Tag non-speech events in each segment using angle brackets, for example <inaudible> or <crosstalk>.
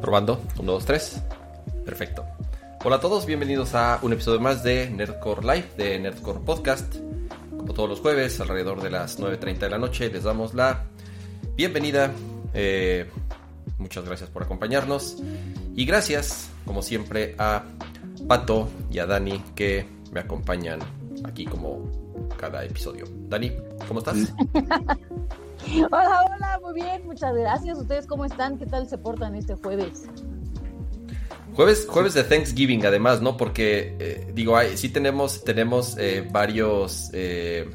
Probando, 1, 2, 3. Perfecto. Hola a todos, bienvenidos a un episodio más de Nerdcore Live, de Nerdcore Podcast. Como todos los jueves, alrededor de las 9.30 de la noche, les damos la bienvenida. Eh, muchas gracias por acompañarnos. Y gracias, como siempre, a Pato y a Dani que me acompañan aquí como cada episodio. Dani, ¿cómo estás? <laughs> Hola, hola, muy bien, muchas gracias. ¿Ustedes cómo están? ¿Qué tal se portan este jueves? Jueves, jueves de Thanksgiving, además, ¿no? Porque, eh, digo, hay, sí tenemos, tenemos eh, varios, eh,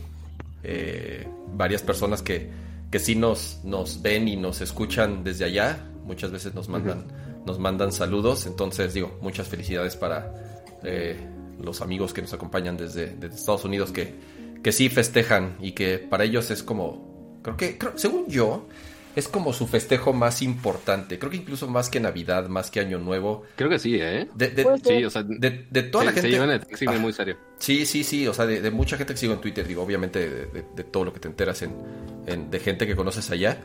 varias personas que, que sí nos, nos ven y nos escuchan desde allá. Muchas veces nos mandan, nos mandan saludos. Entonces, digo, muchas felicidades para los amigos que nos acompañan desde, desde Estados Unidos que, que sí festejan y que para ellos es como Creo que, según yo, es como su festejo más importante. Creo que incluso más que Navidad, más que Año Nuevo. Creo que sí, ¿eh? De, sí, o sea, de, toda la gente. Se llevan el muy serio. Sí, sí, sí. O sea, de, mucha gente que sigo en Twitter, digo, obviamente de, todo lo que te enteras en, de gente que conoces allá.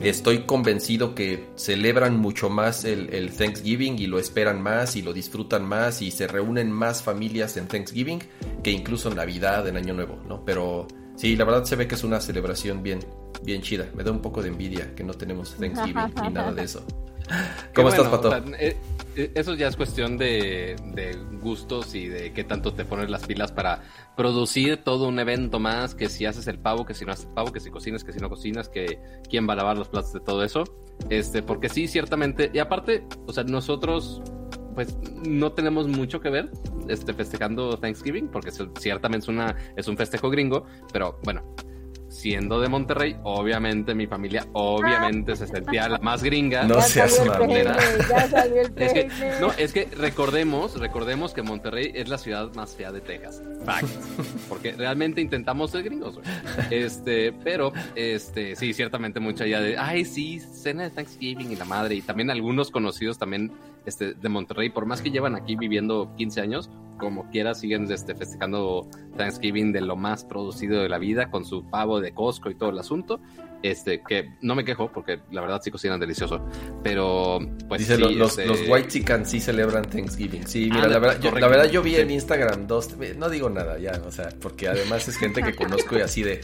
Estoy convencido que celebran mucho más el, el, Thanksgiving y lo esperan más y lo disfrutan más y se reúnen más familias en Thanksgiving que incluso en Navidad, en Año Nuevo, ¿no? Pero Sí, la verdad se ve que es una celebración bien, bien chida. Me da un poco de envidia que no tenemos Thanksgiving ni nada de eso. <laughs> ¿Cómo estás, Pato? Eh, eh, eso ya es cuestión de, gustos y de qué tanto te pones las pilas para producir todo un evento más, que si haces el pavo, que si no haces el pavo, que si cocinas, que si no cocinas, que quién va a lavar los platos de todo eso. Este, porque sí, ciertamente, y aparte, o sea, nosotros pues no tenemos mucho que ver este, festejando Thanksgiving, porque ciertamente es, una, es un festejo gringo, pero bueno, siendo de Monterrey, obviamente mi familia, obviamente se sentía la más gringa. No seas una <laughs> es que, No, es que recordemos, recordemos que Monterrey es la ciudad más fea de Texas. Fact. Porque realmente intentamos ser gringos, Este, pero, este, sí, ciertamente mucha ya de, ay, sí, cena de Thanksgiving y la madre, y también algunos conocidos también este, de Monterrey, por más que llevan aquí viviendo 15 años, como quiera siguen este, festejando Thanksgiving de lo más producido de la vida, con su pavo de Costco y todo el asunto. Este, que no me quejo porque la verdad sí cocinan delicioso. Pero, pues. Dice, los, este, los, White Chicken sí celebran Thanksgiving. Sí, mira, la, verdad, yo, la verdad yo vi en Instagram dos. No digo nada ya, o sea, porque además es gente que conozco y así de.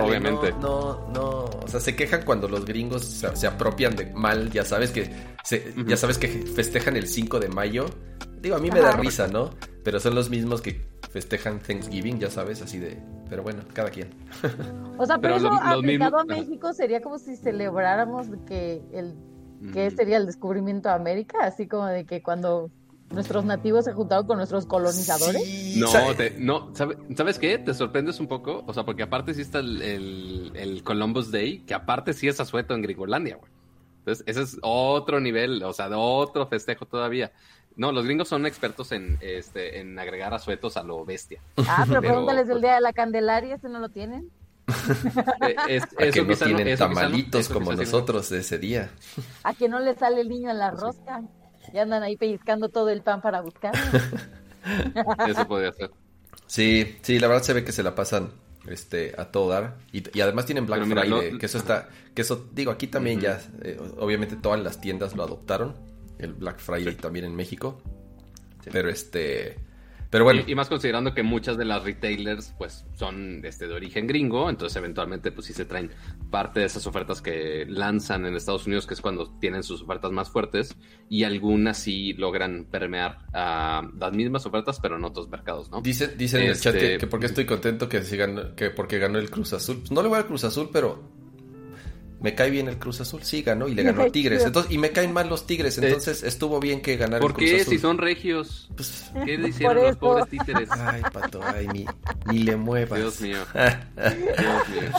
Obviamente. No, no, O sea, se quejan cuando los gringos se, apropian de mal. Ya sabes que. Ya sabes que festejan el 5 de mayo. Digo, a mí me da risa, ¿no? Pero son los mismos que festejan Thanksgiving, ya sabes, así de, pero bueno, cada quien. <laughs> O sea, pero, eso aplicado a México sería como si celebráramos que el que sería el descubrimiento de América, así como de que cuando nuestros nativos se juntaron con nuestros colonizadores. No, no, ¿sabes qué? Te sorprendes un poco, o sea, porque aparte sí está el, el, Columbus Day, que aparte sí es asueto en Gringolandia, güey. Entonces, ese es otro nivel, o sea, de otro festejo todavía. No, los gringos son expertos en, este, en agregar asuetos a lo bestia. Ah, pero, pregúntales del día de la Candelaria, ¿este no lo tienen? <laughs> Eh, es, a que no tienen tamalitos como nosotros de ese día. A que no le sale el niño a la rosca. Y andan ahí pellizcando todo el pan para buscar. <laughs> eso podría ser. Sí, sí, la verdad se ve que se la pasan este a todo dar y, además tienen Black Friday, que eso está que eso digo aquí también ya eh, obviamente todas las tiendas lo adoptaron el Black Friday también en México. Pero este. Pero bueno. Y, más considerando que muchas de las retailers, pues, son este, de origen gringo, entonces eventualmente, pues sí se traen parte de esas ofertas que lanzan en Estados Unidos, que es cuando tienen sus ofertas más fuertes, y algunas sí logran permear a las mismas ofertas, pero en otros mercados, ¿no? Dice, dice en el chat que, que, porque estoy contento que sigan, que porque ganó el Cruz Azul. Pues no le voy al Cruz Azul, pero me cae bien el Cruz Azul, sí ganó y le ganó a Tigres. Entonces, y me caen mal los Tigres, eh, entonces estuvo bien que ganara el Cruz Azul. ¿Por qué? Si son regios. Pues, ¿Qué le hicieron los pobres títeres? Ay, pato, ay, ni, ni le muevas. Dios mío. <laughs> Dios mío.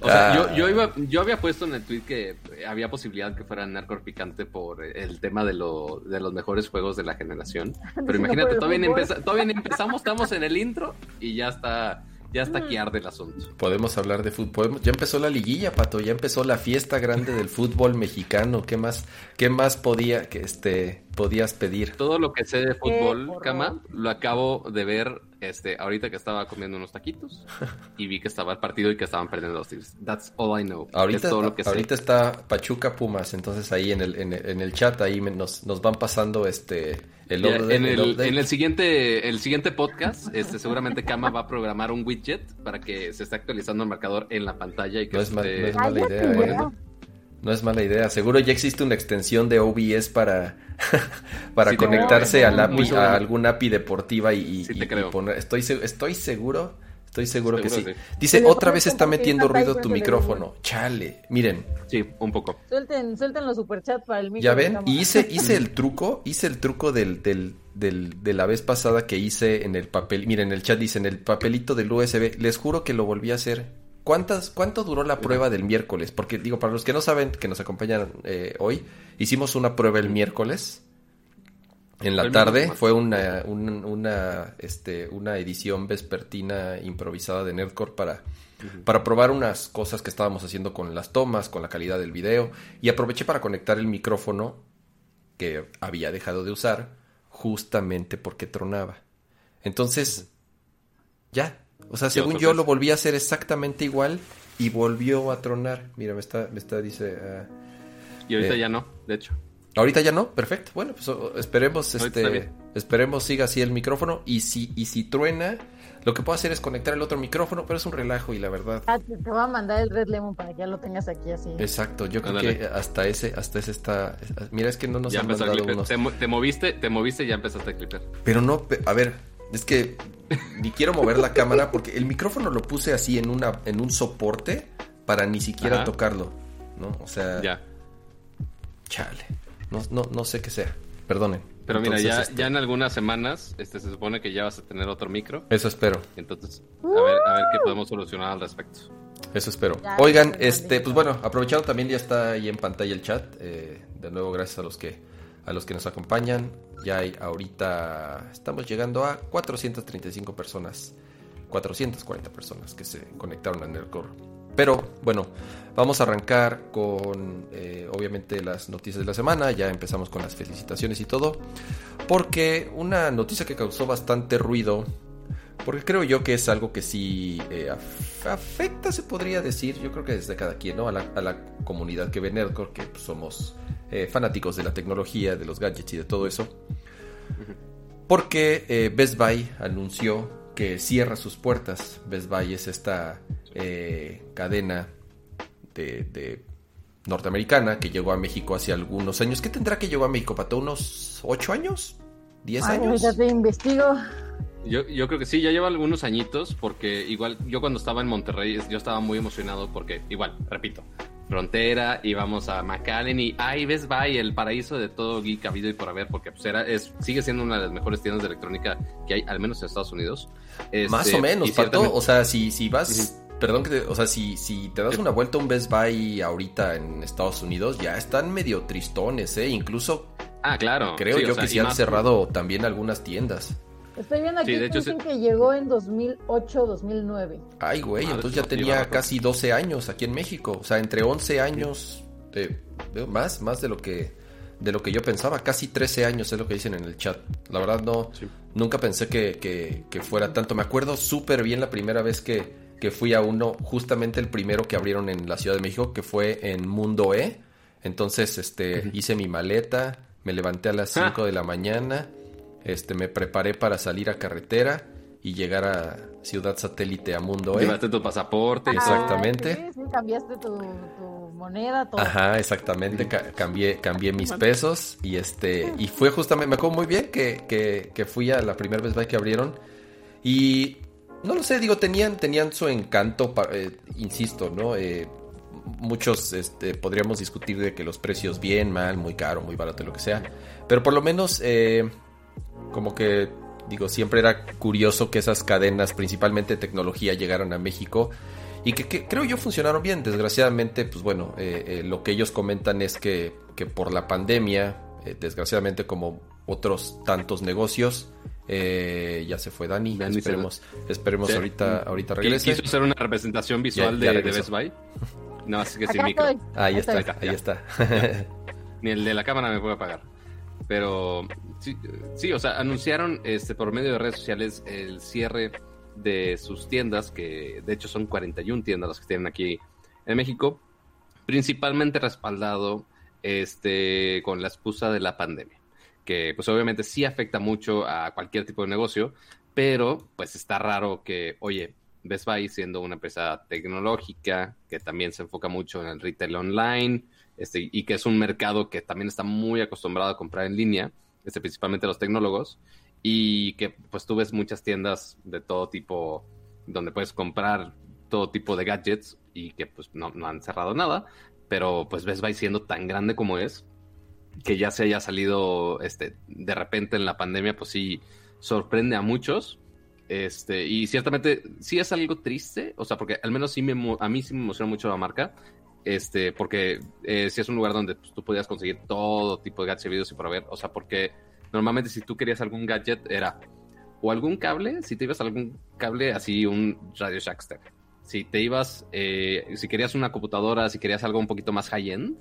O sea, yo, yo, iba, yo había puesto en el tweet que había posibilidad que fuera Narcor Picante por el tema de, lo, de los mejores juegos de la generación. <laughs> Pero imagínate, todavía, todavía empezamos, estamos en el intro y ya está ya está aquí arde el asunto. Podemos hablar de fútbol. Ya empezó la liguilla, Pato. Ya empezó la fiesta grande del fútbol mexicano. ¿Qué más, qué más podía, que este, podías pedir? Todo lo que sé de fútbol, Cama, lo acabo de ver este, ahorita que estaba comiendo unos taquitos <laughs> y vi que estaba el partido y que estaban perdiendo los Tigres. That's all I know. Ahorita, ahorita está Pachuca Pumas, entonces ahí en el, en el, chat ahí nos, nos van pasando este el en, el, en el siguiente el siguiente podcast, este seguramente Kama va a programar un widget para que se esté actualizando el marcador en la pantalla y que no es, mala idea. ¿eh? No es mala idea. Seguro ya existe una extensión de OBS para, <laughs> para conectarse a, a algún API deportiva y, poner. Estoy, estoy seguro. Estoy seguro, que sí. Dice, otra vez está metiendo ruido tu micrófono. Chale, miren. Sí, un poco. Suelten, suelten los superchats para el micrófono. Ya ven, y hice, <laughs> hice el truco, hice el truco del, del, del, de la vez pasada que hice en el papel. Miren, el chat dice, en el papelito del USB. Les juro que lo volví a hacer ¿Cuántas, ¿Cuánto duró la prueba del miércoles? Porque digo, para los que no saben, que nos acompañan eh, hoy, hicimos una prueba el miércoles. En la tarde fue una, una, este, una edición vespertina improvisada de Nerdcore para, para probar unas cosas que estábamos haciendo con las tomas, con la calidad del video. Y aproveché para conectar el micrófono que había dejado de usar justamente porque tronaba. Entonces, ya, o sea, según yo lo volví a hacer exactamente igual y volvió a tronar. Mira, me está, me está, dice... Ah, y ahorita eh, ya no, de hecho. Ahorita ya no, perfecto. Bueno, pues esperemos, este, esperemos siga así el micrófono y si, y si truena, lo que puedo hacer es conectar el otro micrófono, pero es un relajo y la verdad. Ah, te, voy a mandar el Red Lemon para que ya lo tengas aquí así. Exacto, yo creo que hasta ese, hasta ese está. Mira, es que no nos ya han mandado unos... te, te, moviste, te moviste y ya empezaste a clipar. Pero no, a ver, es que ni quiero mover la cámara porque el micrófono lo puse así en una en un soporte para ni siquiera tocarlo, ¿no? O sea, ya. Chale. No, no, no sé qué sea. Perdonen. Pero mira, ya, este ya en algunas semanas este, se supone que ya vas a tener otro micro. Eso espero. Entonces, a ver, a ver qué podemos solucionar al respecto. Eso espero. Oigan, este, pues bueno, aprovechando también ya está ahí en pantalla el chat. Eh, de nuevo, gracias a los que a los que nos acompañan. Ya hay ahorita, estamos llegando a 435 personas, 440 personas que se conectaron a Nerdcore. Pero bueno, vamos a arrancar con eh, obviamente las noticias de la semana. Ya empezamos con las felicitaciones y todo. Porque una noticia que causó bastante ruido porque creo yo que es algo que sí eh, afecta, se podría decir, yo creo que desde cada quien, ¿no? A la, comunidad que ve Nerdcore, que pues, somos eh, fanáticos de la tecnología, de los gadgets y de todo eso. Porque eh, Best Buy anunció que cierra sus puertas. Best Buy es esta cadena de, norteamericana que llegó a México hace algunos años. ¿Qué tendrá que llegó a México, Pato? ¿Unos 8 años? ¿10 años? Ya te investigo. Yo, yo creo que sí, ya lleva algunos añitos, porque igual yo cuando estaba en Monterrey, yo estaba muy emocionado porque, igual, repito, frontera, íbamos a McAllen y ahí ves Buy, el paraíso de todo geek habido y por haber, porque pues era, es, sigue siendo una de las mejores tiendas de electrónica que hay, al menos en Estados Unidos. Más este, o menos, Pato, o sea, si, si vas... Perdón que te, o sea, si, si te das una vuelta a un Best Buy ahorita en Estados Unidos, ya están medio tristones, ¿eh? Incluso... Ah, claro. Creo yo que sí han cerrado también algunas tiendas. Estoy viendo aquí que llegó en 2008-2009. Ay, güey, entonces ya tenía casi 12 años aquí en México. O sea, entre 11 años, de, más, más de lo que de lo que yo pensaba. Casi 13 años es lo que dicen en el chat. La verdad no, nunca pensé que, fuera tanto. Me acuerdo súper bien la primera vez que, fui a uno, justamente el primero que abrieron en la Ciudad de México, que fue en Mundo E. Entonces, este, hice mi maleta, me levanté a las 5 ah. de la mañana este, me preparé para salir a carretera y llegar a Ciudad Satélite a Mundo E. Llevaste tu pasaporte. exactamente. Sí, cambiaste tu, moneda, todo. Ajá, exactamente. cambié, cambié mis pesos y este y fue justamente, me acuerdo muy bien que, que, fui a la primera vez que abrieron y no lo sé, digo, tenían, tenían su encanto, eh, insisto, ¿no? Eh, muchos este, podríamos discutir de que los precios bien, mal, muy caro, muy barato, lo que sea. Pero por lo menos eh, como que digo, siempre era curioso que esas cadenas, principalmente de tecnología, llegaran a México y que, creo yo funcionaron bien. Desgraciadamente, pues bueno, eh, eh, lo que ellos comentan es que, por la pandemia, eh, desgraciadamente como otros tantos negocios, Eh, ya se fue Dani. esperemos, esperemos ahorita, ahorita regrese. ¿Quiso hacer una representación visual de, Best Buy? <laughs> No, así que sin micro. Ahí está, ahí <laughs> está. Ni el de la cámara me puede apagar. Pero sí, sí, o sea, anunciaron este por medio de redes sociales el cierre de sus tiendas, que de hecho son 41 tiendas las que tienen aquí en México, principalmente respaldado este, con la excusa de la pandemia, que pues obviamente sí afecta mucho a cualquier tipo de negocio, pero pues está raro que, oye, Best Buy siendo una empresa tecnológica que también se enfoca mucho en el retail online este, y que es un mercado que también está muy acostumbrado a comprar en línea, este, principalmente los tecnólogos, y que pues tú ves muchas tiendas de todo tipo donde puedes comprar todo tipo de gadgets y que pues no, no han cerrado nada, pero pues Best Buy siendo tan grande como es, que ya se haya salido este, de repente en la pandemia, pues sí sorprende a muchos. Este, y ciertamente sí es algo triste, o sea, porque al menos sí me, a mí sí me emociona mucho la marca, este, porque eh, sí es un lugar donde pues, tú podías conseguir todo tipo de gadgets y videos y para ver, o sea, porque normalmente si tú querías algún gadget era o algún cable, si te ibas a algún cable así, un Radio Shackster, si te ibas, eh, si querías una computadora, si querías algo un poquito más high-end,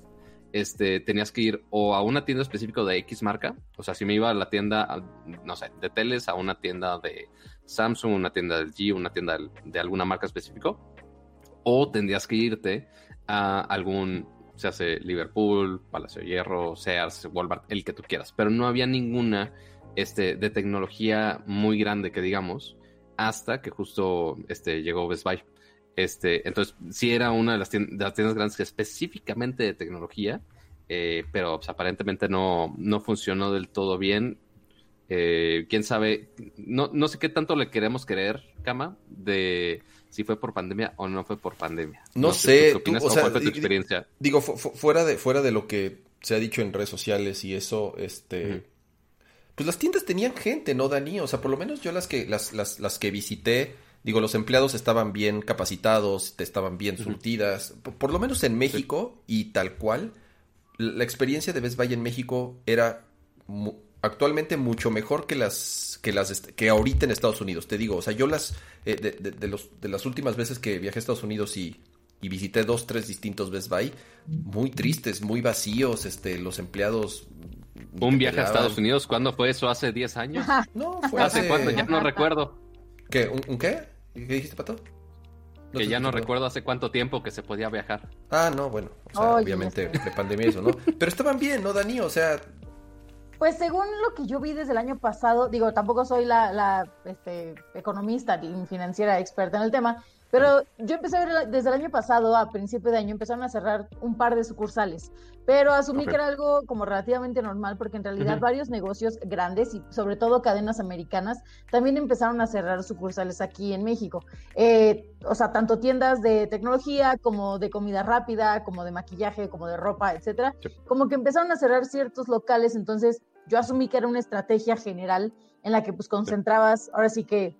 este, tenías que ir o a una tienda específica de X marca, o sea, si me iba a la tienda, no sé, de teles, a una tienda de Samsung, una tienda del G, una tienda de alguna marca específico, o tendrías que irte a algún, se hace Liverpool, Palacio de Hierro, Sears, Walmart, el que tú quieras, pero no había ninguna este, de tecnología muy grande que digamos, hasta que justo este, llegó Best Buy. Este, entonces, sí era una de las, tiendas, grandes que específicamente de tecnología, eh, pero pues, aparentemente no, no funcionó del todo bien. Eh, quién sabe, no, no sé qué tanto le queremos creer, Kama, de si fue por pandemia o no fue por pandemia. No, sé, ¿qué opinas, o sea, tu experiencia? Digo, fuera de, fuera de lo que se ha dicho en redes sociales y eso, este, pues las tiendas tenían gente, ¿no, Dani? O sea, por lo menos yo las que, las, las, las que visité, Digo, los empleados estaban bien capacitados, estaban bien surtidas, por, lo menos en México y tal cual. La experiencia de Best Buy en México era actualmente mucho mejor que las que las que ahorita en Estados Unidos. Te digo, o sea, yo las eh, de, los, de las últimas veces que viajé a Estados Unidos y, y visité dos, tres distintos Best Buy, muy tristes, muy vacíos, este, los empleados un viaje a Estados Unidos, ¿cuándo fue eso? ¿Hace 10 años? <laughs> No, fue hace... ¿Hace cuánto? Ya no recuerdo. ¿Qué? ¿Un, qué? ¿Qué dijiste, Pato? que ya no recuerdo hace cuánto tiempo que se podía viajar. Ah, no, bueno, o sea, obviamente de pandemia eso, ¿no? <laughs> Pero estaban bien, ¿no, Dani? O sea... Pues según lo que yo vi desde el año pasado, digo, tampoco soy la, la este, economista ni financiera experta en el tema, pero yo empecé a ver desde el año pasado, a principio de año, empezaron a cerrar un par de sucursales, pero asumí que era algo como relativamente normal porque en realidad varios negocios grandes y sobre todo cadenas americanas también empezaron a cerrar sucursales aquí en México. Eh, o sea, tanto tiendas de tecnología como de comida rápida, como de maquillaje, como de ropa, etcétera, como que empezaron a cerrar ciertos locales, entonces yo asumí que era una estrategia general en la que pues concentrabas, ahora sí que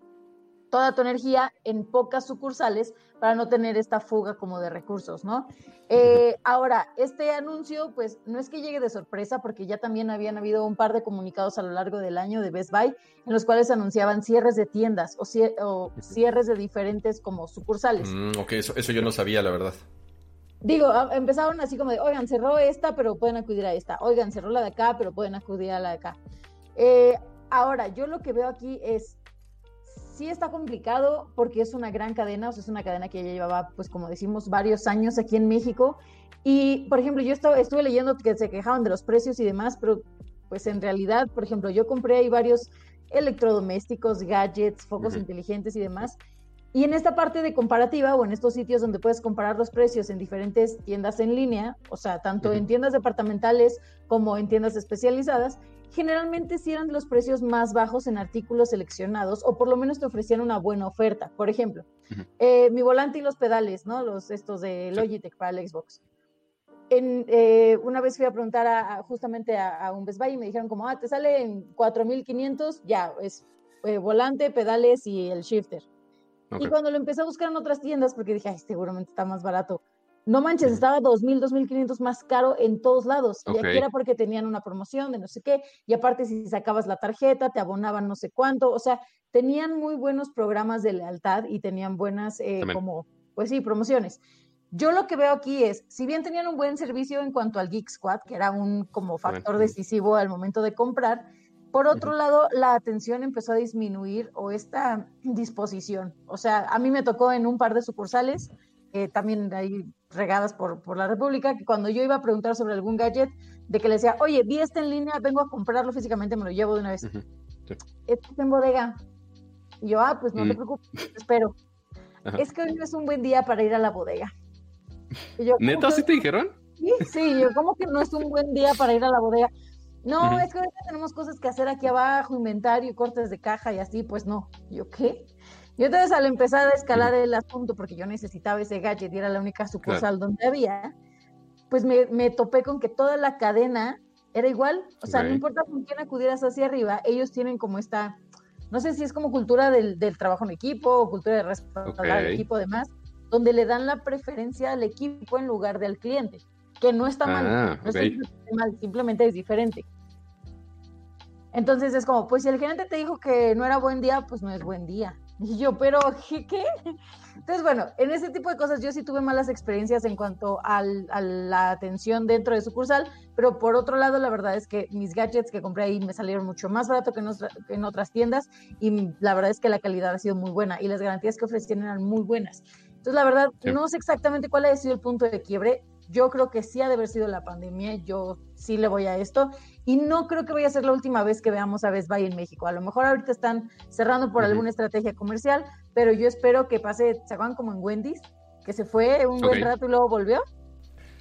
toda tu energía en pocas sucursales para no tener esta fuga como de recursos, ¿no? Eh, ahora, este anuncio, pues no es que llegue de sorpresa, porque ya también habían habido un par de comunicados a lo largo del año de Best Buy, en los cuales anunciaban cierres de tiendas o, cierres de diferentes como sucursales. Mm, ok, eso, eso yo no sabía, la verdad. Digo, empezaron así como de, oigan, cerró esta, pero pueden acudir a esta. Oigan, cerró la de acá, pero pueden acudir a la de acá. Eh, ahora, yo lo que veo aquí es, sí está complicado porque es una gran cadena, o sea, es una cadena que ya llevaba, pues como decimos, varios años aquí en México. Y, por ejemplo, yo estuve leyendo que se quejaban de los precios y demás, pero pues en realidad, por ejemplo, yo compré ahí varios electrodomésticos, gadgets, focos inteligentes y demás. Y en esta parte de comparativa o en estos sitios donde puedes comparar los precios en diferentes tiendas en línea, o sea, tanto en tiendas departamentales como en tiendas especializadas, generalmente sí eran los precios más bajos en artículos seleccionados o por lo menos te ofrecían una buena oferta. Por ejemplo, eh, mi volante y los pedales, ¿no? Los estos de Logitech para el Xbox. En, eh, una vez fui a preguntar a, justamente a, un Best Buy y me dijeron como, ah, te sale en 4.500, ya, es eh, volante, pedales y el shifter. Y cuando lo empecé a buscar en otras tiendas, porque dije, ay, seguramente está más barato, no manches, estaba 2.000, 2.500 más caro en todos lados. Y aquí era porque tenían una promoción de no sé qué. Y aparte, si sacabas la tarjeta, te abonaban no sé cuánto. O sea, tenían muy buenos programas de lealtad y tenían buenas, eh, como, pues sí, promociones. Yo lo que veo aquí es, si bien tenían un buen servicio en cuanto al Geek Squad, que era un como factor decisivo al momento de comprar, por otro lado, la atención empezó a disminuir o esta <clears throat> disposición. O sea, a mí me tocó en un par de sucursales, eh, también ahí regadas por, por la República, que cuando yo iba a preguntar sobre algún gadget, de que le decía, oye, vi este en línea, vengo a comprarlo físicamente, me lo llevo de una vez. Esto está en bodega. Y yo, ah, pues no te mm. preocupes, espero. Es que hoy no es un buen día para ir a la bodega. <laughs> ¿Neta sí te dijeron? Sí, sí, yo como que no es un buen día para ir a la bodega. No, es que ahorita tenemos cosas que hacer aquí abajo, inventario, cortes de caja y así, pues no. ¿Yo qué? Y entonces al empezar a escalar el asunto, porque yo necesitaba ese gadget y era la única sucursal donde había, pues me, topé con que toda la cadena era igual. O sea, no importa con quién acudieras hacia arriba, ellos tienen como esta, no sé si es como cultura del, trabajo en equipo o cultura de respetar al equipo demás, donde le dan la preferencia al equipo en lugar del cliente, que no está mal, ah, no está mal, simplemente es diferente. Entonces es como, pues si el gerente te dijo que no era buen día, pues no es buen día. <laughs> Y yo, pero ¿qué? Entonces, bueno, en ese tipo de cosas yo sí tuve malas experiencias en cuanto a la atención dentro de sucursal, pero por otro lado, la verdad es que mis gadgets que compré ahí me salieron mucho más barato que en, otras tiendas y la verdad es que la calidad ha sido muy buena y las garantías que ofrecían eran muy buenas. Entonces, la verdad, no sé exactamente cuál ha sido el punto de quiebre. Yo creo que sí ha de haber sido la pandemia, yo sí le voy a esto y no creo que vaya a ser la última vez que veamos a Best Buy en México. A lo mejor ahorita están cerrando por alguna estrategia comercial, pero yo espero que pase, ¿se acuerdan como en Wendy's? Que se fue un buen rato y luego volvió.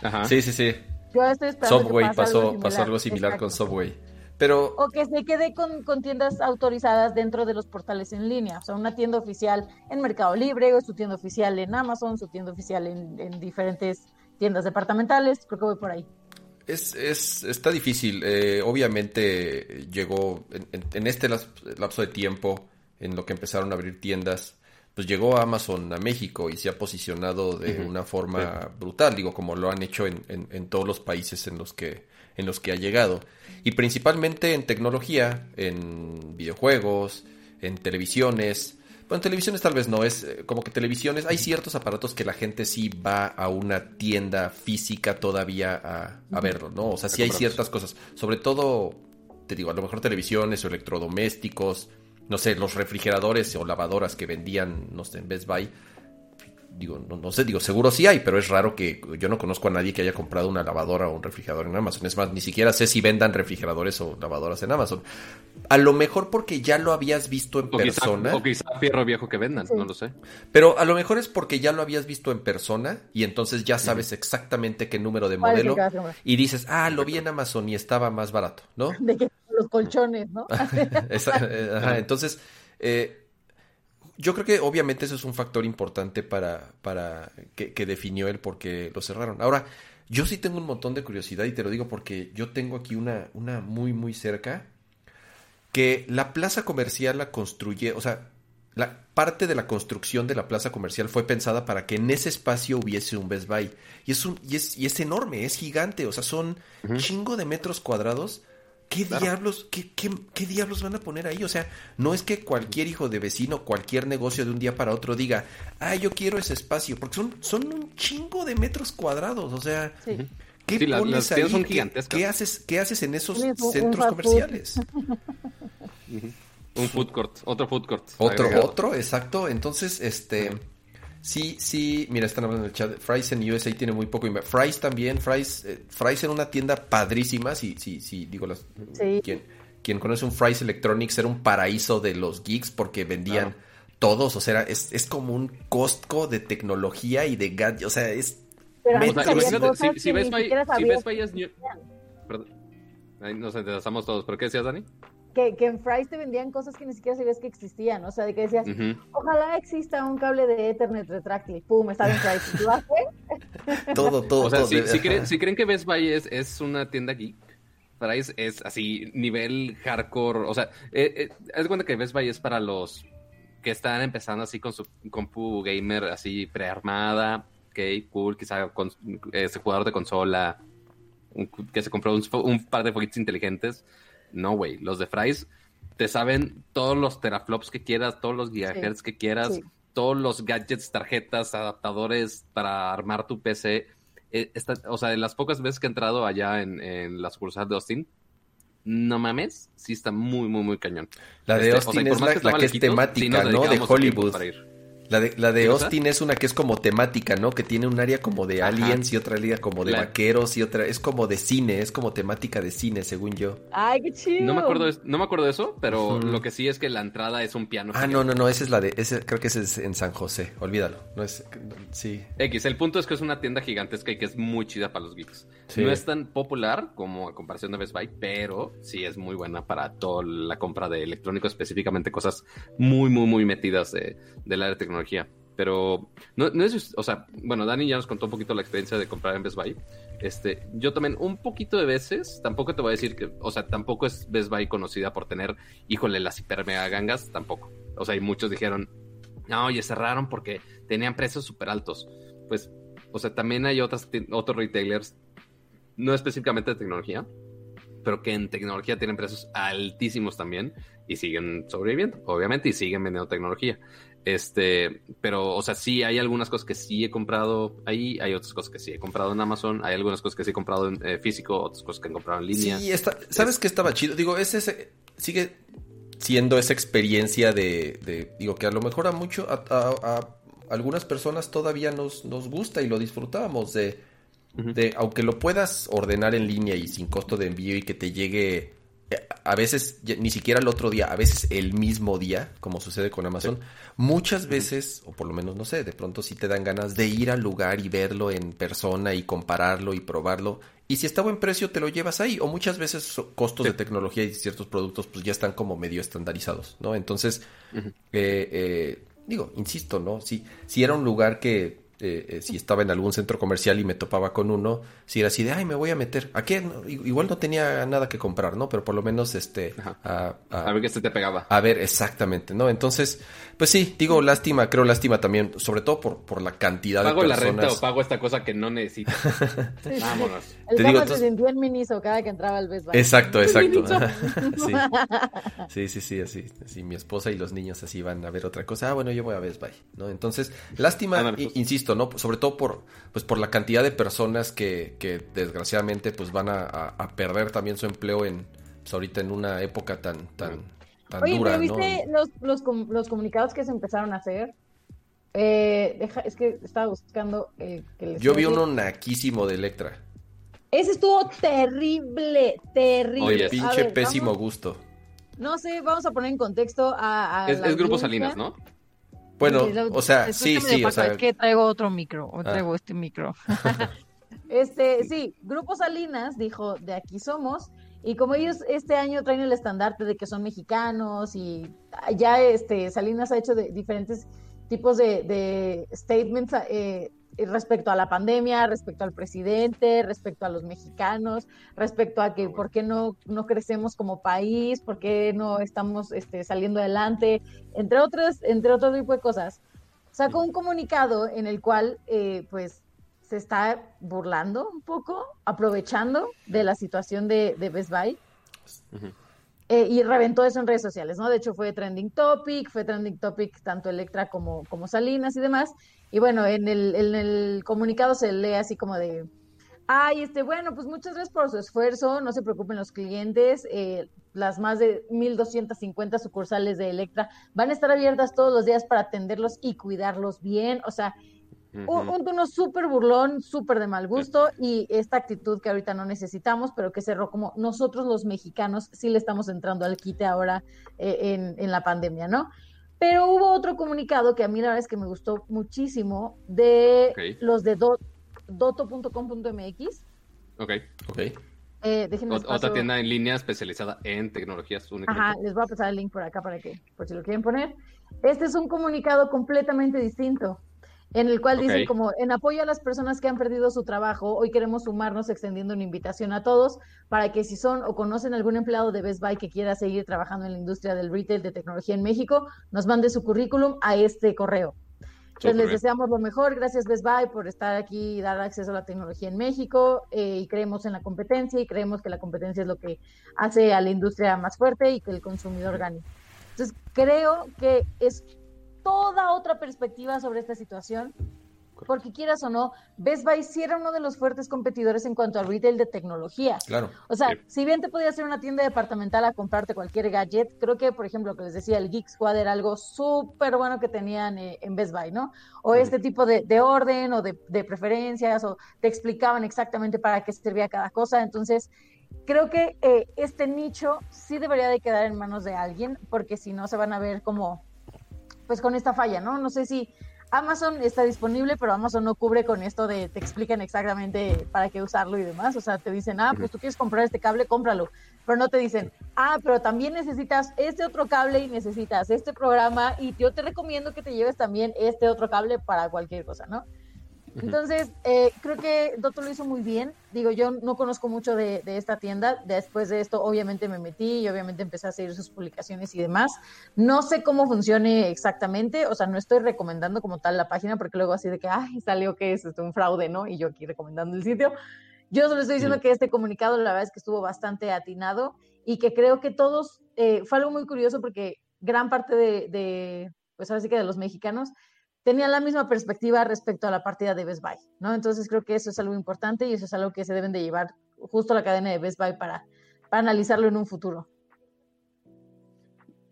Ajá. Sí, sí, sí. Yo estoy esperando Subway que pasó, algo pasó algo similar con Subway. Pero... O que se quede con, con, tiendas autorizadas dentro de los portales en línea. O sea, una tienda oficial en Mercado Libre, o su tienda oficial en Amazon, su tienda oficial en, en diferentes tiendas departamentales. Creo que voy por ahí. Es, es, está difícil. Eh, obviamente llegó en, este lapso de tiempo en lo que empezaron a abrir tiendas, pues llegó Amazon a México y se ha posicionado de una forma brutal, digo, como lo han hecho en, en, todos los países en los que en los que ha llegado. Y principalmente en tecnología, en videojuegos, en televisiones, bueno, televisiones tal vez no, es eh, como que televisiones, hay ciertos aparatos que la gente sí va a una tienda física todavía a, a verlo, ¿no? O sea, sí hay ciertas cosas, sobre todo, te digo, a lo mejor televisiones o electrodomésticos, no sé, los refrigeradores o lavadoras que vendían, no sé, en Best Buy, digo, no, sé, digo, seguro sí hay, pero es raro que yo no conozco a nadie que haya comprado una lavadora o un refrigerador en Amazon. Es más, ni siquiera sé si vendan refrigeradores o lavadoras en Amazon. A lo mejor porque ya lo habías visto en persona. o quizá fierro viejo que vendan, no lo sé. Pero a lo mejor es porque ya lo habías visto en persona y entonces ya sabes exactamente qué número de modelo y dices, ah, lo vi en Amazon y estaba más barato, ¿no? <laughs> De que los colchones, ¿no? <laughs> Ajá, entonces... Eh, yo creo que obviamente eso es un factor importante para, para que, definió el por qué lo cerraron. Ahora, yo sí tengo un montón de curiosidad y te lo digo porque yo tengo aquí una, una muy, muy cerca, que la plaza comercial la construye, o sea, la parte de la construcción de la plaza comercial fue pensada para que en ese espacio hubiese un Best Buy. Y es, un, y es, y es enorme, es gigante, o sea, son chingo de metros cuadrados ¿Qué diablos, qué, qué, diablos van a poner ahí? O sea, no es que cualquier hijo de vecino, cualquier negocio de un día para otro diga, ah, yo quiero ese espacio, porque son, son un chingo de metros cuadrados, o sea, ¿qué pones ahí? Son ¿Qué, haces, ¿Qué haces en esos centros comerciales? <laughs> un food court, otro food court. Otro, otro, exacto. Entonces, este Sí, sí, mira, están hablando en el chat. Fry's en USA tiene muy poco. Fry's también, Fry's, eh, Fry's en una tienda padrísima. Sí, sí, sí, digo, las, quien, quien conoce un Fry's Electronics era un paraíso de los geeks porque vendían todos. O sea, es, es como un Costco de tecnología y de gadgets. O sea, es. si, ves si, es New... Perdón. Ahí nos interesamos todos. ¿Pero qué decías, Dani? Que, que, en Fry's te vendían cosas que ni siquiera sabías que existían, o sea, de que decías, ojalá exista un cable de Ethernet retráctil, pum, está en Fry's, <laughs> todo, todo, o sea, Si, creen, si, creen, que Best Buy es, es una tienda geek, Fry's es así, nivel hardcore, o sea, eh, eh, es cuenta que Best Buy es para los que están empezando así con su compu gamer así prearmada, ok, cool, quizá con, ese jugador de consola que se compró un, par de foguitos inteligentes. No, güey, los de Fry's te saben todos los teraflops que quieras, todos los gigahertz que quieras, todos los gadgets, tarjetas, adaptadores para armar tu PC. Eh, o sea, de las pocas veces que he entrado allá en, en la sucursal de Austin, no mames, sí está muy, muy, muy cañón. La de este, Austin es la, que, es temática, ¿no? De Hollywood. La de, la de Austin es una que es como temática, ¿no? Que tiene un área como de aliens y otra área como de vaqueros y otra es como de cine, es como temática de cine, según yo. Ay, qué chido. No me acuerdo de, no me acuerdo de eso, pero lo que sí es que la entrada es un piano. Ah, no, no, no, esa es la de ese creo que ese es en San José, olvídalo. No es sí. X, el punto es que es una tienda gigantesca y que es muy chida para los geeks. No es tan popular como a comparación de Best Buy, pero sí es muy buena para toda la compra de electrónico, específicamente cosas muy, muy, muy metidas de, del área de tecnología pero no, es, o sea, bueno, Dani ya nos contó un poquito la experiencia de comprar en Best Buy. Este, yo también un poquito de veces, tampoco te voy a decir que, o sea, tampoco es Best Buy conocida por tener, híjole, las hiper mega gangas, tampoco. O sea, y muchos dijeron, no, oye, cerraron porque tenían precios súper altos. Pues, o sea, también hay otras, otros retailers, no específicamente de tecnología, pero que en tecnología tienen precios altísimos también y siguen sobreviviendo, obviamente, y siguen vendiendo tecnología. Este, pero, o sea, sí hay algunas cosas que sí he comprado ahí, hay otras cosas que sí he comprado en Amazon, hay algunas cosas que sí he comprado en eh, físico, otras cosas que he comprado en línea. Sí, está, ¿sabes qué estaba chido? Digo, es ese, sigue siendo esa experiencia de, digo, que a lo mejor a mucho, a, algunas personas todavía nos, nos gusta y lo disfrutamos de, de, aunque lo puedas ordenar en línea y sin costo de envío y que te llegue a veces ni siquiera el otro día, a veces el mismo día, como sucede con Amazon, muchas veces, o por lo menos no sé, de pronto sí te dan ganas de ir al lugar y verlo en persona y compararlo y probarlo. Y si está buen precio, te lo llevas ahí. O muchas veces costos de tecnología y ciertos productos pues ya están como medio estandarizados, ¿no? Entonces, eh, eh, digo, insisto, ¿no? Si, si era un lugar que eh, eh, si estaba en algún centro comercial y me topaba con uno, si era así de, ay, me voy a meter. ¿A qué? Igual no tenía nada que comprar, ¿no? Pero por lo menos, este... A, ver qué se te pegaba. A ver, exactamente, ¿no? Entonces, pues sí, digo lástima, creo lástima también, sobre todo por, por la cantidad de personas. ¿Pago la renta o pago esta cosa que no necesito? <laughs> Vámonos. El Te digo, se sentía en Miniso cada que entraba al Best Buy. Exacto, <laughs> exacto. <laughs> sí. sí, sí, así, así. Mi esposa y los niños así van a ver otra cosa. Ah, bueno, yo voy a Best Buy, ¿no? Entonces, lástima, pues. insisto, ¿no? Sobre todo por, pues, por la cantidad de personas que, que desgraciadamente pues van a, a, perder también su empleo en, pues, ahorita en una época tan, tan, Oye, viste los, los, los, comunicados que se empezaron a hacer? Eh, deja, es que estaba buscando eh, que Yo vi uno naquísimo de Electra. Ese estuvo terrible, terrible. Oye, pinche pésimo gusto. No sé, vamos a poner en contexto a. es, Grupo Salinas, ¿no? Bueno, o sea, sí, sí, o sea. Es que traigo otro micro, o traigo ah. este micro. <laughs> este, sí, Grupo Salinas dijo: de aquí somos y como ellos este año traen el estandarte de que son mexicanos y ya este, Salinas ha hecho de diferentes tipos de, statements eh, respecto a la pandemia, respecto al presidente, respecto a los mexicanos, respecto a que por qué no, no crecemos como país, por qué no estamos este, saliendo adelante, entre otras, entre otro tipo de cosas. Sacó un comunicado en el cual eh, pues se está burlando un poco, aprovechando de la situación de, Best Buy. Eh, y reventó eso en redes sociales, ¿no? De hecho fue trending topic, fue trending topic tanto Electra como, como Salinas y demás. Y bueno, en el, en el comunicado se lee así como de, ay, este, bueno, pues muchas gracias por su esfuerzo, no se preocupen los clientes, eh, las más de 1.250 sucursales de Electra van a estar abiertas todos los días para atenderlos y cuidarlos bien, o sea, un, tono súper burlón, súper de mal gusto y esta actitud que ahorita no necesitamos, pero que cerró como nosotros los mexicanos sí le estamos entrando al quite ahora eh, en, la pandemia, ¿no? Pero hubo otro comunicado que a mí la verdad es que me gustó muchísimo de los de doto.com.mx. Ok, ok. Eh, otra tienda en línea especializada en tecnologías únicas. Ajá, les voy a pasar el link por acá para que, por si lo quieren poner. Este es un comunicado completamente distinto en el cual dicen como en apoyo a las personas que han perdido su trabajo, hoy queremos sumarnos extendiendo una invitación a todos para que si son o conocen algún empleado de Best Buy que quiera seguir trabajando en la industria del retail de tecnología en México, nos mande su currículum a este correo. Pues les deseamos lo mejor. Gracias Best Buy por estar aquí y dar acceso a la tecnología en México. Eh, y creemos en la competencia y creemos que la competencia es lo que hace a la industria más fuerte y que el consumidor gane. Entonces creo que es toda otra perspectiva sobre esta situación porque quieras o no, Best Buy sí era uno de los fuertes competidores en cuanto al retail de tecnología. Claro. O sea, si bien te podías ir a una tienda departamental a comprarte cualquier gadget, creo que, por ejemplo, lo que les decía, el Geek Squad era algo súper bueno que tenían eh, en Best Buy, ¿no? O este tipo de, orden o de, preferencias, o te explicaban exactamente para qué servía cada cosa. Entonces, creo que eh, este nicho sí debería de quedar en manos de alguien, porque si no se van a ver como, pues con esta falla, ¿no? No sé si Amazon está disponible, pero Amazon no cubre con esto de te explican exactamente para qué usarlo y demás. O sea, te dicen, ah, pues tú quieres comprar este cable, cómpralo. Pero no te dicen, ah, pero también necesitas este otro cable y necesitas este programa y yo te recomiendo que te lleves también este otro cable para cualquier cosa, ¿no? Entonces, eh, creo que Dotto lo hizo muy bien. Digo, yo no conozco mucho de, esta tienda. Después de esto, obviamente me metí y obviamente empecé a seguir sus publicaciones y demás. No sé cómo funcione exactamente. O sea, no estoy recomendando como tal la página porque luego así de que, ay, salió que es un fraude, ¿no? Y yo aquí recomendando el sitio. Yo solo estoy diciendo que este comunicado, la verdad es que estuvo bastante atinado y que creo que todos, eh, fue algo muy curioso porque gran parte de, de pues ahora sí que de los mexicanos tenían la misma perspectiva respecto a la partida de Best Buy, ¿no? Entonces creo que eso es algo importante y eso es algo que se deben de llevar justo a la cadena de Best Buy para, para analizarlo en un futuro.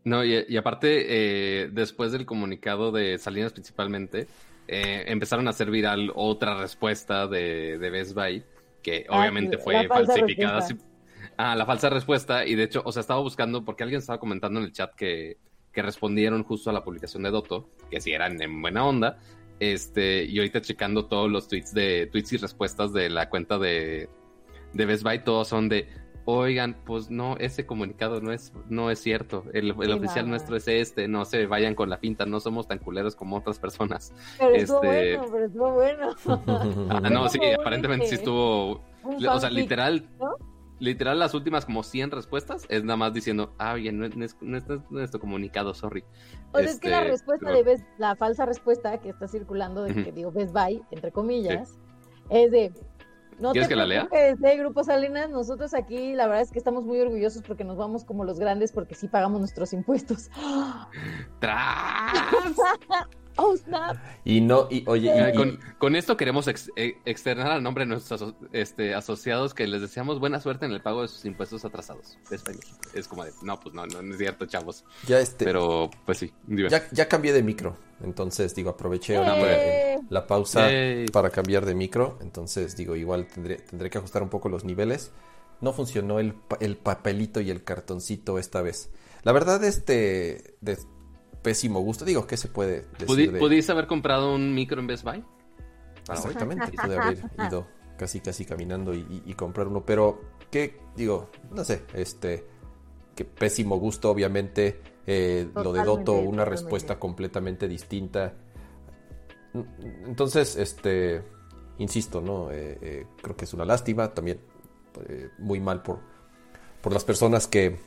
No, y, aparte, eh, después del comunicado de Salinas principalmente, eh, empezaron a hacer viral otra respuesta de, Best Buy, que ah, obviamente fue falsificada. Ah, la falsa respuesta, y de hecho, o sea, estaba buscando, porque alguien estaba comentando en el chat que que respondieron justo a la publicación de Doto, que si eran en buena onda. Este, y ahorita checando todos los tweets de tweets y respuestas de la cuenta de, de Best Buy, todos son de oigan, pues no, ese comunicado no es, no es cierto. El, oficial nuestro es este, no se vayan con la pinta, no somos tan culeros como otras personas. Pero estuvo este, bueno, pero estuvo bueno. <laughs> ah, no, sí, aparentemente sí estuvo. O sea, literal literal las últimas como 100 respuestas es nada más diciendo, ah, bien, no, es, nuestro comunicado, sorry. O sea, es que la este, respuesta de Best, la falsa respuesta que está circulando de que digo Best Buy, entre comillas, es de... No ¿Quieres que la lea? De Grupo Salinas, nosotros aquí la verdad es que estamos muy orgullosos porque nos vamos como los grandes porque sí pagamos nuestros impuestos. <laughs> ¡Tras! <laughs> Oh, snap. Y no, y oye, con, esto queremos eh, externar al nombre de nuestros este, asociados que les deseamos buena suerte en el pago de sus impuestos atrasados. Es como de, no, pues no, no, es cierto, chavos. Ya este. Pero, pues sí. Ya, ya, cambié de micro. Entonces, digo, aproveché la pausa para cambiar de micro. Entonces, digo, igual tendré, tendré que ajustar un poco los niveles. No funcionó el, el papelito y el cartoncito esta vez. La verdad, este, de, pésimo gusto. Digo, ¿qué se puede decir? ¿Pudiste haber comprado un micro en Best Buy? Exactamente, pude haber <laughs> ido casi casi caminando y, comprar uno, pero ¿qué? digo, no sé, este, qué pésimo gusto, obviamente, eh, lo de Doto, una respuesta completamente distinta. Entonces, este, insisto, ¿no? Eh, eh, creo que es una lástima, también muy mal por, por las personas que,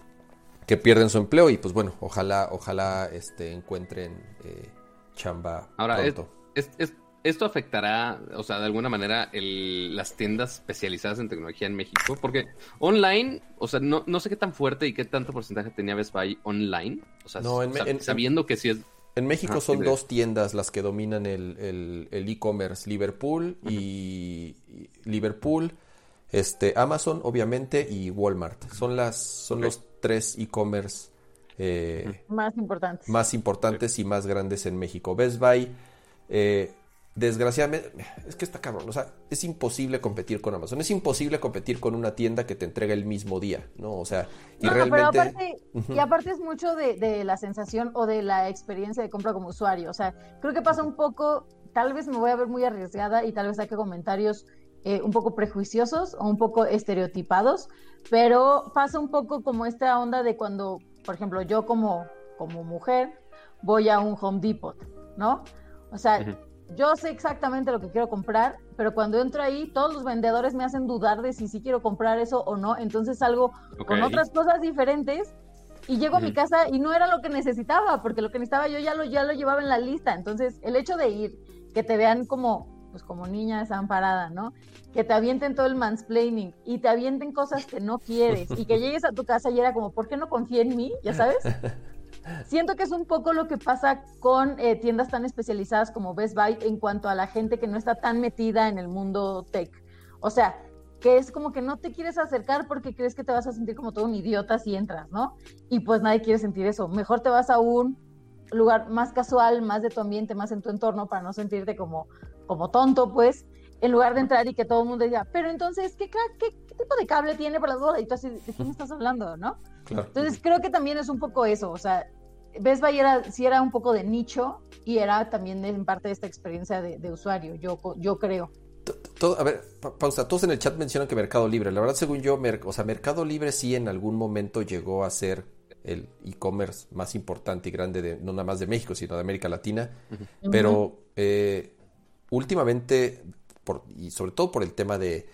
que pierden su empleo y pues bueno, ojalá, ojalá este, encuentren eh, chamba Ahora, pronto. esto afectará, o sea, de alguna manera las tiendas especializadas en tecnología en México, porque online, o sea, no, no sé qué tan fuerte y qué tanto porcentaje tenía Best Buy online, o sea, sabiendo que sí es... En México son dos tiendas las que dominan el e-commerce, Liverpool y Liverpool, este, Amazon, obviamente, y Walmart. Son las, son los tres e-commerce eh, más importantes. Más importantes y más grandes en México. Best Buy, eh, desgraciadamente, es que está cabrón, o sea, es imposible competir con Amazon, es imposible competir con una tienda que te entrega el mismo día, ¿no? O sea, y realmente... Pero aparte, Y aparte es mucho de, de, la sensación o de la experiencia de compra como usuario, o sea, creo que pasa un poco, tal vez me voy a ver muy arriesgada y tal vez saque comentarios eh, un poco prejuiciosos o un poco estereotipados, pero pasa un poco como esta onda de cuando, por ejemplo, yo como, como mujer voy a un Home Depot, ¿no? O sea, yo sé exactamente lo que quiero comprar, pero cuando entro ahí, todos los vendedores me hacen dudar de si sí quiero comprar eso o no, entonces salgo con otras cosas diferentes y llego a mi casa y no era lo que necesitaba, porque lo que necesitaba yo ya lo, ya lo llevaba en la lista. Entonces, el hecho de ir, que te vean como, pues como niña desamparada, ¿no? Que te avienten todo el mansplaining y te avienten cosas que no quieres y que llegues a tu casa y era como, ¿por qué no confía en mí? ¿Ya sabes? <laughs> Siento que es un poco lo que pasa con eh, tiendas tan especializadas como Best Buy en cuanto a la gente que no está tan metida en el mundo tech. O sea, que es como que no te quieres acercar porque crees que te vas a sentir como todo un idiota si entras, ¿no? Y pues nadie quiere sentir eso. Mejor te vas a un lugar más casual, más de tu ambiente, más en tu entorno para no sentirte como, como tonto, pues, en lugar de entrar y que todo el mundo diga, pero entonces, ¿qué, qué, tipo de cable tiene para la Y tú así, ¿de me estás hablando, no? Entonces creo que también es un poco eso, o sea, Best Buy era, sí era un poco de nicho y era también en parte de esta experiencia de, de usuario, yo, yo creo a ver, pausa. Todos en el chat mencionan que Mercado Libre. La verdad, según yo, o sea, Mercado Libre sí en algún momento llegó a ser el e-commerce más importante y grande de no nada más de México, sino de América Latina. Pero eh, últimamente, por, y sobre todo por el tema de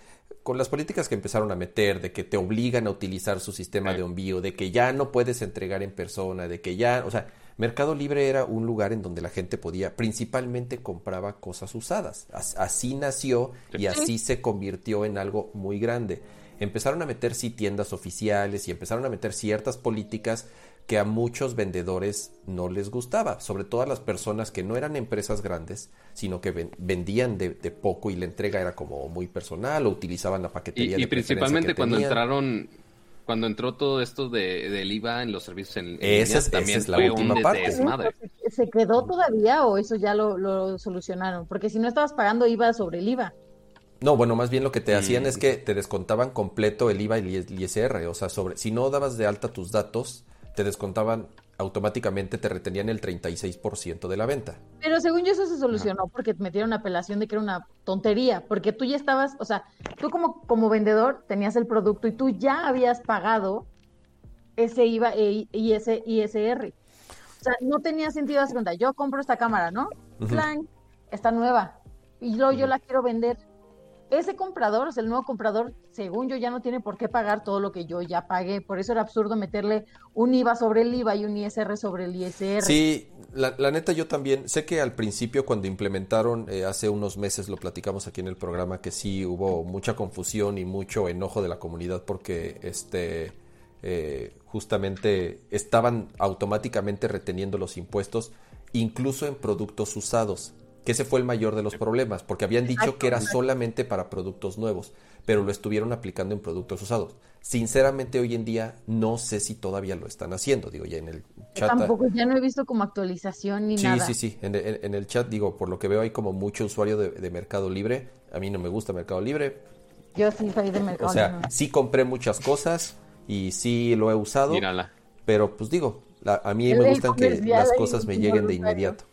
con las políticas que empezaron a meter, de que te obligan a utilizar su sistema de envío, de que ya no puedes entregar en persona, de que ya, o sea, Mercado Libre era un lugar en donde la gente podía, principalmente compraba cosas usadas. Así nació y así se convirtió en algo muy grande. Empezaron a meter sí tiendas oficiales y empezaron a meter ciertas políticas que a muchos vendedores no les gustaba, sobre todo a las personas que no eran empresas grandes, sino que vendían de, poco y la entrega era como muy personal o utilizaban la paquetería. Y, y principalmente cuando entraron cuando entró todo esto de, del IVA en los servicios en, esa es, también la última parte. ¿Se quedó todavía o eso ya lo, solucionaron? Porque si no estabas pagando IVA sobre el IVA. No, bueno, más bien lo que te hacían es que te descontaban completo el IVA y el ISR, o sea, sobre si no dabas de alta tus datos, te descontaban automáticamente te retenían el 36% de la venta. Pero según yo eso se solucionó porque metieron apelación de que era una tontería, porque tú ya estabas, o sea, tú como, como vendedor tenías el producto y tú ya habías pagado ese IVA e, y ese ISR. O sea, no tenía sentido hacer cuenta, yo compro esta cámara, ¿no? Plan, está nueva y luego yo la quiero vender ese comprador, o sea, el nuevo comprador, según yo, ya no tiene por qué pagar todo lo que yo ya pagué. Por eso era absurdo meterle un IVA sobre el IVA y un ISR sobre el ISR. Sí, la, neta yo también, sé que al principio cuando implementaron, eh, hace unos meses lo platicamos aquí en el programa, que sí hubo mucha confusión y mucho enojo de la comunidad porque este... Eh, justamente estaban automáticamente reteniendo los impuestos incluso en productos usados que ese fue el mayor de los problemas, porque habían dicho que era solamente para productos nuevos, pero lo estuvieron aplicando en productos usados. Sinceramente, hoy en día no sé si todavía lo están haciendo, digo, ya en el chat. Tampoco, ya no he visto como actualización ni nada. Sí, sí, sí, en, el chat, digo, por lo que veo hay como mucho usuario de, Mercado Libre, a mí no me gusta Mercado Libre. Yo sí soy de <laughs> Mercado O sea, sí compré muchas cosas y sí lo he usado, Mírala. pero pues digo, a mí me gustan que las cosas me lleguen de inmediato.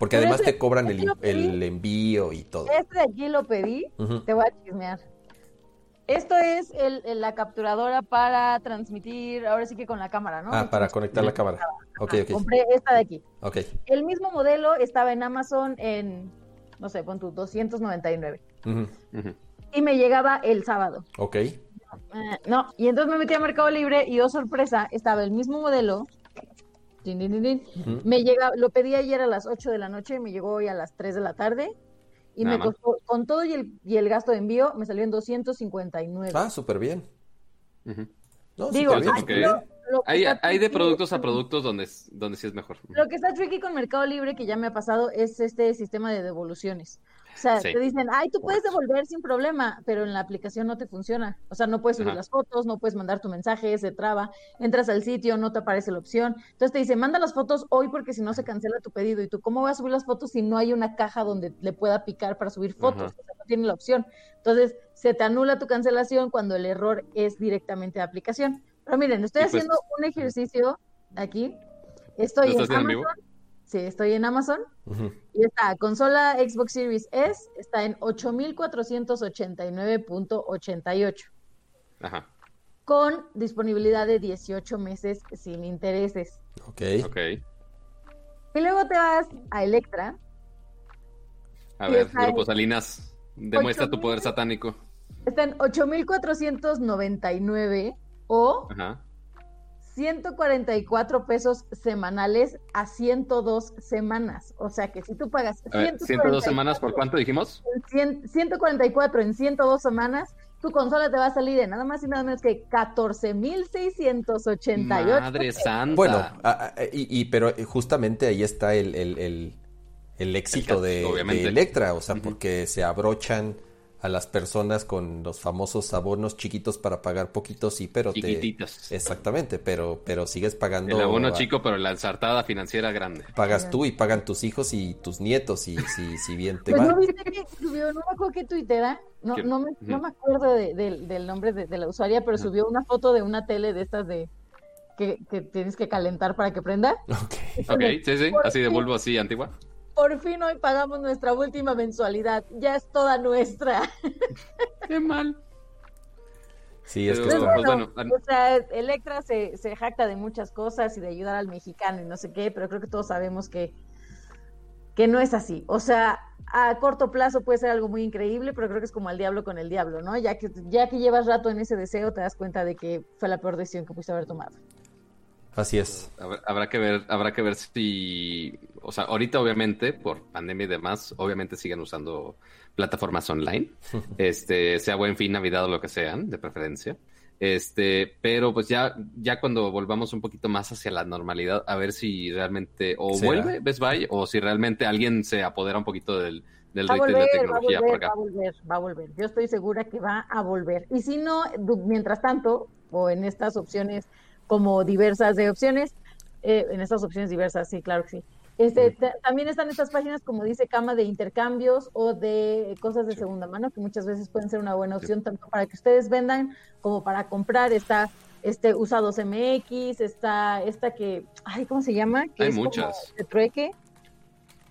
Porque además te cobran el, envío y todo. Este de aquí lo pedí, te voy a chismear. Esto es el, la capturadora para transmitir, ahora sí que con la cámara, ¿no? Ah, para conectar la cámara. Ok, ok. Compré esta de aquí. Ok. El mismo modelo estaba en Amazon en, no sé, pon tu 299. Y me llegaba el sábado. Ok. Eh, no, y entonces me metí a Mercado Libre y, oh sorpresa, estaba el mismo modelo me llega, lo pedí ayer a las 8 de la noche, me llegó hoy a las 3 de la tarde y me costó, con todo y el, y el gasto de envío, me salió en 259. Ah, súper bien. Digo, hay, hay, de productos a productos donde, donde sí es mejor. Lo que está tricky con Mercado Libre, que ya me ha pasado, es este sistema de devoluciones. O sea, te dicen, ay, tú puedes devolver sin problema, pero en la aplicación no te funciona. O sea, no puedes subir las fotos, no puedes mandar tu mensaje, se traba, entras al sitio, no te aparece la opción. Entonces te dice, manda las fotos hoy porque si no se cancela tu pedido. ¿Y tú cómo vas a subir las fotos si no hay una caja donde le pueda picar para subir fotos? O sea, no tiene la opción. Entonces, se te anula tu cancelación cuando el error es directamente de aplicación. Pero miren, estoy pues haciendo un ejercicio aquí. Estoy en Amazon. Sí, estoy en Amazon. Y está, consola Xbox Series S está en 8,489.88. Ajá. Con disponibilidad de 18 meses sin intereses. Ok. Ok. Y luego te vas a Electra. A ver, Grupo Salinas, demuestra tu poder satánico. Está en 8,499 o 144 pesos semanales a 102 semanas. O sea que si tú pagas... 102 semanas por cuánto dijimos? 144 en 102 semanas, tu consola te va a salir de nada más y nada menos que 14.688. Madre santa. Bueno, y, pero justamente ahí está el, el, el, éxito de, de, Electra, o sea, porque se abrochan a las personas con los famosos abonos chiquitos para pagar poquitos, sí, pero Chiquititos. Exactamente, pero, pero sigues pagando... El abono chico, pero la ensartada financiera grande. Pagas tú y pagan tus hijos y tus nietos, y si, si bien te pues va... ¿no viste que subió, no me acuerdo qué tuitera, no, no, me, no me acuerdo del nombre de, la usuaria, pero subió una foto de una tele de estas de... Que, que tienes que calentar para que prenda. Ok, okay sí, sí, así de bulbo así antigua por fin hoy pagamos nuestra última mensualidad. Ya es toda nuestra. <laughs> Qué mal. Sí, es que pues bueno, O sea, Electra se, se jacta de muchas cosas y de ayudar al mexicano y no sé qué, pero creo que todos sabemos que, que no es así. O sea, a corto plazo puede ser algo muy increíble, pero creo que es como el diablo con el diablo, ¿no? Ya que, ya que llevas rato en ese deseo, te das cuenta de que fue la peor decisión que pudiste haber tomado. Así es. Habrá que ver, habrá que ver si, o sea, ahorita obviamente por pandemia y demás, obviamente siguen usando plataformas online, <laughs> este, sea buen fin, navidad o lo que sean, de preferencia. Este, pero pues ya, ya cuando volvamos un poquito más hacia la normalidad, a ver si realmente o vuelve Best Buy o si realmente alguien se apodera un poquito del, del retail de tecnología va a volver, Va a volver, Yo estoy segura que va a volver. Y si no, mientras tanto, o en estas opciones como diversas de opciones, eh, en estas opciones diversas, sí, claro que sí. Este, también están estas páginas, como dice Cama, de intercambios o de cosas de segunda mano, que muchas veces pueden ser una buena opción tanto para que ustedes vendan como para comprar. Está este usados MX, está esta que, ay, ¿cómo se llama? Que Hay muchas. de trueque,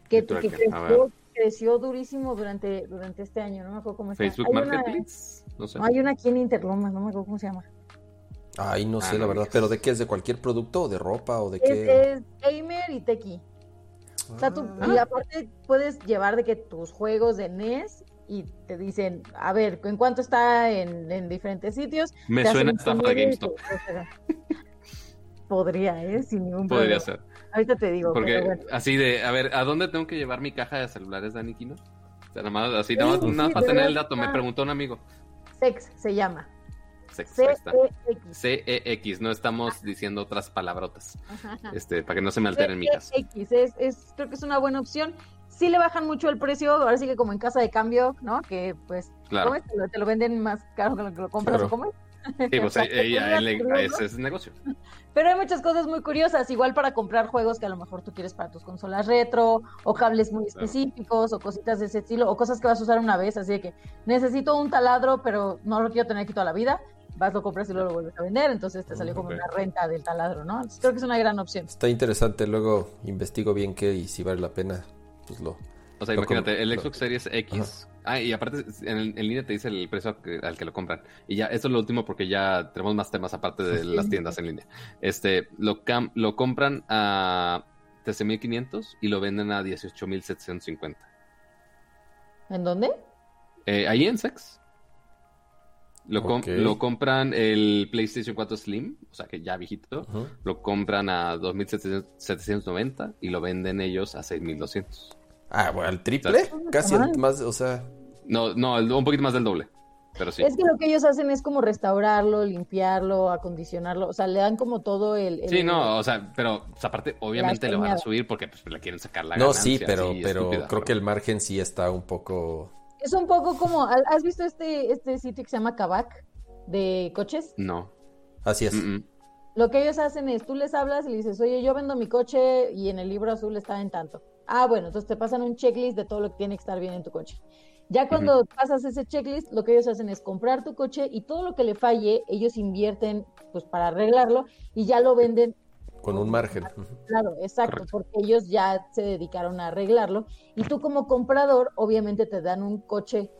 que, creció, durísimo durante, durante este año, no me acuerdo cómo se llama. Facebook Marketplace, no sé. Hay una aquí en Interlomas, no me acuerdo cómo se llama. Ay, no sé, ah, la verdad. ¿Pero de qué es? ¿De cualquier producto o de ropa o de qué? Es gamer y tequi. O sea, tú, ah. y aparte puedes llevar de que tus juegos de NES y te dicen, a ver, ¿en cuánto está en, diferentes sitios? Me suena estafa de GameStop. Podría, ¿eh? Sin ningún problema. Podría ser. Ahorita te digo. Porque así de, a ver, ¿a dónde tengo que llevar mi caja de celulares, Dani Kino? O sea, nada más, así, nada más, nada para tener el dato, me preguntó un amigo. Sex se llama. CEX. no estamos diciendo otras palabrotas. Este, para que no se me alteren mi caso. CEX, es, creo que es una buena opción. Sí le bajan mucho el precio, ahora sí que como en casa de cambio, ¿no? Que pues, Te, lo, venden más caro que lo que lo compras o comes. Sí, pues <laughs> ese es negocio. Pero hay muchas cosas muy curiosas, igual para comprar juegos que a lo mejor tú quieres para tus consolas retro, o cables muy específicos, o cositas de ese estilo, o cosas que vas a usar una vez, así de que necesito un taladro, pero no lo quiero tener aquí toda la vida vas, lo compras y luego lo vuelves a vender, entonces te salió como una renta del taladro, ¿no? creo que es una gran opción. Está interesante, luego investigo bien qué y si vale la pena, pues lo... O sea, imagínate, el Xbox Series X. Ah, y aparte en, línea te dice el precio al que lo compran. Y ya, esto es lo último porque ya tenemos más temas aparte de <laughs> las tiendas en línea. Este, lo, lo compran a 13.500 y lo venden a 18.750. ¿En dónde? Eh, ahí en Sex. Lo, lo, compran el PlayStation 4 Slim, o sea que ya viejito, lo compran a 2.790 y lo venden ellos a 6.200. Ah, bueno, al triple, casi más, o sea... No, no, un poquito más del doble. Pero sí. Es que lo que ellos hacen es como restaurarlo, limpiarlo, acondicionarlo, o sea, le dan como todo el... sí, no, o sea, pero aparte, obviamente le van a subir porque pues, le quieren sacar la No, sí, pero, pero creo que el margen sí está un poco es un poco como, ¿has visto este, este sitio que se llama Kavak de coches? No. Así es. Lo que ellos hacen es, tú les hablas y le dices, oye, yo vendo mi coche y en el libro azul está en tanto. Ah, bueno, entonces te pasan un checklist de todo lo que tiene que estar bien en tu coche. Ya cuando pasas ese checklist, lo que ellos hacen es comprar tu coche y todo lo que le falle, ellos invierten pues para arreglarlo y ya lo venden con un margen. Claro, exacto, porque ellos ya se dedicaron a arreglarlo y tú como comprador obviamente te dan un coche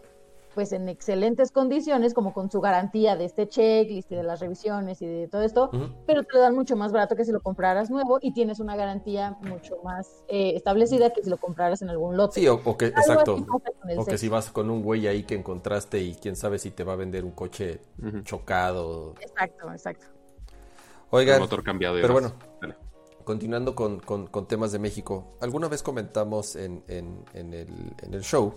pues en excelentes condiciones, como con su garantía de este checklist y de las revisiones y de todo esto, pero te lo dan mucho más barato que si lo compraras nuevo y tienes una garantía mucho más eh, establecida que si lo compraras en algún lote. Sí, o, que, exacto, o que si vas con un güey ahí que encontraste y quién sabe si te va a vender un coche chocado. Exacto, exacto. Oigan, pero bueno, continuando con, temas de México, alguna vez comentamos en, el, show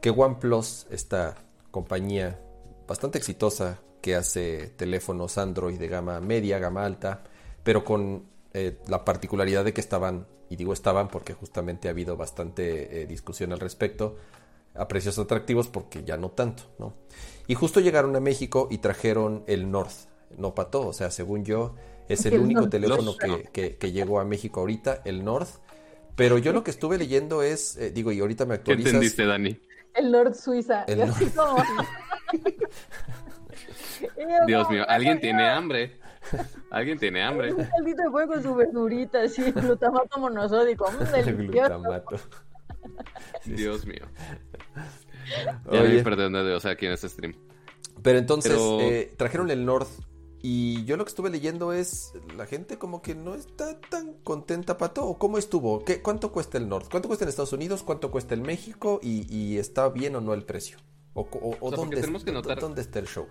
que OnePlus, esta compañía bastante exitosa que hace teléfonos Android de gama media, gama alta, pero con eh, la particularidad de que estaban, y digo estaban porque justamente ha habido bastante eh, discusión al respecto, a precios atractivos porque ya no tanto, ¿no? Y justo llegaron a México y trajeron el North, no Pato, o sea, según yo, es el, único teléfono que, que, llegó a México ahorita, el North. Pero yo lo que estuve leyendo es, eh, digo, y ahorita me actualizas. ¿Qué entendiste, Dani? El North Suiza. <laughs> Dios mío, alguien tiene hambre. Alguien tiene hambre. Un caldito de fuego con su verdurita, así, <laughs> glutamato monosódico. <laughs> El glutamato. Dios mío. Ya Oye. me perdí de o sea, aquí en este stream. Pero entonces, Eh, trajeron el North y yo lo que estuve leyendo es, la gente como que no está tan contenta, Pato. ¿O cómo estuvo? ¿Qué, ¿Cuánto cuesta el North? ¿Cuánto cuesta en Estados Unidos? ¿Cuánto cuesta en México? ¿Y, está bien o no el precio? ¿O, dónde, dónde está el show?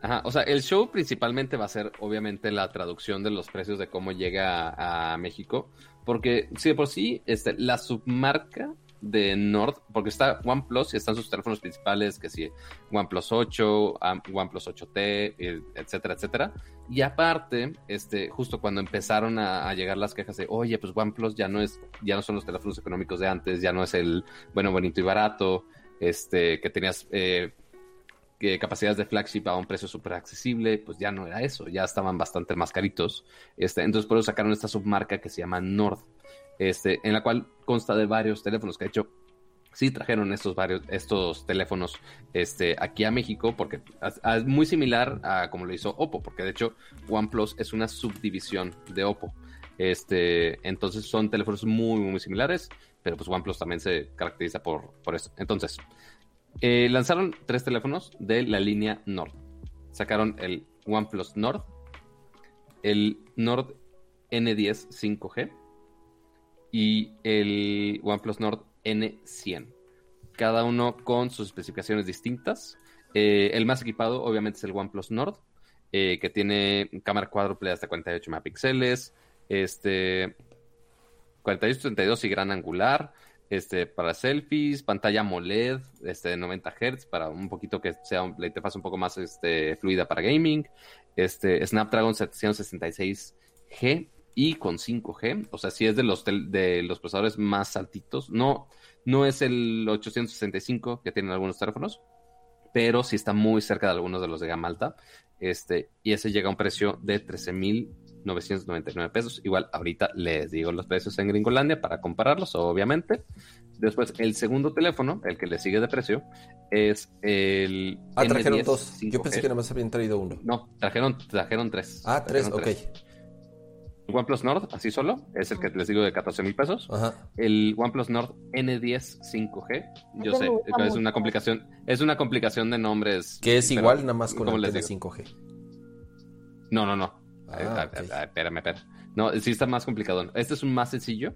Ajá, o sea, el show principalmente va a ser obviamente la traducción de los precios de cómo llega a, México, porque si de por sí este, la submarca de Nord, porque está OnePlus y están sus teléfonos principales, que sí, OnePlus 8, OnePlus 8T, etcétera, etcétera. Y aparte, este, justo cuando empezaron a, llegar las quejas de, oye, pues OnePlus ya no es, ya no son los teléfonos económicos de antes, ya no es el bueno, bonito y barato, este, que tenías eh, que capacidades de flagship a un precio súper accesible, pues ya no era eso, ya estaban bastante más caritos. Este, entonces por eso sacaron esta submarca que se llama Nord este, en la cual consta de varios teléfonos, que de hecho sí trajeron estos varios, estos teléfonos este, aquí a México, porque es muy similar a como lo hizo Oppo, porque de hecho OnePlus es una subdivisión de Oppo. Este, entonces son teléfonos muy, muy similares, pero pues OnePlus también se caracteriza por, por eso. Entonces, eh, lanzaron tres teléfonos de la línea Nord. Sacaron el OnePlus Nord, el Nord N10 5G, y el OnePlus Nord N100. Cada uno con sus especificaciones distintas. Eh, el más equipado, obviamente, es el OnePlus Nord, eh, que tiene cámara cuádruple hasta 48 megapíxeles, este, 48, 32 y gran angular, este, para selfies, pantalla AMOLED este, de 90 Hz para un poquito que sea la interfaz un poco más este, fluida para gaming, este, Snapdragon 766G y con 5G, o sea, si es de los, de los procesadores más altitos, no, no es el 865 que tienen algunos teléfonos, pero sí está muy cerca de algunos de los de gama alta, este, y ese llega a un precio de 13.999 pesos, igual ahorita les digo los precios en Gringolandia para compararlos, obviamente. Después, el segundo teléfono, el que le sigue de precio, es el. Ah, trajeron dos. Yo pensé que nada más habían traído uno. No, trajeron, trajeron tres. Ah, tres, ok. OnePlus Nord, así solo, es el que les digo de 14 mil pesos. El OnePlus Nord N10 5G, yo sé, es una complicación, es una complicación de nombres. Que es igual nada más con el N 5G. No, no, no. Ah, espérame, espérame. No, sí está más complicado. Este es un más sencillo.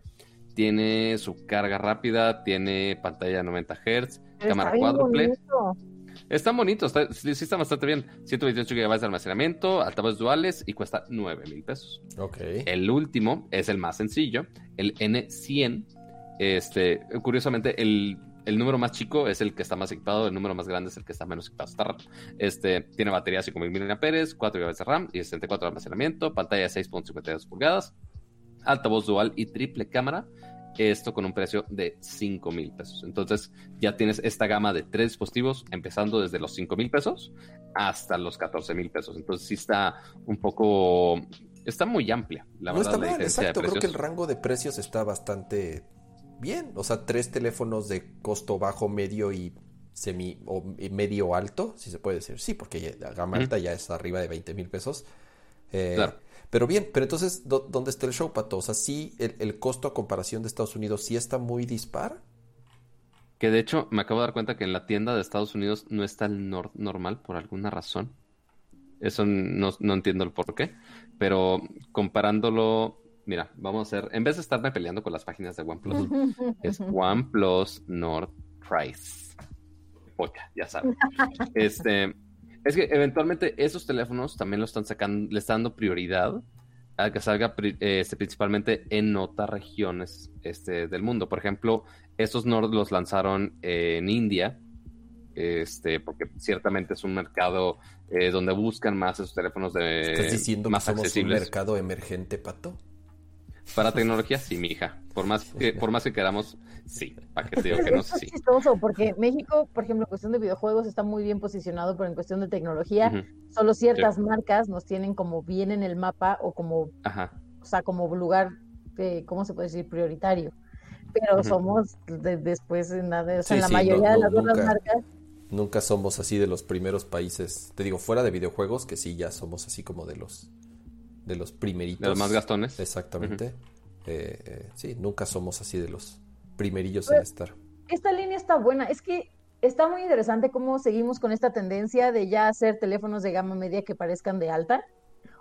Tiene su carga rápida, tiene pantalla 90 Hz, cámara cuádruple. Está bonito, está, sí, está bastante bien. 128 GB de almacenamiento, altavoces duales y cuesta 9 mil pesos. Ok. El último es el más sencillo, el N100. Este, curiosamente, el, número más chico es el que está más equipado, el número más grande es el que está menos equipado. Está raro. Este, tiene batería 5000 mAh, 4 GB de RAM y 64 de almacenamiento, pantalla de 6.52 pulgadas, altavoz dual y triple cámara esto con un precio de 5 mil pesos. Entonces ya tienes esta gama de tres dispositivos empezando desde los 5 mil pesos hasta los 14 mil pesos. Entonces sí está un poco, está muy amplia. La no está mal, exacto. Creo que el rango de precios está bastante bien. O sea, tres teléfonos de costo bajo, medio y semi o medio alto, si se puede decir. Sí, porque la gama alta ya es arriba de 20 mil pesos. Eh, claro. Pero bien, pero entonces, ¿dónde está el show, Pato? O sea, sí, el, costo a comparación de Estados Unidos sí está muy dispar. Que de hecho, me acabo de dar cuenta que en la tienda de Estados Unidos no está el normal por alguna razón. Eso no, entiendo el por qué. Pero comparándolo, mira, vamos a hacer, en vez de estarme peleando con las páginas de OnePlus, <laughs> es OnePlus Nord Price. Pocha, ya saben. <laughs> Este, Es que eventualmente esos teléfonos también lo están sacando, le están dando prioridad a que salga este, principalmente en otras regiones este, del mundo. Por ejemplo, estos Nord los lanzaron en India, este, porque ciertamente es un mercado eh, donde buscan más esos teléfonos de ¿Estás diciendo más que somos un mercado emergente, Pato? Para tecnología, sí, mi hija. Por más que, por más que queramos, sí. Para que te digo que no sé. Es chistoso porque México, por ejemplo, en cuestión de videojuegos está muy bien posicionado, pero en cuestión de tecnología, solo ciertas marcas nos tienen como bien en el mapa o como, o sea, como lugar, de, ¿cómo se puede decir? Prioritario. Pero somos después en, nada, o sea, en la mayoría de las otras marcas nunca somos así de los primeros países. Te digo, fuera de videojuegos, que sí, ya somos así como de los de los primeritos. De los más gastones. Exactamente. Eh, eh, sí, nunca somos así de los primerillos en pues, estar. Esta línea está buena. Es que está muy interesante cómo seguimos con esta tendencia de ya hacer teléfonos de gama media que parezcan de alta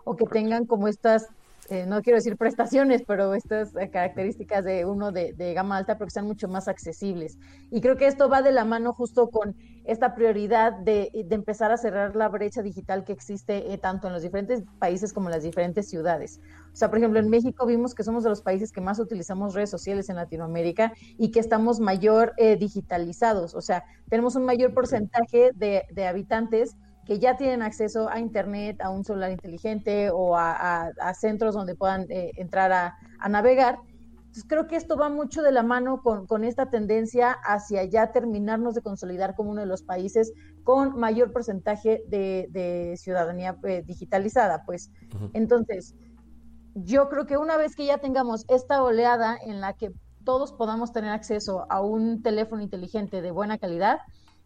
o que tengan como estas eh, no quiero decir prestaciones, pero estas eh, características de uno de, gama alta, pero que sean mucho más accesibles. Y creo que esto va de la mano justo con esta prioridad de, empezar a cerrar la brecha digital que existe eh, tanto en los diferentes países como en las diferentes ciudades. O sea, por ejemplo, en México vimos que somos de los países que más utilizamos redes sociales en Latinoamérica y que estamos mayor digitalizados. O sea, tenemos un mayor porcentaje de, de habitantes que ya tienen acceso a Internet, a un celular inteligente o a, centros donde puedan eh, entrar a, navegar. Entonces creo que esto va mucho de la mano con, esta tendencia hacia ya terminarnos de consolidar como uno de los países con mayor porcentaje de, ciudadanía eh, digitalizada. Pues entonces, yo creo que una vez que ya tengamos esta oleada en la que todos podamos tener acceso a un teléfono inteligente de buena calidad,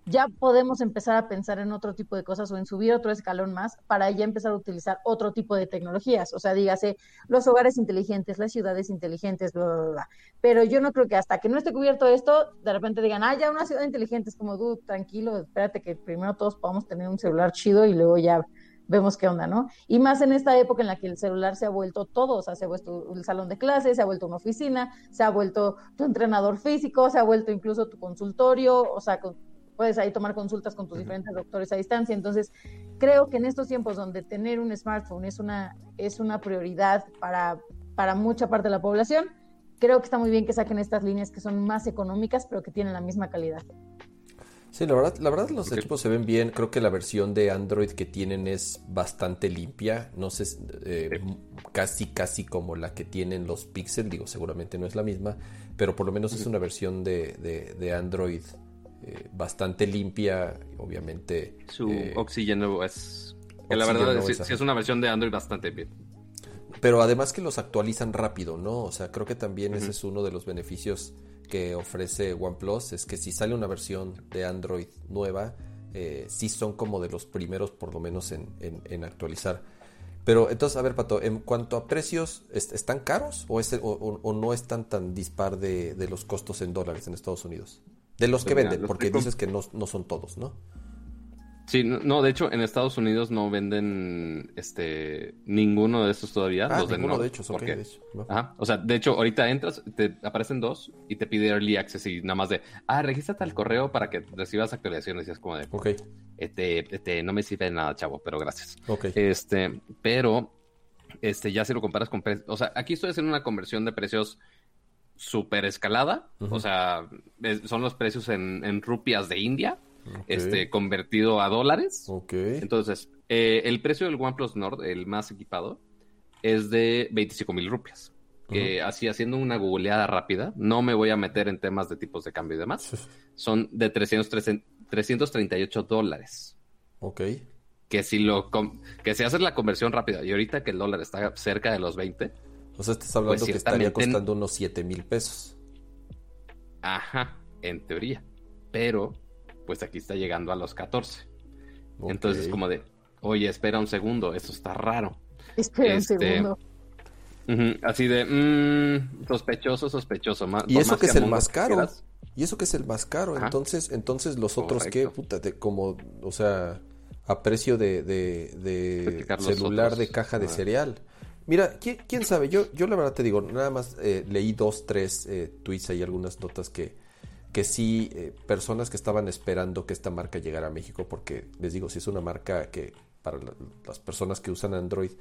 ya podemos empezar a pensar en otro tipo de cosas o en subir otro escalón más para ya empezar a utilizar otro tipo de tecnologías. O sea, dígase, los hogares inteligentes, las ciudades inteligentes, bla, bla, bla. Pero yo no creo que hasta que no esté cubierto esto, de repente digan, ah, ya una ciudad inteligente es como, tú, tranquilo, espérate que primero todos podamos tener un celular chido y luego ya vemos qué onda, ¿no? Y más en esta época en la que el celular se ha vuelto todo, o sea, se ha vuelto el salón de clases, se ha vuelto una oficina, se ha vuelto tu entrenador físico, se ha vuelto incluso tu consultorio, o sea, puedes ahí tomar consultas con tus diferentes doctores a distancia. Entonces, creo que en estos tiempos donde tener un smartphone es una, es una prioridad para, para mucha parte de la población, creo que está muy bien que saquen estas líneas que son más económicas, pero que tienen la misma calidad. Sí, la verdad, la verdad los equipos se ven bien. Creo que la versión de Android que tienen es bastante limpia. No sé, eh, casi, casi como la que tienen los Pixel. Digo, seguramente no es la misma, pero por lo menos es una versión de, de, de Android eh, bastante limpia, obviamente. Su eh, oxígeno es... la verdad es, sí, es una versión de Android bastante bien. Pero además que los actualizan rápido, ¿no? O sea, creo que también ese es uno de los beneficios que ofrece OnePlus, es que si sale una versión de Android nueva, eh, sí son como de los primeros por lo menos en, actualizar. Pero entonces, a ver, Pato, en cuanto a precios, ¿están caros o, es, o, no están tan dispar de, de, los costos en dólares en Estados Unidos? De los que venden, porque dices que no, son todos, ¿no? Sí, no, de hecho en Estados Unidos no venden este ninguno de estos todavía. Ah, los ninguno de, hecho, de hecho. Ajá. O sea, de hecho, ahorita entras, te aparecen dos y te pide Early Access y nada más de, ah, regístrate al correo para que recibas actualizaciones. Y es como de, ok. Este, este, no me sirve de nada, chavo, pero gracias. Ok. Este, pero, este, ya si lo comparas con precios, o sea, aquí estoy haciendo una conversión de precios super escalada. O sea, son los precios en, rupias de India, este, convertido a dólares. Ok. Entonces, eh, el precio del OnePlus Nord, el más equipado, es de 25 mil rupias. así haciendo una googleada rápida, no me voy a meter en temas de tipos de cambio y demás. Son de 338 dólares. Ok. Que si lo que si haces la conversión rápida y ahorita que el dólar está cerca de los 20, o sea, estás hablando pues que estaría costando unos 7 mil pesos. Ajá, en teoría. Pero, pues aquí está llegando a los 14. Entonces, como de, oye, espera un segundo, esto está raro. Espera un este, segundo. así de, mmm, sospechoso, sospechoso. y eso que es el más caro. Y eso que es el más caro. Entonces, entonces los otros que, puta, como, o sea, a precio de, de, celular de caja de cereal. Mira, ¿quién, sabe? Yo, yo la verdad te digo, nada más eh, leí dos, tres eh, tweets y algunas notas que, que sí, eh, personas que estaban esperando que esta marca llegara a México, porque les digo, si es una marca que para las personas que usan Android,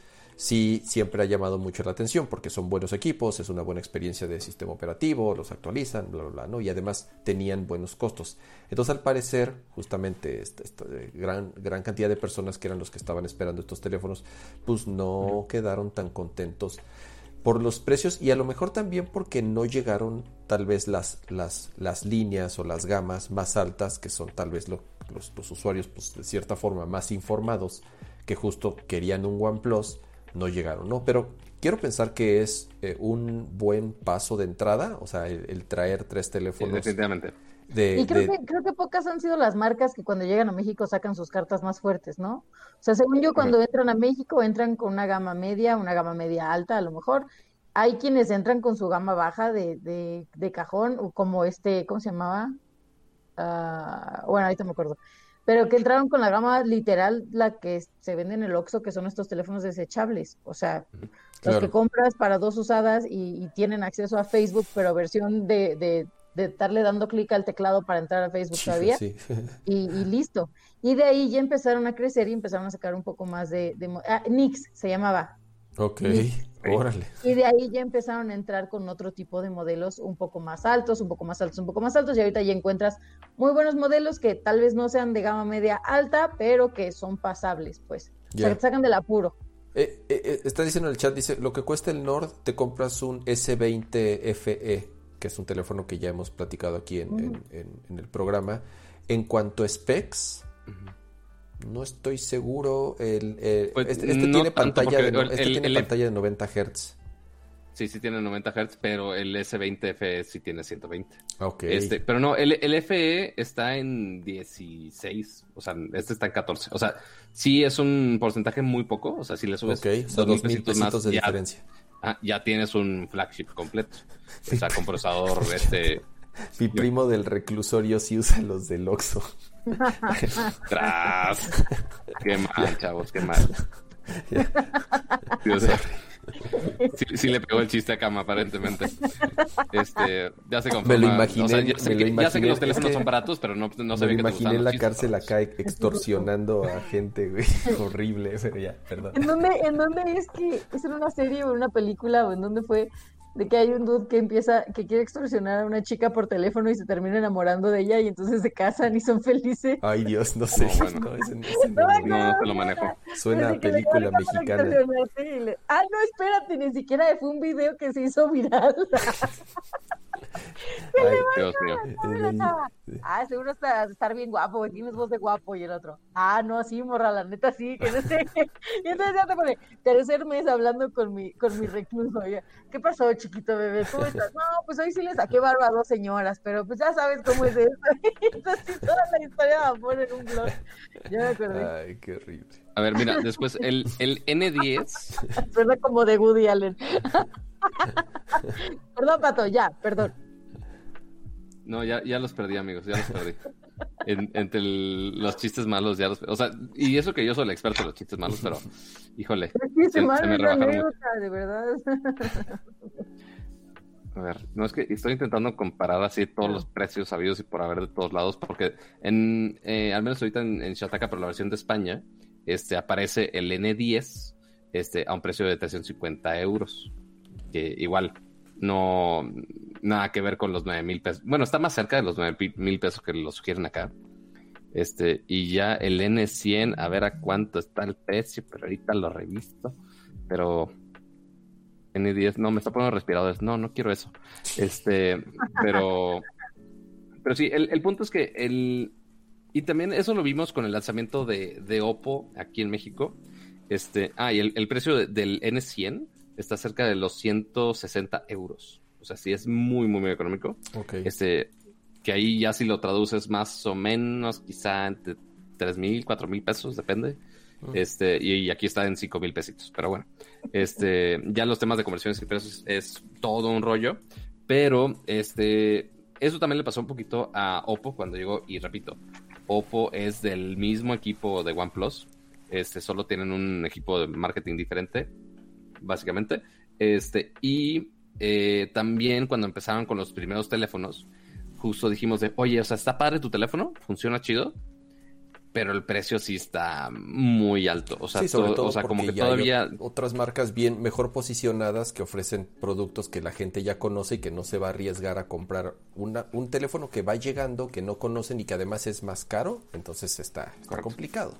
sí siempre ha llamado mucho la atención, porque son buenos equipos, es una buena experiencia de sistema operativo, los actualizan, bla, bla, bla, ¿no? Y además tenían buenos costos. Entonces, al parecer, justamente esta, eh, gran, cantidad de personas que eran los que estaban esperando estos teléfonos, pues no quedaron tan contentos por los precios y a lo mejor también porque no llegaron tal vez las líneas o las gamas más altas, que son tal vez los, los, usuarios pues, de cierta forma más informados, que justo querían un OnePlus, no llegaron, ¿no? Pero quiero pensar que es eh, un buen paso de entrada, o sea, el, traer tres teléfonos. definitivamente. y creo, que, creo que pocas han sido las marcas que cuando llegan a México sacan sus cartas más fuertes, ¿no? O sea, según yo, cuando entran a México, entran con una gama media, una gama media alta a lo mejor. Hay quienes entran con su gama baja de, de, de cajón, como este, ¿cómo se llamaba? Uh, bueno, ahorita me acuerdo. Pero que entraron con la gama literal, la que se vende en el Oxxo, que son estos teléfonos desechables. O sea, los que compras para dos usadas y, tienen acceso a Facebook, pero versión de, de, de estarle dando clic al teclado para entrar a Facebook todavía. <laughs> Y, listo. Y de ahí ya empezaron a crecer y empezaron a sacar un poco más de... de ah, Nix se llamaba. Ok, órale. Y de ahí ya empezaron a entrar con otro tipo de modelos un poco más altos, un poco más altos, un poco más altos, y ahorita ya encuentras muy buenos modelos que tal vez no sean de gama media alta, pero que son pasables, pues. O sea, que te sacan del apuro. Eh, eh, eh, está diciendo en el chat, dice, lo que cuesta el Nord, te compras un S20 FE, que es un teléfono que ya hemos platicado aquí en, el programa. En cuanto a specs, no estoy seguro. El, pues, este, este tiene, pantalla de, este tiene pantalla de 90 Hz. Sí, sí tiene 90 Hz, pero el S20 FE sí tiene 120. Ok. Este, pero no, el, el, FE está en 16, o sea, este está en 14. O sea, sí es un porcentaje muy poco, o sea, si le subes okay, mil pesitos de diferencia. Ah, ya tienes un flagship completo. <laughs> O sea, con procesador este... Mi primo del reclusorio sí usa los del Oxxo. <laughs> Tras. Qué mal, chavos, qué mal. Dios sí, le pegó el chiste a Cama, aparentemente. Este, ya se conforma. Me lo imaginé. ya, sé que, los teléfonos son baratos, pero no, no se ve que imaginé en la cárcel acá extorsionando a gente, güey. <laughs> Horrible, pero ya, perdón. ¿En dónde, ¿En dónde es que es en una serie o en una película o en dónde fue de que hay un dude que empieza, que quiere extorsionar a una chica por teléfono y se termina enamorando de ella y entonces se casan y son felices. Ay Dios, no sé. No, no, ese, no, no, te lo manejo. Suena a película mexicana. Ah, no, espérate, ni siquiera fue un video que se hizo viral. <laughs> Ay, Dios mío. Ah, seguro está, estar bien guapo, güey. Tienes voz de guapo. Y el otro, ah, no, sí, morra, la neta sí. Que no sé. <laughs> y entonces ya te pone tercer mes hablando con mi, con mi recluso. ¿Qué pasó, chiquito bebé? ¿Cómo estás? No, pues hoy sí le saqué barba a dos señoras, pero pues ya sabes cómo es eso. <laughs> entonces toda la historia va a poner en un blog. Ya me acordé. Ay, qué horrible. A ver, mira, después el, el N10. Suena como de Woody Allen. perdón, Pato, ya, perdón. No, ya, ya los perdí, amigos, ya los perdí. entre los chistes malos, ya los O sea, y eso que yo soy el experto en los chistes malos, pero, híjole. Se, me rebajaron de verdad. A ver, no es que estoy intentando comparar así todos los precios sabidos y por haber de todos lados, porque en, eh, al menos ahorita en, en Shataka, pero la versión de España, este, aparece el N10 este, a un precio de 350 euros. Que igual, no nada que ver con los 9 mil pesos. Bueno, está más cerca de los 9 mil pesos que lo sugieren acá. Este, y ya el N100, a ver a cuánto está el precio, pero ahorita lo revisto. Pero N10, no, me está poniendo respiradores. No, no quiero eso. Este, pero, pero sí, el, el punto es que el, y también eso lo vimos con el lanzamiento de, de Oppo aquí en México. Este, ah, y el, el precio del N100 está cerca de los 160 euros. O sea, sí es muy, muy, muy económico. Este, que ahí ya si lo traduces más o menos, quizá entre 3 mil, 4 mil pesos, depende. Ah. Este, y, aquí está en 5 mil pesitos. Pero bueno, este, ya los temas de conversiones y precios es todo un rollo. Pero este, eso también le pasó un poquito a Oppo cuando llegó. Y repito, Oppo es del mismo equipo de OnePlus. Este, solo tienen un equipo de marketing diferente, básicamente. Este, y eh, también cuando empezaron con los primeros teléfonos, justo dijimos de, oye, o sea, está padre tu teléfono, funciona chido, pero el precio sí está muy alto. O sea, o sea como que todavía. otras marcas bien mejor posicionadas que ofrecen productos que la gente ya conoce y que no se va a arriesgar a comprar una, un teléfono que va llegando, que no conocen y que además es más caro. Entonces está, está complicado.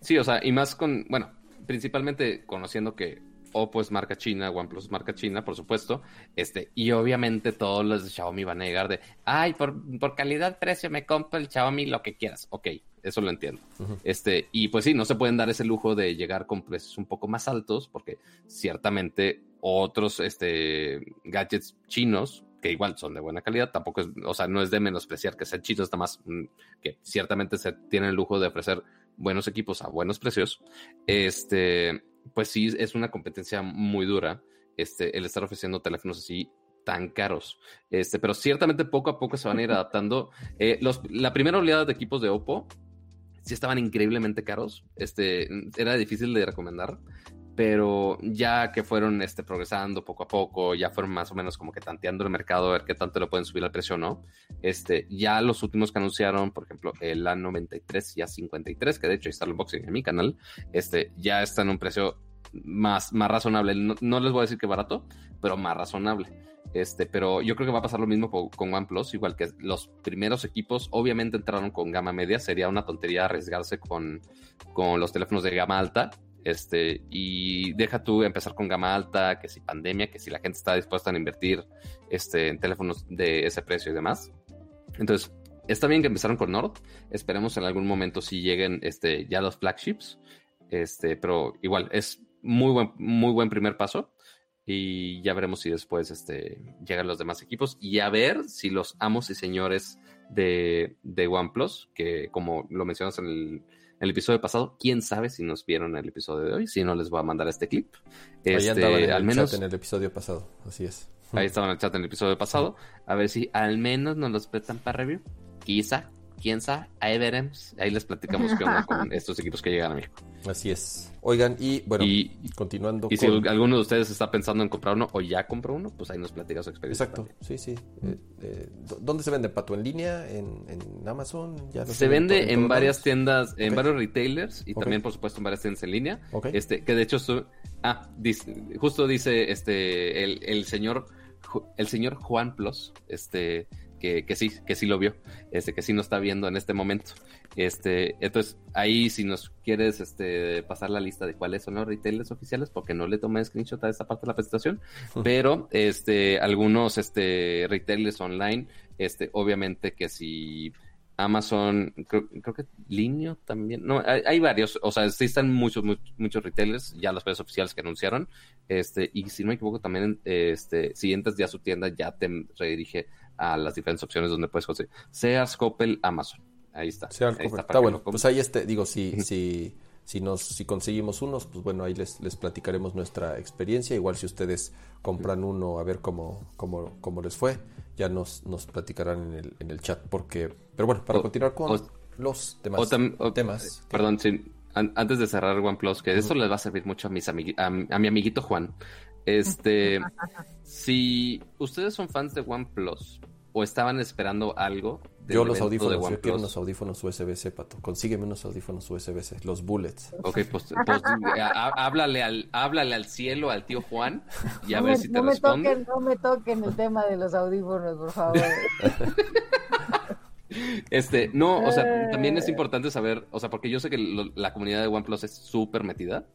Sí, o sea, y más con. Bueno, principalmente conociendo que Oppo es marca china, OnePlus es marca china, por supuesto. Este, y obviamente todos los de Xiaomi van a negar de, ay, por, por calidad-precio me compro el Xiaomi lo que quieras. Ok, eso lo entiendo. Este, y pues sí, no se pueden dar ese lujo de llegar con precios un poco más altos, porque ciertamente otros este, gadgets chinos, que igual son de buena calidad, tampoco es, o sea, no es de menospreciar que sean chinos, nada más mm, que ciertamente se tienen el lujo de ofrecer buenos equipos a buenos precios. Este, pues sí, es una competencia muy dura, este, el estar ofreciendo teléfonos así tan caros. Este, pero ciertamente poco a poco se van a ir <laughs> adaptando. Eh, los, la primera oleada de equipos de Oppo sí estaban increíblemente caros. Este, era difícil de recomendar, pero ya que fueron este, progresando poco a poco, ya fueron más o menos como que tanteando el mercado a ver qué tanto le pueden subir al precio no. Este, ya los últimos que anunciaron, por ejemplo, el A93 y A53, que de hecho está el unboxing en mi canal, este, ya está en un precio más, más razonable. No, les voy a decir que barato, pero más razonable. Este, pero yo creo que va a pasar lo mismo con, OnePlus, igual que los primeros equipos obviamente entraron con gama media, sería una tontería arriesgarse con, con los teléfonos de gama alta, este, y deja tú empezar con gama alta, que si pandemia, que si la gente está dispuesta a invertir este, en teléfonos de ese precio y demás. Entonces, está bien que empezaron con Nord, esperemos en algún momento si lleguen este, ya los flagships, este, pero igual es muy buen, muy buen primer paso. Y ya veremos si después este, llegan los demás equipos. Y a ver si los amos y señores de, de OnePlus, que como lo mencionas en el, episodio pasado, quién sabe si nos vieron en el episodio de hoy. Si no, les voy a mandar este clip. Ahí este, en el al menos, chat en el episodio pasado, así es. Ahí estaba en el chat en el episodio pasado. A ver si al menos nos los prestan para review. Quizá, quién sabe, ahí veremos. Ahí les platicamos qué onda con <laughs> estos equipos que llegan a México. Así es. Oigan, y bueno, continuando. Y si alguno de ustedes está pensando en comprar uno o ya compró uno, pues ahí nos platica su experiencia. Exacto, sí, sí. Eh, eh, ¿Dónde se vende, Pato? ¿En línea? ¿En, Amazon? ¿Ya se vende en, varias tiendas, en varios retailers y también, por supuesto, en varias tiendas en línea. Este, que de hecho, ah, justo dice este el, el señor el señor Juan Plus, este, que, sí, que sí lo vio, este, que sí nos está viendo en este momento. Este, entonces, ahí si nos quieres este, pasar la lista de cuáles son los retailers oficiales, porque no le tomé screenshot a esta parte de la presentación, pero este, algunos este, retailers online, este, obviamente que si Amazon, creo, que Linio también, no, hay, varios, o sea, sí están muchos, muchos, retailers, ya los precios oficiales que anunciaron, este, y si no me equivoco también, este, si entras ya a su tienda, ya te redirige a las diferentes opciones donde puedes conseguir. Sears, Coppel, Amazon. Ahí está. está, bueno. Pues ahí este, digo, si, si, si nos, si conseguimos unos, pues bueno, ahí les, les platicaremos nuestra experiencia. Igual si ustedes compran uno, a ver cómo, cómo, cómo les fue, ya nos, nos platicarán en el, en el chat. Porque, pero bueno, para continuar con los temas. Perdón, antes de cerrar OnePlus, que eso les va a servir mucho a mis a, a mi amiguito Juan. Este, <laughs> si ustedes son fans de OnePlus o estaban esperando algo. Yo los audífonos, yo quiero unos audífonos USB-C, Pato. Consígueme unos audífonos USB-C, los bullets. Ok, pues, pues <laughs> háblale, al, háblale al cielo, al tío Juan, y a ver si te no responde. Me toquen, no me toquen el tema de los audífonos, por favor. <laughs> Este, no, o sea, también es importante saber, o sea, porque yo sé que la comunidad de OnePlus es súper metida.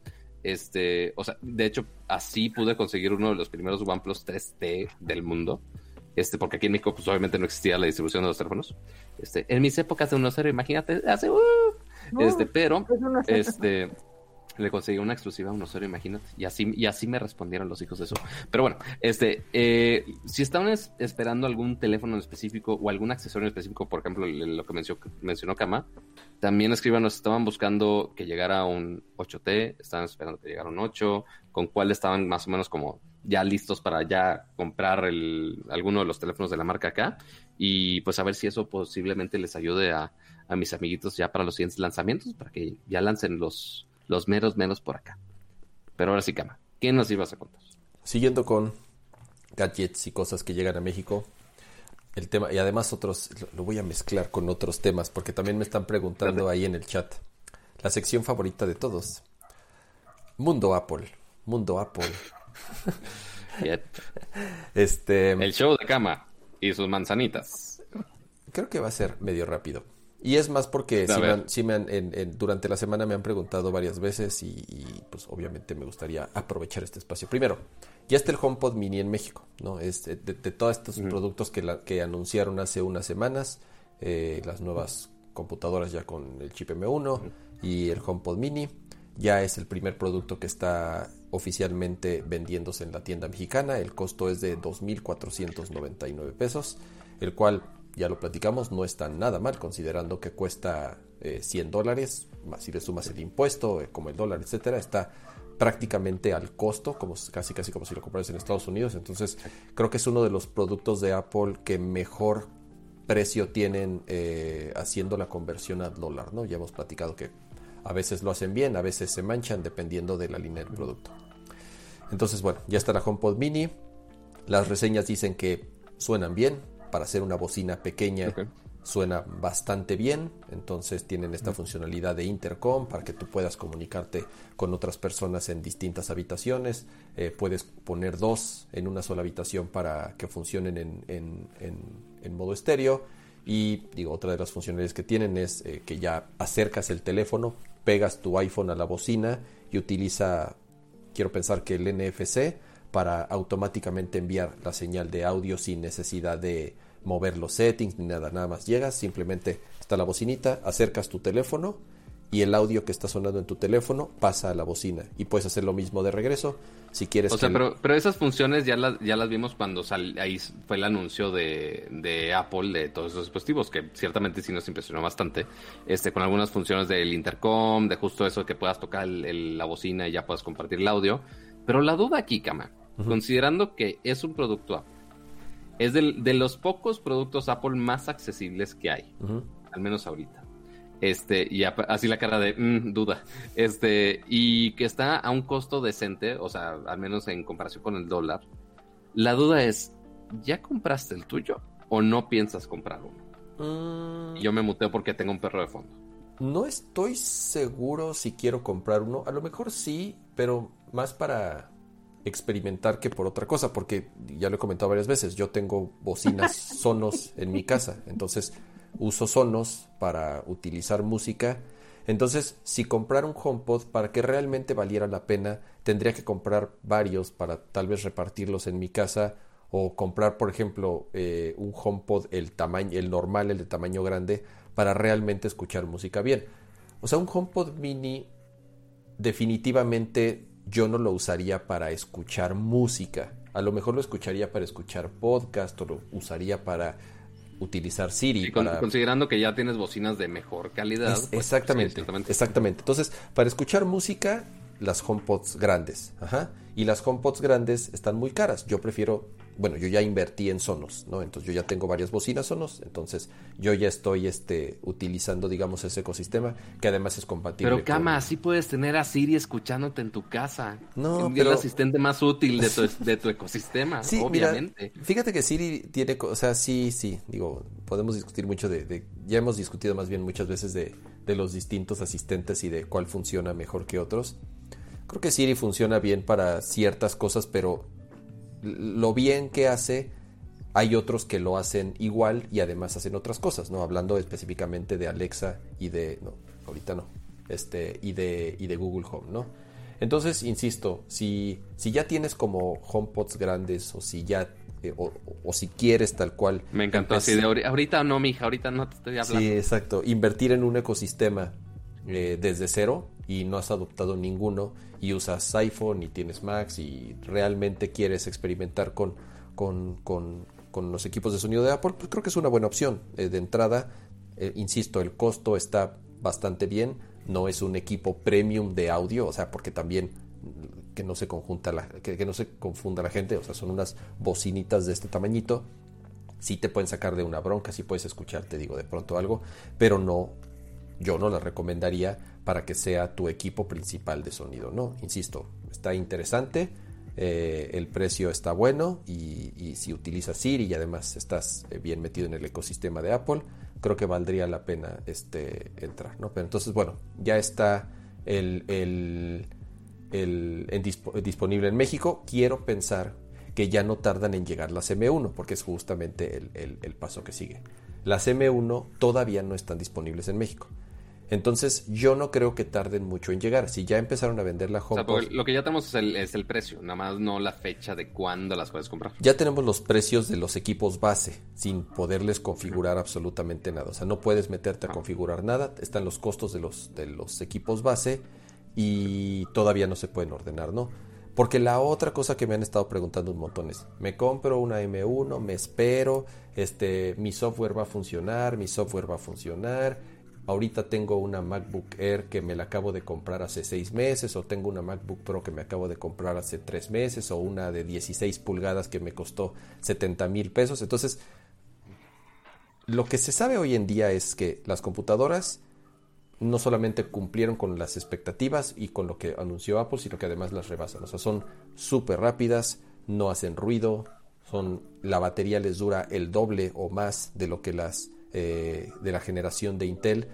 Este, o sea, de hecho, así pude conseguir uno de los primeros OnePlus 3T del mundo. Este, porque aquí en México, pues obviamente no existía la distribución de los teléfonos. Este, en mis épocas de 1.0, imagínate, hace, uh, este, pero, este, le conseguí una exclusiva a 1.0, imagínate. Y así, y así me respondieron los hijos de eso. Pero bueno, este, eh, si estaban esperando algún teléfono en específico o algún accesorio en específico, por ejemplo, lo que mencionó, mencionó Kama, también escríbanos, estaban buscando que llegara un 8T, estaban esperando que llegara un 8, con cuál estaban más o menos como ya listos para ya comprar el, alguno de los teléfonos de la marca acá y pues a ver si eso posiblemente les ayude a, a mis amiguitos ya para los siguientes lanzamientos, para que ya lancen los, los meros menos por acá. Pero ahora sí, Cama, ¿qué nos ibas a contar? Siguiendo con gadgets y cosas que llegan a México, el tema, y además otros, lo, voy a mezclar con otros temas, porque también me están preguntando ahí en el chat. La sección favorita de todos. Mundo Apple. Mundo Apple. <laughs> este. El show de cama y sus manzanitas. Creo que va a ser medio rápido. Y es más porque sí me han, durante la semana me han preguntado varias veces y, pues obviamente me gustaría aprovechar este espacio. Primero, ya está el HomePod Mini en México, ¿no? Es de, todos estos productos que, la, que anunciaron hace unas semanas, eh, las nuevas computadoras ya con el chip M1 y el HomePod Mini, ya es el primer producto que está oficialmente vendiéndose en la tienda mexicana. El costo es de 2.499 pesos, el cual ya lo platicamos, no está nada mal considerando que cuesta 100 eh, dólares, más si le sumas el impuesto, eh, como el dólar, etcétera, está prácticamente al costo, como casi casi como si lo compras en Estados Unidos. Entonces, creo que es uno de los productos de Apple que mejor precio tienen eh, haciendo la conversión al dólar, ¿no? Ya hemos platicado que a veces lo hacen bien, a veces se manchan dependiendo de la línea del producto. Entonces, bueno, ya está la HomePod Mini. Las reseñas dicen que suenan bien, para hacer una bocina pequeña suena bastante bien. Entonces tienen esta funcionalidad de intercom para que tú puedas comunicarte con otras personas en distintas habitaciones. Eh, puedes poner dos en una sola habitación para que funcionen en, modo estéreo. Y digo, otra de las funcionalidades que tienen es eh, que ya acercas el teléfono, pegas tu iPhone a la bocina y utiliza, quiero pensar que el NFC para automáticamente enviar la señal de audio sin necesidad de mover los settings ni nada, nada más llegas, simplemente está la bocinita, acercas tu teléfono y el audio que está sonando en tu teléfono pasa a la bocina y puedes hacer lo mismo de regreso si quieres. O sea, pero, pero esas funciones ya las, ya las vimos cuando sal, ahí fue el anuncio de, de, Apple de todos esos dispositivos, que ciertamente sí nos impresionó bastante, este con algunas funciones del intercom, de justo eso que puedas tocar la bocina y ya puedas compartir el audio. Pero la duda aquí, Kama, considerando que es un producto Apple, es de los pocos productos Apple más accesibles que hay, al menos ahorita. Este, y así la cara de mm, duda. Este, y que está a un costo decente, o sea, al menos en comparación con el dólar. La duda es, ¿ya compraste el tuyo o no piensas comprar uno? Mm. Yo me muteo porque tengo un perro de fondo. No estoy seguro si quiero comprar uno. A lo mejor sí, pero más para experimentar que por otra cosa, porque ya lo he comentado varias veces, yo tengo bocinas <laughs> sonos en mi casa, entonces uso sonos para utilizar música. Entonces, si comprar un HomePod para que realmente valiera la pena, tendría que comprar varios para tal vez repartirlos en mi casa o comprar, por ejemplo, eh, un HomePod el tamaño, el normal, el de tamaño grande, para realmente escuchar música bien. O sea, un HomePod mini definitivamente yo no lo usaría para escuchar música. A lo mejor lo escucharía para escuchar podcast o lo usaría para utilizar Siri. Considerando que ya tienes bocinas de mejor calidad. Pues, exactamente, exactamente. Entonces, para escuchar música, las HomePods grandes. Ajá. Y las HomePods grandes están muy caras. Yo prefiero bueno, yo ya invertí en Sonos, ¿no? Entonces yo ya tengo varias bocinas Sonos, entonces yo ya estoy este, utilizando, digamos, ese ecosistema que además es compatible. Pero Cama, así puedes tener a Siri escuchándote en tu casa. No, es el asistente más útil de tu, <laughs> de tu ecosistema, sí, obviamente. fíjate que Siri tiene, o sea, sí, sí, digo, podemos discutir mucho de, de ya hemos discutido más bien muchas veces de, de los distintos asistentes y de cuál funciona mejor que otros. Creo que Siri funciona bien para ciertas cosas, pero lo bien que hace, hay otros que lo hacen igual y además hacen otras cosas, ¿no? Hablando específicamente de Alexa y de, no, ahorita no, este, y de, y de Google Home, ¿no? Entonces, insisto, si, si ya tienes como HomePods grandes o si ya eh, o, si quieres tal cual. Me encantó así de ahorita no, mija, ahorita no te estoy hablando. Sí, exacto. Invertir en un ecosistema eh, desde cero y no has adoptado ninguno y usas iPhone y tienes Max y realmente quieres experimentar con, con, los equipos de sonido de Apple, pues creo que es una buena opción. Eh, de entrada, eh, insisto, el costo está bastante bien, no es un equipo premium de audio, o sea, porque también que no se conjunta la, que, no se confunda la gente, o sea, son unas bocinitas de este tamañito. Sí te pueden sacar de una bronca, sí puedes escuchar, te digo, de pronto algo, pero no yo no la recomendaría para que sea tu equipo principal de sonido. No, insisto, está interesante. eh, el precio está bueno y, si utilizas Siri y además estás eh, bien metido en el ecosistema de Apple, creo que valdría la pena este, entrar, ¿no? Pero entonces, bueno, ya está el, disponible en México. Quiero pensar que ya no tardan en llegar las M1, porque es justamente el paso que sigue. Las M1 todavía no están disponibles en México. Entonces, yo no creo que tarden mucho en llegar. Si ya empezaron a vender la HomePod... lo que ya tenemos es el, precio, nada más no la fecha de cuándo las puedes comprar. Ya tenemos los precios de los equipos base, sin poderles configurar absolutamente nada. O sea, no puedes meterte a configurar nada. Están los costos de los, de los equipos base y todavía no se pueden ordenar, ¿no? Porque la otra cosa que me han estado preguntando un montón es, me compro una M1, me espero, este, mi software va a funcionar, mi software va a funcionar Ahorita tengo una MacBook Air que me la acabo de comprar hace seis meses, o tengo una MacBook Pro que me acabo de comprar hace tres meses, o una de 16 pulgadas que me costó 70 mil pesos. Entonces, lo que se sabe hoy en día es que las computadoras no solamente cumplieron con las expectativas y con lo que anunció Apple, sino que además las rebasan. O sea, son súper rápidas, no hacen ruido, son, la batería les dura el doble o más de lo que las eh, de la generación de Intel.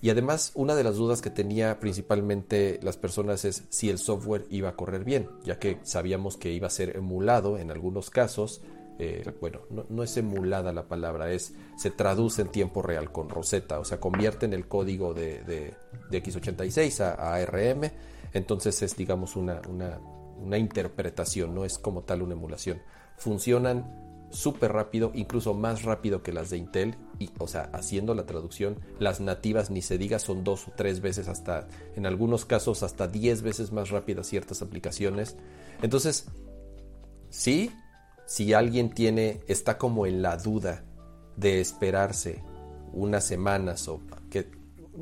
Y además, una de las dudas que tenía principalmente las personas es si el software iba a correr bien, ya que sabíamos que iba a ser emulado en algunos casos. Eh, bueno, no, es emulada la palabra, es se traduce en tiempo real con Rosetta, o sea, convierten el código de, de, x86 a, ARM, entonces es, digamos, una, una, una interpretación, no es como tal una emulación. Funcionan súper rápido, incluso más rápido que las de Intel. Y, o sea, haciendo la traducción, las nativas ni se diga son dos o tres veces hasta, en algunos casos, hasta diez veces más rápidas ciertas aplicaciones. Entonces, sí, si alguien tiene, está como en la duda de esperarse unas semanas o que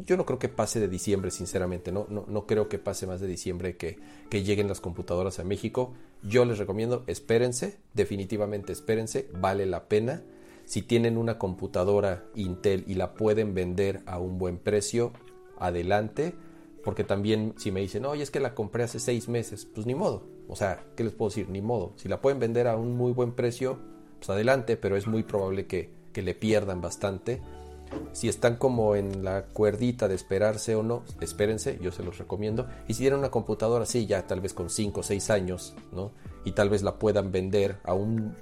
yo no creo que pase de diciembre, sinceramente. No, no, no creo que pase más de diciembre que, que, lleguen las computadoras a México. Yo les recomiendo, espérense, definitivamente espérense, vale la pena. Si tienen una computadora Intel y la pueden vender a un buen precio, adelante. Porque también si me dicen, oye, es que la compré hace seis meses, pues ni modo. O sea, ¿qué les puedo decir? Ni modo. Si la pueden vender a un muy buen precio, pues adelante, pero es muy probable que, que le pierdan bastante si están como en la cuerdita de esperarse o no, espérense, yo se los recomiendo. Y si tienen una computadora así, ya tal vez con 5 o 6 años, ¿no? Y tal vez la puedan vender a un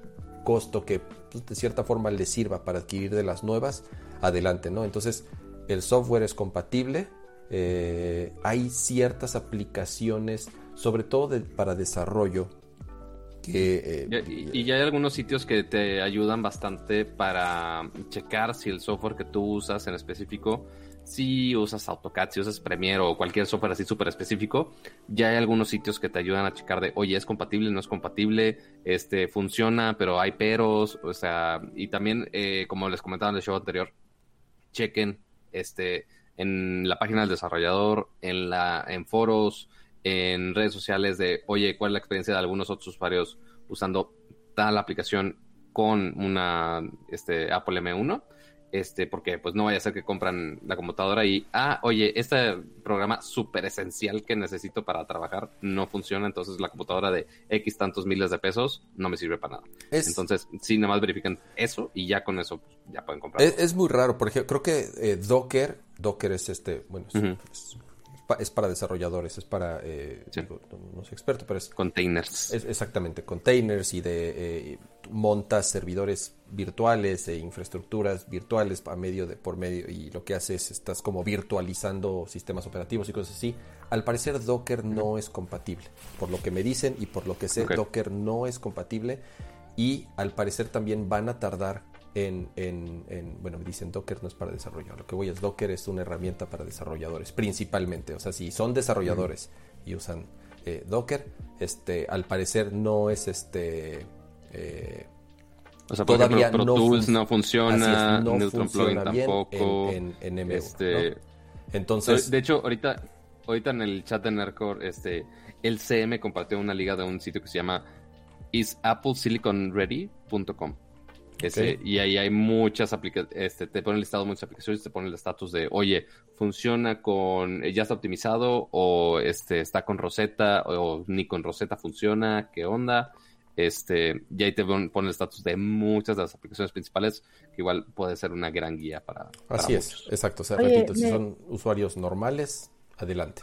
costo que pues, de cierta forma les sirva para adquirir de las nuevas, adelante, ¿no? Entonces, el software es compatible. Eh, hay ciertas aplicaciones, sobre todo para desarrollo, eh, y, ya hay algunos sitios que te ayudan bastante para checar si el software que tú usas en específico, si usas AutoCAD, si usas Premiere o cualquier software así súper específico, ya hay algunos sitios que te ayudan a checar de, oye, es compatible, no es compatible, este, funciona, pero hay peros, o sea, y también, eh, como les comentaba en el show anterior, chequen, este, en la página del desarrollador, en la, en foros, en redes sociales de, oye, ¿cuál es la experiencia de algunos otros usuarios usando tal aplicación con una este, Apple M1? Este, porque pues no vaya a ser que compran la computadora y, ah, oye, este programa súper esencial que necesito para trabajar no funciona, entonces la computadora de X tantos miles de pesos no me sirve para nada. Entonces, sí, nada más verifican eso y ya con eso pues, ya pueden comprar. Es, muy raro, por ejemplo, creo que eh, Docker, Docker es este, bueno, es, es para desarrolladores, es para, eh, no, soy experto, pero es... Containers. exactamente, containers y de eh, montas servidores virtuales e infraestructuras virtuales a medio de, por medio y lo que haces estás como virtualizando sistemas operativos y cosas así. Al parecer Docker no es compatible, por lo que me dicen y por lo que sé, Docker no es compatible y al parecer también van a tardar en, en, bueno, me dicen Docker no es para desarrolladores. Lo que voy es Docker es una herramienta para desarrolladores, principalmente. O sea, si son desarrolladores y usan eh, Docker, este, al parecer no es este. Eh, o sea, todavía Pro, no Tools no funciona, no Neutron funciona tampoco. En, en, este, Entonces. De hecho, ahorita, ahorita en el chat de Nerdcore, este, el CM compartió una liga de un sitio que se llama isappleSiliconReady.com y ahí hay muchas aplicaciones, este, te pone el listado de muchas aplicaciones, te pone el estatus de, oye, funciona con, ya está optimizado o este, está con Rosetta o ni con Rosetta funciona, qué onda. Este, y ahí te pone el estatus de muchas de las aplicaciones principales, que igual puede ser una gran guía para. Así es, exacto. O sea, repito, si son usuarios normales, adelante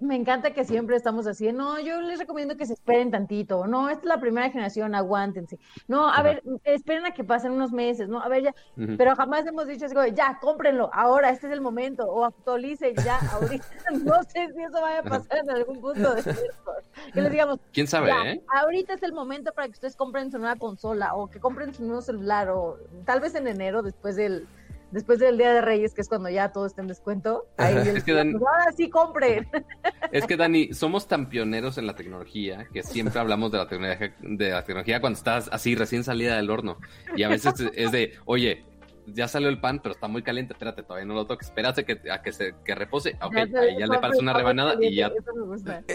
me encanta que siempre estamos así, no, yo les recomiendo que se esperen tantito, no, esta es la primera generación, aguántense, no, a ver, esperen a que pasen unos meses, no, a ver, ya, pero jamás hemos dicho así, ya, cómprenlo, ahora, este es el momento, o actualicen ya, ahorita, <laughs> no sé si eso vaya a pasar en algún punto de que les digamos, quién sabe, eh? ahorita es el momento para que ustedes compren su nueva consola, o que compren su nuevo celular, o tal vez en enero, después del después del Día de Reyes, que es cuando ya todo está en descuento, ahí es que Dani, ahora sí compren. <laughs> Es que Dani, somos tan pioneros en la tecnología que siempre hablamos de la tecnología, de la tecnología cuando estás así recién salida del horno. Y a veces es de, oye, ya salió el pan, pero está muy caliente, espérate, todavía no lo toques, espérate que, a que se que repose. Ok, ahí ya le parece una rebanada y ya.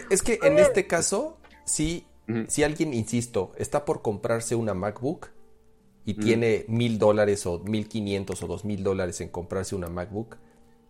Es que en este caso, sí, si alguien, insisto, está por comprarse una MacBook, y tiene mil dólares o mil quinientos o dos mil dólares en comprarse una MacBook,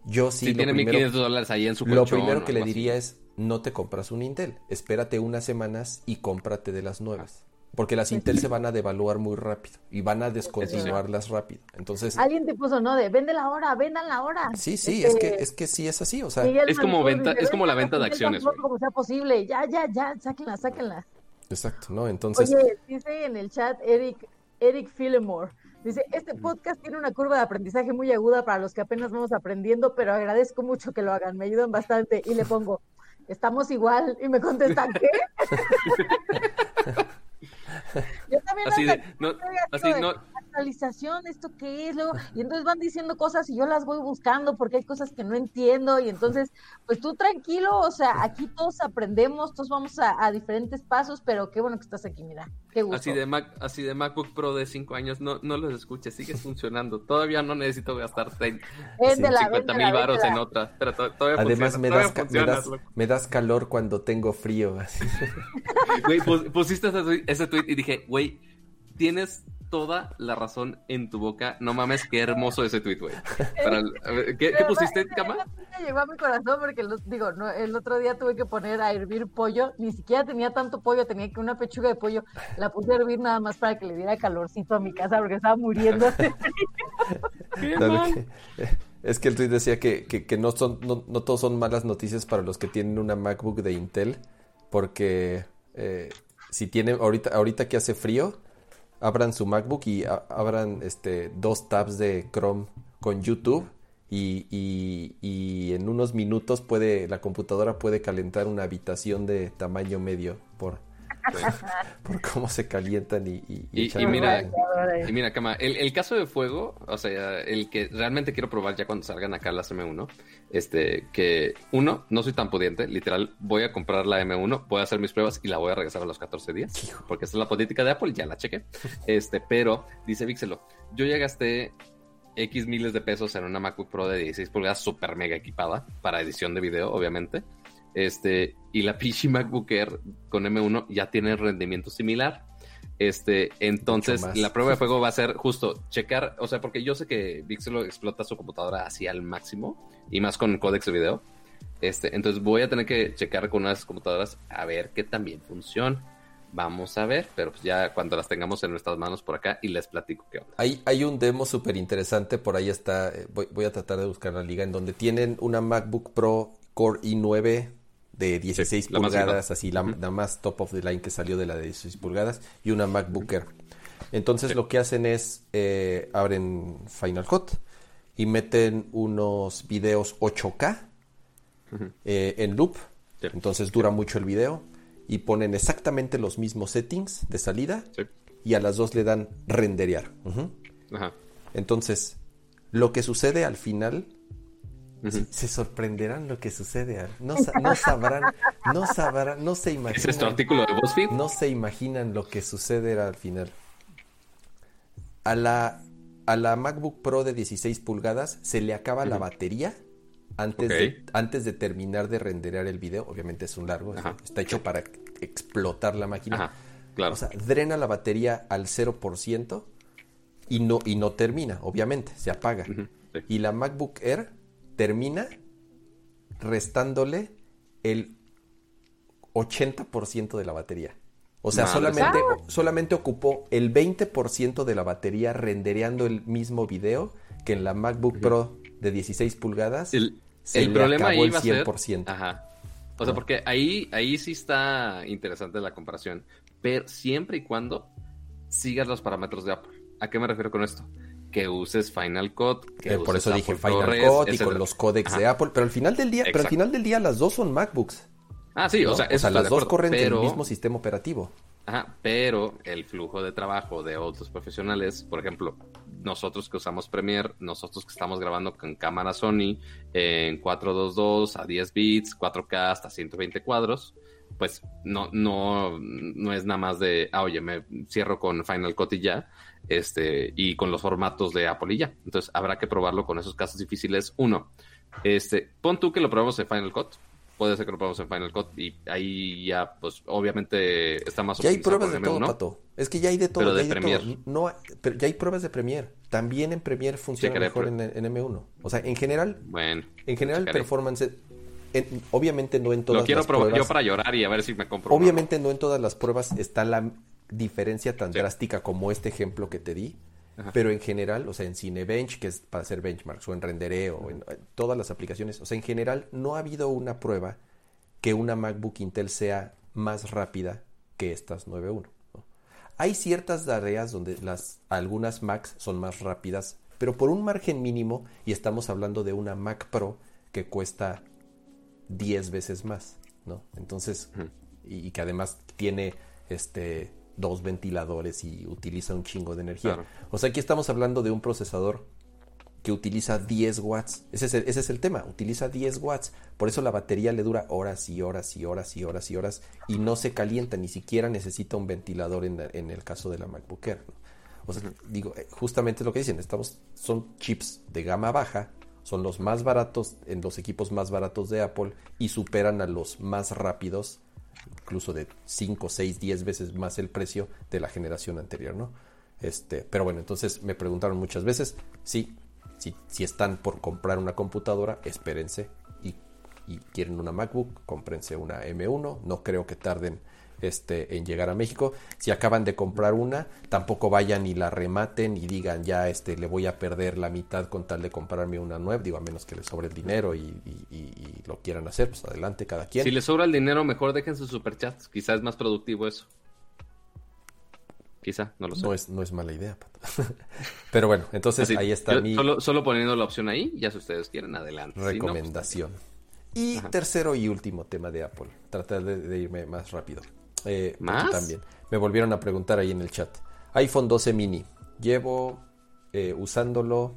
yo sí. Si tiene mil quinientos dólares ahí en su Lo primero que le diría es, no te compras un Intel, espérate unas semanas y cómprate de las nuevas. Porque las Intel se van a devaluar muy rápido y van a descontinuarlas rápido. Entonces. Alguien te puso, ¿no? De vende la hora, vendan la hora. Sí, sí, es que, este, es que sí es así. O sea, es como venta, es como la venta de acciones. Como sea posible. Ya, ya, ya, sáquenla, sáquenla. Exacto, ¿no? Entonces. Oye, dice en el chat Eric, Eric Fillemore. Dice, este podcast tiene una curva de aprendizaje muy aguda para los que apenas vamos aprendiendo, pero agradezco mucho que lo hagan, me ayudan bastante. Y le pongo, estamos igual. Y me contestan, <laughs> ¿qué? <laughs> Yo también así de, no, así no, actualización, ¿esto qué es? Luego, y entonces van diciendo cosas y yo las voy buscando porque hay cosas que no entiendo y entonces, pues tú tranquilo, o sea, aquí todos aprendemos, todos vamos a, diferentes pasos, pero qué bueno que estás aquí, mira, qué gusto. Así de, Mac, así de MacBook Pro de 5 años, no, no los escuches, sigue funcionando, todavía no necesito gastar 50 mil baros en otra, pero todavía Además me, das, me, das, me, das, calor cuando tengo frío. Así. <laughs> Güey, pusiste ese, ese tweet y dije, güey, tienes toda la razón en tu boca. No mames, qué hermoso ese tweet, güey. <laughs> ¿Qué, ¿qué, pusiste, Cama? llegó a mi corazón porque, digo, no, el otro día tuve que poner a hervir pollo. Ni siquiera tenía tanto pollo, tenía que una pechuga de pollo. La puse a hervir nada más para que le diera calorcito a mi casa porque estaba muriendo. <laughs> es que el tweet decía que, que, no, son, no, no, todos son malas noticias para los que tienen una MacBook de Intel, porque eh, si tienen, ahorita, ahorita que hace frío, abran su MacBook y abran este, dos tabs de Chrome con YouTube y, y, y, en unos minutos puede la computadora puede calentar una habitación de tamaño medio por <laughs> por cómo se calientan y, y, y, mira, y mira, Cama, el, el, caso de fuego, o sea, el que realmente quiero probar ya cuando salgan acá las M1, este, que uno, no soy tan pudiente, literal, voy a comprar la M1, voy a hacer mis pruebas y la voy a regresar a los 14 días, porque esta es la política de Apple, ya la chequé, <laughs> este, pero, dice Vixelo, yo ya gasté X miles de pesos en una MacBook Pro de 16 pulgadas super mega equipada para edición de video, obviamente. Este, y la <laughs> PC MacBook Air con M1 ya tiene rendimiento similar. Este, entonces la prueba de fuego va a ser justo checar, o sea, porque yo sé que Pixel explota su computadora así al máximo y más con códex de video. Este, entonces voy a tener que checar con unas computadoras a ver qué también funciona. Vamos a ver, pero pues ya cuando las tengamos en nuestras manos por acá y les platico qué onda. Hay, hay un demo súper interesante, por ahí está, eh, voy, voy, a tratar de buscar la liga, en donde tienen una MacBook Pro Core i9 de 16 pulgadas, así la, más top of the line que salió de la de 16 pulgadas, y una MacBook Air. Entonces lo que hacen es, eh, abren Final Cut y meten unos videos 8K eh, en loop. Entonces dura mucho el video y ponen exactamente los mismos settings de salida y a las dos le dan renderear. Entonces, lo que sucede al final se sorprenderán lo que sucede. No, no, sabrán, no sabrán, no se imaginan. ¿Es artículo de BuzzFeed? No se imaginan lo que sucede al final. A la, a la MacBook Pro de 16 pulgadas se le acaba la batería antes, de, antes de terminar de renderear el video. Obviamente es un largo, está hecho para explotar la máquina. claro. O sea, drena la batería al 0% y no, y no termina, obviamente, se apaga. Y la MacBook Air termina restándole el 80% de la batería. O sea, solamente, solamente ocupó el 20% de la batería rendereando el mismo video que en la MacBook Pro de 16 pulgadas. El, el problema ahí el 100%. ajá. O sea, porque ahí, ahí sí está interesante la comparación. Pero siempre y cuando sigas los parámetros de Apple. ¿A qué me refiero con esto? Que uses Final Cut. Que eh, por eso dije Final Cut y con los códecs de Apple. Pero al final del día, pero al final del día las dos son MacBooks. Ah, sí, o sea, las dos corren el mismo sistema operativo. Ajá, pero el flujo de trabajo de otros profesionales, por ejemplo, nosotros que usamos Premiere, nosotros que estamos grabando con cámara Sony en 422 a 10 bits, 4K hasta 120 cuadros, pues no, no, no es nada más de, ah, oye, me cierro con Final Cut y ya, este, y con los formatos de Apple y ya. Entonces habrá que probarlo con esos casos difíciles. Uno, este, pon tú que lo probamos en Final Cut, puede ser que lo probemos en Final Cut y ahí ya, pues obviamente está más Ya hay pruebas de todo, Pato. Es que ya hay de todo. Pero de Premiere. No, pero ya hay pruebas de Premiere. También en Premiere funciona mejor en, M1. O sea, en general, bueno, en general el performance, obviamente no en todas Lo quiero las pruebas. yo para llorar y a ver si me compro. Obviamente no en todas las pruebas está la diferencia tan drástica como este ejemplo que te di. Pero en general, o sea, en Cinebench, que es para hacer benchmarks, o en Rendereo, o en, todas las aplicaciones, o sea, en general no ha habido una prueba que una MacBook Intel sea más rápida que estas 9.1. Hay ciertas tareas donde las, algunas Macs son más rápidas, pero por un margen mínimo, y estamos hablando de una Mac Pro que cuesta 10 veces más, ¿no? Entonces, y, y, que además tiene este dos ventiladores y utiliza un chingo de energía. O sea, aquí estamos hablando de un procesador que utiliza 10 watts. Ese es, el, ese es el tema, utiliza 10 watts. Por eso la batería le dura horas y horas y horas y horas y horas y no se calienta, ni siquiera necesita un ventilador en, en el caso de la MacBook Air. O sea, digo, eh, justamente lo que dicen, estamos, son chips de gama baja, son los más baratos en los equipos más baratos de Apple y superan a los más rápidos incluso de 5, 6, 10 veces más el precio de la generación anterior, ¿no? Este, pero bueno, entonces me preguntaron muchas veces, sí, si, si están por comprar una computadora, espérense y, y quieren una MacBook, cómprense una M1, no creo que tarden este, en llegar a México. Si acaban de comprar una, tampoco vayan y la rematen y digan ya este, le voy a perder la mitad con tal de comprarme una nueva, digo, a menos que les sobre el dinero y, lo quieran hacer, pues adelante cada quien. Si les sobra el dinero, mejor dejen sus superchats, quizás es más productivo eso. Quizá, no lo sé. No es, no es mala idea, <laughs> Pero bueno, entonces ahí está mi... Solo, poniendo la opción ahí, ya si ustedes quieren, adelante. Pues, Recomendación. y tercero y último tema de Apple. Tratar de irme más rápido. Eh, ¿Más? También. Me volvieron a preguntar ahí en el chat. iPhone 12 mini. Llevo eh, usándolo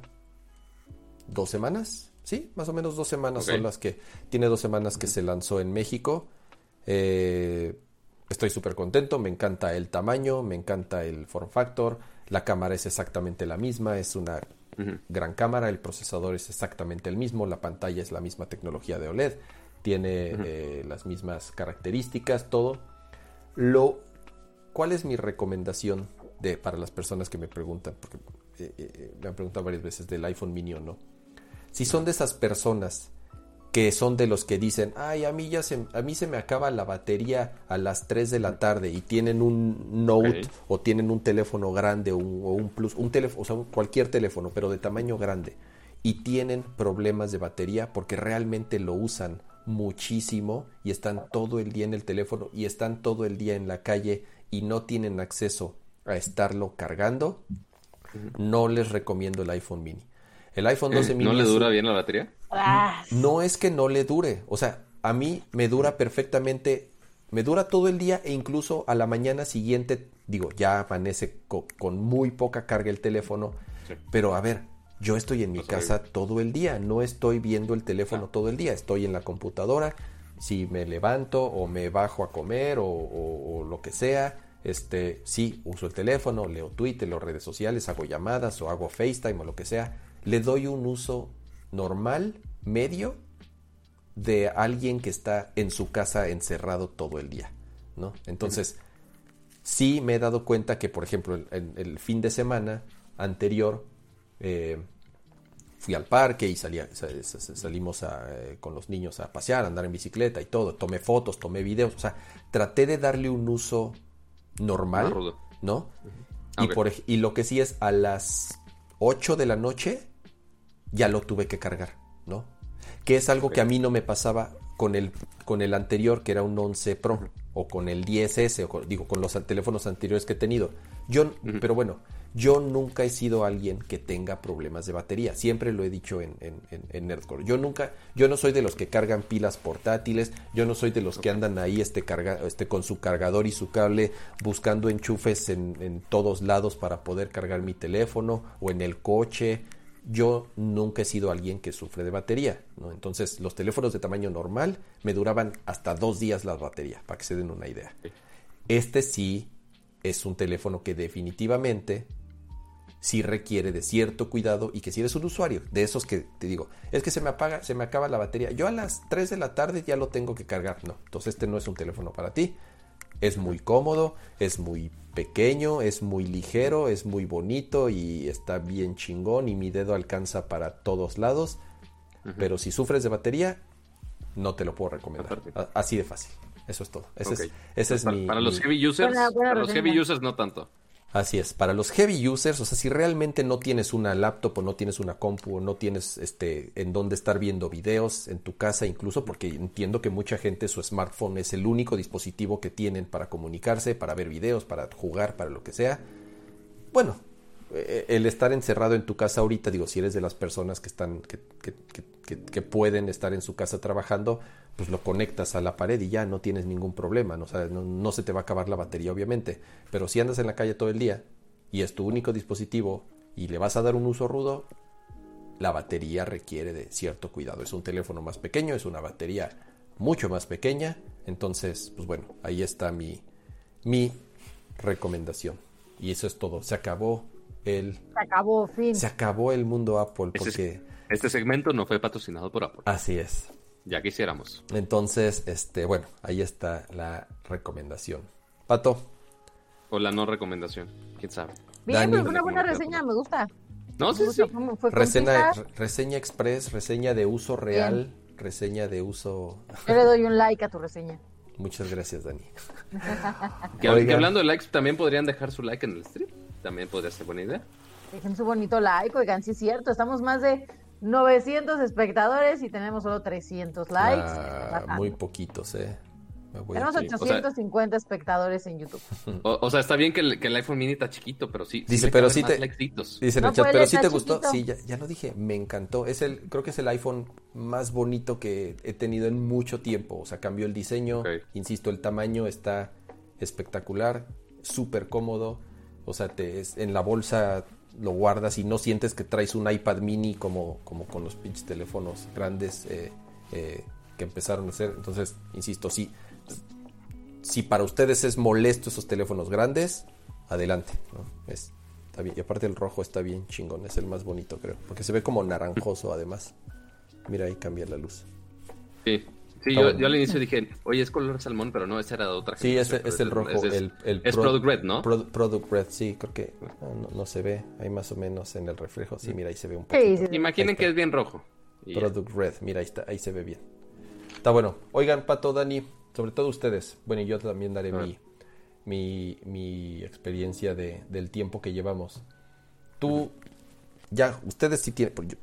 dos semanas. Sí, más o menos dos semanas son las que. Tiene dos semanas que se lanzó en México. Eh, estoy súper contento. Me encanta el tamaño, me encanta el form factor. La cámara es exactamente la misma. Es una gran cámara. El procesador es exactamente el mismo. La pantalla es la misma tecnología de OLED. Tiene las mismas características, todo lo, ¿Cuál es mi recomendación de, para las personas que me preguntan? Porque eh, eh, eh, me han preguntado varias veces del iPhone mini o no. Si son de esas personas que son de los que dicen, ay, a mí ya se, a mí se me acaba la batería a las 3 de la tarde y tienen un Note o tienen un teléfono grande o un, Plus, un teléfono, o sea, cualquier teléfono, pero de tamaño grande y tienen problemas de batería porque realmente lo usan muchísimo y están todo el día en el teléfono y están todo el día en la calle y no tienen acceso a estarlo cargando, no les recomiendo el iPhone mini. El iPhone 12 mini. ¿No le dura bien la batería? Ah. No es que no le dure. O sea, a mí me dura perfectamente. Me dura todo el día e incluso a la mañana siguiente, digo, ya amanece con, muy poca carga el teléfono. Pero a ver, yo estoy en mi casa todo el día, no estoy viendo el teléfono todo el día, estoy en la computadora. Si me levanto o me bajo a comer o, lo que sea, este, sí, uso el teléfono, leo Twitter, leo redes sociales, hago llamadas o hago FaceTime o lo que sea. Le doy un uso normal, medio, de alguien que está en su casa encerrado todo el día, ¿no? Entonces, sí me he dado cuenta que, por ejemplo, en el fin de semana anterior eh, fui al parque y salía, salimos eh, con los niños a pasear, a andar en bicicleta y todo. Tomé fotos, tomé videos. O sea, traté de darle un uso normal, ¿no? y, por, y lo que sí es a las 8 de la noche ya lo tuve que cargar, ¿no? Que es algo que a mí no me pasaba con el, con el anterior, que era un 11 Pro, o con el 10S, o digo, con los teléfonos anteriores que he tenido. Yo, pero bueno, yo nunca he sido alguien que tenga problemas de batería. Siempre lo he dicho en, en, Nerdcore. Yo nunca, yo no soy de los que cargan pilas portátiles. Yo no soy de los que andan ahí este, carga, este con su cargador y su cable buscando enchufes en, en todos lados para poder cargar mi teléfono o en el coche. Yo nunca he sido alguien que sufre de batería. ¿no? Entonces, los teléfonos de tamaño normal me duraban hasta dos días la batería, para que se den una idea. Este sí es un teléfono que definitivamente sí requiere de cierto cuidado y que si eres un usuario de esos que te digo, es que se me apaga, se me acaba la batería, yo a las 3 de la tarde ya lo tengo que cargar. No, entonces este no es un teléfono para ti. Es muy cómodo, es muy pequeño, es muy ligero, es muy bonito y está bien chingón y mi dedo alcanza para todos lados. Pero si sufres de batería, no te lo puedo recomendar. Así de fácil. Eso es todo. Ese es, ese es para, mi, para los heavy users, para los heavy users no tanto. Así es, para los heavy users, o sea, si realmente no tienes una laptop o no tienes una compu o no tienes este en dónde estar viendo videos en tu casa incluso porque entiendo que mucha gente su smartphone es el único dispositivo que tienen para comunicarse, para ver videos, para jugar, para lo que sea. Bueno, eh, el estar encerrado en tu casa ahorita, digo, si eres de las personas que están, que, que, pueden estar en su casa trabajando, pues lo conectas a la pared y ya no tienes ningún problema, ¿no? no, se te va a acabar la batería, obviamente. Pero si andas en la calle todo el día y es tu único dispositivo y le vas a dar un uso rudo, la batería requiere de cierto cuidado. Es un teléfono más pequeño, es una batería mucho más pequeña. Entonces, pues bueno, ahí está mi, mi recomendación. Y eso es todo. Se acabó se acabó, fin. Se acabó el mundo Apple este porque... Este, segmento no fue patrocinado por Apple. Así es. Ya quisiéramos. Entonces, este, bueno, ahí está la recomendación. Pato. O la no recomendación, quién sabe. Bien, pero una buena reseña, me gusta. No, sí, sí. reseña, reseña express, reseña de uso real, reseña de uso... Yo le doy un like a tu reseña. Muchas gracias, Dani. <laughs> que, hablando de likes, también podrían dejar su like en el stream también podría ser buena idea. Dejen su bonito like, oigan, sí es cierto, estamos más de 900 espectadores y tenemos solo 300 likes. Ah, muy poquitos, ¿eh? Tenemos 850 espectadores en YouTube. <laughs> O, sea, está bien que el, iPhone mini está chiquito, pero sí. Dice, pero sí te. Dice en el chat, pero sí te gustó. Sí, ya, ya, lo dije, me encantó. Es el, creo que es el iPhone más bonito que he tenido en mucho tiempo. O sea, cambió el diseño. Insisto, el tamaño está espectacular, súper cómodo. O sea, te, es, en la bolsa lo guardas y no sientes que traes un iPad mini como, como con los pinches teléfonos grandes eh, eh, que empezaron a hacer. Entonces, insisto, si para ustedes es molesto esos teléfonos grandes, adelante. Es. Y aparte el rojo está bien chingón, es el más bonito creo, porque se ve como naranjoso además. Mira ahí cambia la luz. Sí. Sí, yo, al inicio dije, oye, es color salmón, pero no, ese era de otra. Sí, ese es el rojo. Es, el, es Product Red, ¿no? product Red, sí, creo que no, se ve. Ahí más o menos en el reflejo. Sí, mira, ahí se ve un poco. Imaginen que es bien rojo. Product Red, mira, ahí, está, ahí se ve bien. Está bueno. Oigan, Pato, Dani, sobre todo ustedes. Bueno, y yo también daré mi, mi, mi, experiencia de, del tiempo que llevamos. Tú, ya, ustedes sí tienen, porque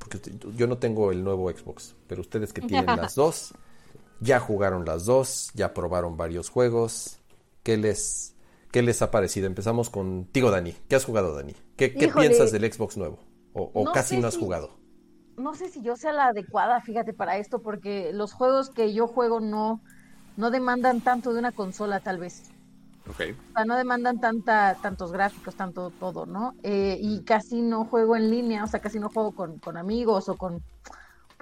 yo no tengo el nuevo Xbox, pero ustedes que tienen las <laughs> dos ya jugaron las dos, ya probaron varios juegos. ¿Qué les, qué les ha parecido? Empezamos contigo, Dani. ¿Qué has jugado, Dani? ¿Qué, piensas del Xbox nuevo? ¿O, casi no has jugado? No sé si yo sea la adecuada, fíjate, para esto, porque los juegos que yo juego no, no demandan tanto de una consola, tal vez. Okay. O sea, no demandan tanta, tantos gráficos, tanto todo, ¿no? Eh, y casi no juego en línea, o sea, casi no juego con, con amigos o con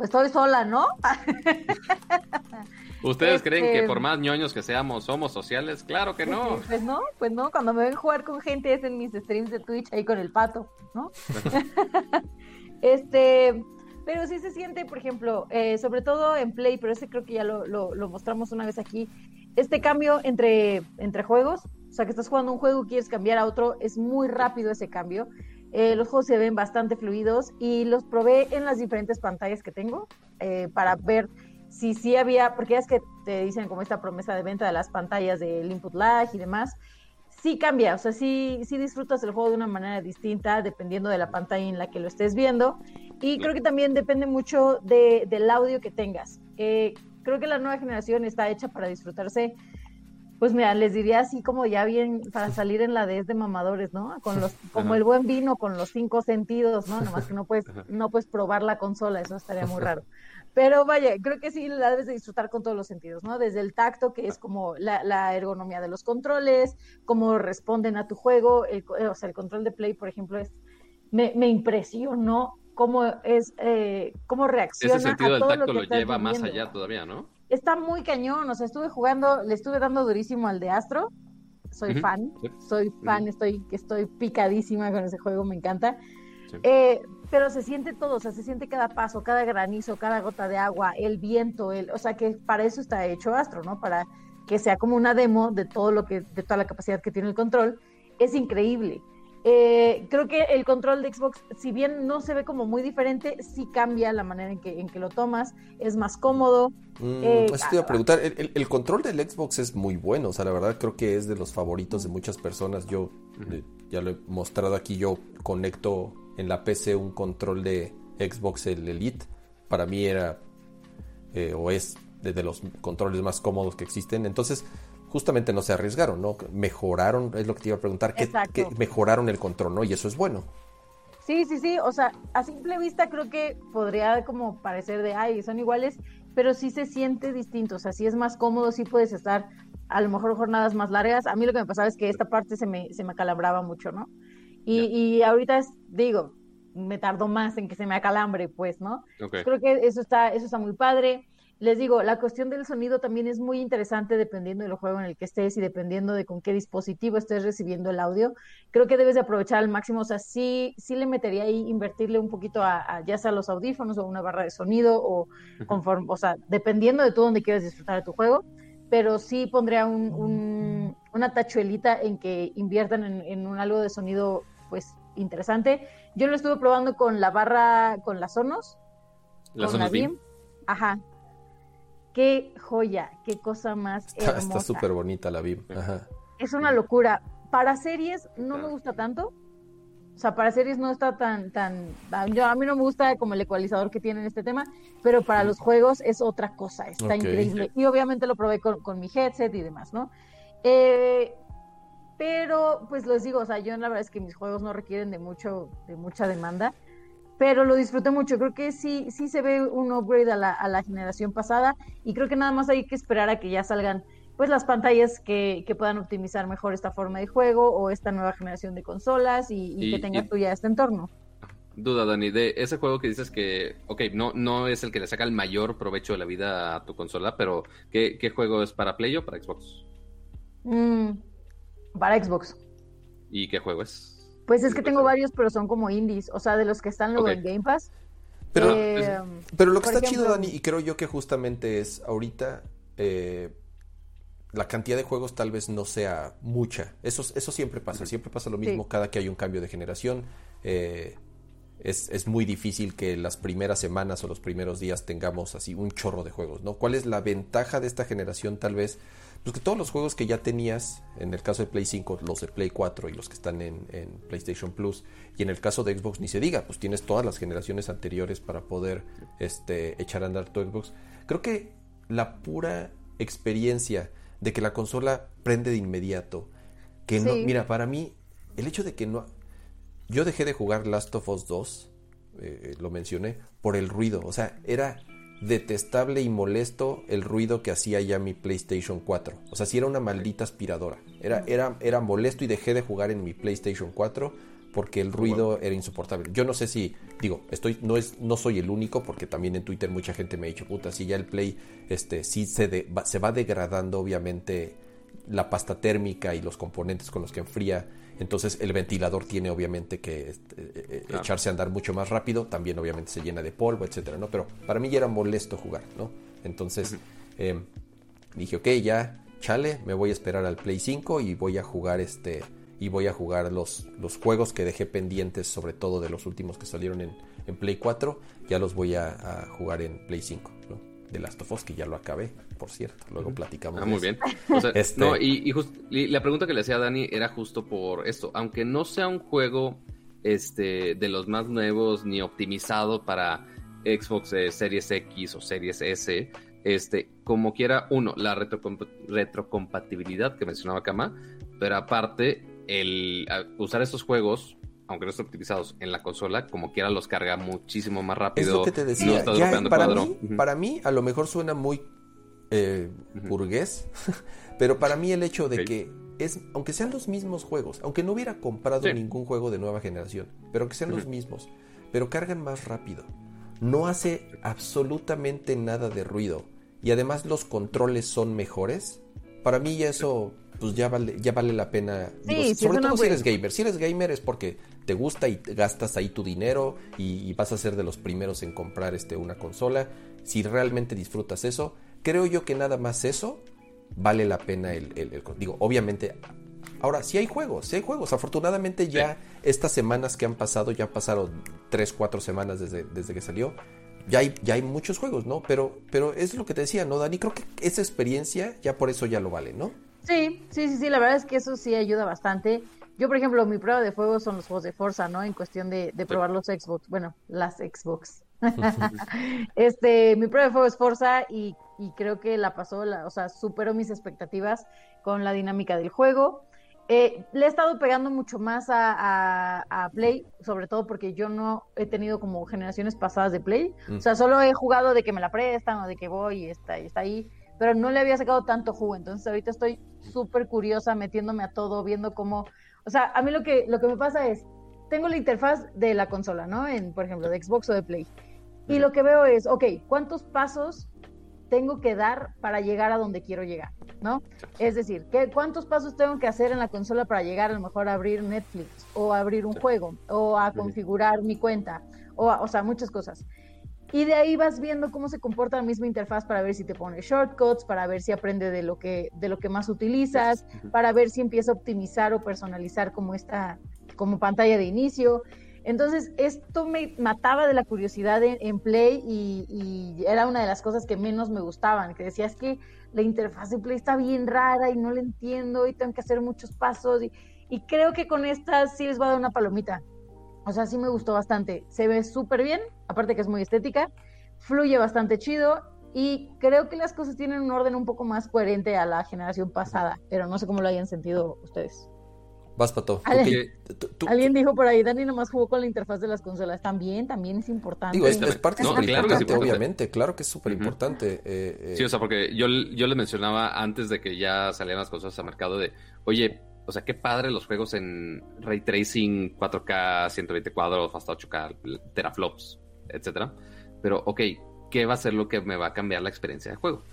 pues estoy sola, ¿no? <laughs> ¿Ustedes creen que este, por más ñoños que seamos, somos sociales? Claro que no. Pues no, pues no. Cuando me ven jugar con gente es en mis streams de Twitch ahí con el pato, ¿no? <laughs> <laughs> este, pero sí se siente, por ejemplo, eh, sobre todo en Play, pero ese creo que ya lo, lo, mostramos una vez aquí, este cambio entre, entre juegos, o sea, que estás jugando un juego y quieres cambiar a otro, es muy rápido ese cambio. Eh, los juegos se ven bastante fluidos y los probé en las diferentes pantallas que tengo eh, para ver si sí había, porque es que te dicen como esta promesa de venta de las pantallas del input lag y demás, sí cambia, o sea, sí, sí disfrutas el juego de una manera distinta dependiendo de la pantalla en la que lo estés viendo. Y creo que también depende mucho de, del audio que tengas. Eh, creo que la nueva generación está hecha para disfrutarse pues mira, les diría así como ya bien para salir en la DS de mamadores, ¿no? Con los, como el buen vino con los cinco sentidos, ¿no? Nomás que no puedes, no puedes probar la consola, eso estaría muy <laughs> raro. Pero vaya, creo que sí la debes de disfrutar con todos los sentidos, ¿no? Desde el tacto, que es como la, ergonomía de los controles, cómo responden a tu juego, el, o sea, el control de play, por ejemplo, es me, me impresionó cómo es, eh, cómo reacciona. Ese sentido del tacto lo, lleva más allá todavía, ¿no? Está muy cañón, o sea, estuve jugando, le estuve dando durísimo al de Astro, soy fan, soy fan, estoy, estoy picadísima con ese juego, me encanta. Eh, pero se siente todo, o sea, se siente cada paso, cada granizo, cada gota de agua, el viento, el, o sea, que para eso está hecho Astro, ¿no? Para que sea como una demo de todo lo que, de toda la capacidad que tiene el control, es increíble. Eh, creo que el control de Xbox, si bien no se ve como muy diferente, sí cambia la manera en que, en que lo tomas, es más cómodo. Mm, eh, te iba a preguntar, el, control del Xbox es muy bueno, o sea, la verdad creo que es de los favoritos de muchas personas. Yo eh, ya lo he mostrado aquí, yo conecto en la PC un control de Xbox, el Elite. Para mí era o es de los controles más cómodos que existen. Entonces, justamente no se arriesgaron, ¿no? Mejoraron, es lo que te iba a preguntar, que, mejoraron el control, ¿no? Y eso es bueno. Sí, sí, sí, o sea, a simple vista creo que podría como parecer de, ay, son iguales, pero sí se siente distinto, o sea, sí es más cómodo, sí puedes estar a lo mejor jornadas más largas. A mí lo que me pasaba es que esta parte se me, se me acalabraba mucho, ¿no? Y, y ahorita es, digo, me tardó más en que se me acalambre, pues, ¿no? Creo que eso está, eso está muy padre les digo, la cuestión del sonido también es muy interesante dependiendo del juego en el que estés y dependiendo de con qué dispositivo estés recibiendo el audio. Creo que debes de aprovechar al máximo, o sea, sí, sí le metería ahí invertirle un poquito a, ya sea los audífonos o una barra de sonido o conforme, o sea, dependiendo de tú donde quieres disfrutar de tu juego, pero sí pondría un, una tachuelita en que inviertan en, un algo de sonido, pues, interesante. Yo lo estuve probando con la barra, con las Sonos, la con la BIM. Ajá, qué joya, qué cosa más hermosa. Está súper bonita la BIM. Es una locura. Para series no me gusta tanto. O sea, para series no está tan, tan, yo a mí no me gusta como el ecualizador que tiene en este tema, pero para los juegos es otra cosa, está increíble. Y obviamente lo probé con, mi headset y demás, ¿no? Eh, pero, pues les digo, o sea, yo la verdad es que mis juegos no requieren de mucho, de mucha demanda pero lo disfruté mucho. Creo que sí, sí se ve un upgrade a la, a la generación pasada y creo que nada más hay que esperar a que ya salgan pues las pantallas que, que puedan optimizar mejor esta forma de juego o esta nueva generación de consolas y, que tengas tú ya este entorno. Duda, Dani, de ese juego que dices que, ok, no, no es el que le saca el mayor provecho de la vida a tu consola, pero ¿qué, qué juego es para Play o para Xbox? Mm, para Xbox. ¿Y qué juego es? Pues es que tengo varios, pero son como indies, o sea, de los que están luego en Game Pass. Pero, eh, pero lo que está chido, Dani, y creo yo que justamente es ahorita eh, la cantidad de juegos tal vez no sea mucha. Eso, eso siempre pasa, siempre pasa lo mismo cada que hay un cambio de generación. Eh, es, es, muy difícil que las primeras semanas o los primeros días tengamos así un chorro de juegos, ¿no? ¿Cuál es la ventaja de esta generación tal vez? Pues que todos los juegos que ya tenías, en el caso de Play 5, los de Play 4 y los que están en, PlayStation Plus, y en el caso de Xbox ni se diga, pues tienes todas las generaciones anteriores para poder este, echar a andar tu Xbox. Creo que la pura experiencia de que la consola prende de inmediato, que no, mira, para mí, el hecho de que no... Yo dejé de jugar Last of Us 2, eh, lo mencioné, por el ruido, o sea, era detestable y molesto el ruido que hacía ya mi PlayStation 4. O sea, si era una maldita aspiradora. Era, era, era molesto y dejé de jugar en mi PlayStation 4 porque el ruido era insoportable. Yo no sé si, digo, estoy, no es, no soy el único, porque también en Twitter mucha gente me ha dicho, puta, si ya el Play, este, sí se, se va degradando obviamente la pasta térmica y los componentes con los que enfría entonces el ventilador tiene obviamente que este, eh, eh, echarse a andar mucho más rápido, también obviamente se llena de polvo, etcétera, ¿no? Pero para mí ya era molesto jugar, ¿no? Entonces em, dije, ok, ya, chale, me voy a esperar al Play 5 y voy a jugar este y voy a jugar los, los juegos que dejé pendientes, sobre todo de los últimos que salieron en, en Play 4, ya los voy a, jugar en Play 5. ¿no? De Last of Us, que ya lo acabé, por cierto. Luego platicamos. Ah, muy bien. <laughs> Este no, y, la pregunta que le hacía a Dani era justo por esto. Aunque no sea un juego este, de los más nuevos ni optimizado para Xbox eh, Series X o Series S, este, como quiera, uno, la retrocompatibilidad que mencionaba Kama, pero aparte, el usar estos juegos, aunque no estén optimizados en la consola, como quiera los carga muchísimo más rápido. Es lo que te decía. para, mí, para mí, a lo mejor suena muy eh, burgués, <laughs> pero para mí el hecho de que es, aunque sean los mismos juegos, aunque no hubiera comprado ningún juego de nueva generación, pero que sean los mismos, pero cargan más rápido no hace absolutamente nada de ruido y además los controles son mejores, para mí eso pues ya vale, ya vale la pena. sobre todo si eres gamer. Si eres gamer es porque te gusta y gastas ahí tu dinero y, vas a ser de los primeros en comprar este, una consola. Si realmente disfrutas eso, creo yo que nada más eso vale la pena el, el, digo, obviamente. Ahora, si hay juegos, si hay juegos. Afortunadamente ya estas semanas que han pasado, ya pasaron 3, 4 semanas desde, desde que salió, ya hay, ya hay muchos juegos, ¿no? Pero, pero es lo que te decía, ¿no, Dani? Creo que esa experiencia ya por eso ya lo vale, ¿no? Sí, sí, sí, sí, la verdad es que eso sí ayuda bastante. Yo, por ejemplo, mi prueba de fuego son los juegos de Forza, ¿no? En cuestión de, de probar los Xbox, bueno, las Xbox. <laughs> este, mi prueba de fuego es Forza y, y creo que la pasó, la, o sea, superó mis expectativas con la dinámica del juego. Eh, le he estado pegando mucho más a, Play, sobre todo porque yo no he tenido como generaciones pasadas de Play. Mm. O sea, solo he jugado de que me la prestan o de que voy y está, y está ahí, pero no le había sacado tanto jugo. Entonces ahorita estoy súper curiosa, metiéndome a todo, viendo cómo... O sea, a mí lo que, lo que me pasa es, tengo la interfaz de la consola, ¿no? En, por ejemplo, de Xbox o de Play. Y lo que veo es, ok, ¿cuántos pasos tengo que dar para llegar a donde quiero llegar, ¿no? Es decir, ¿qué, ¿cuántos pasos tengo que hacer en la consola para llegar a lo mejor a abrir Netflix o abrir un juego o a configurar mi cuenta o, o sea, muchas cosas. Y de ahí vas viendo cómo se comporta la misma interfaz para ver si te pone shortcuts, para ver si aprende de lo que, de lo que más utilizas, para ver si empieza a optimizar o personalizar como esta, como pantalla de inicio. Entonces, esto me mataba de la curiosidad en, Play y, era una de las cosas que menos me gustaban, que decía, es que la interfaz de Play está bien rara y no la entiendo y tengo que hacer muchos pasos y, creo que con esta sí les voy a dar una palomita. O sea, sí me gustó bastante. Se ve súper bien, aparte que es muy estética, fluye bastante chido y creo que las cosas tienen un orden un poco más coherente a la generación pasada, pero no sé cómo lo hayan sentido ustedes. Vas, Pato. Alguien dijo por ahí, Dani nomás jugó con la interfaz de las consolas. También, también es importante. Digo, es, parte súper importante, obviamente. Claro que es súper importante. Eh, eh. Sí, o sea, porque yo, yo le mencionaba antes de que ya salieran las consolas al mercado de, oye, o sea, qué padre los juegos en ray tracing, 4K, 120 cuadros, hasta 8K, teraflops, etcétera. Pero, ok, ¿qué va a ser lo que me va a cambiar la experiencia de juego?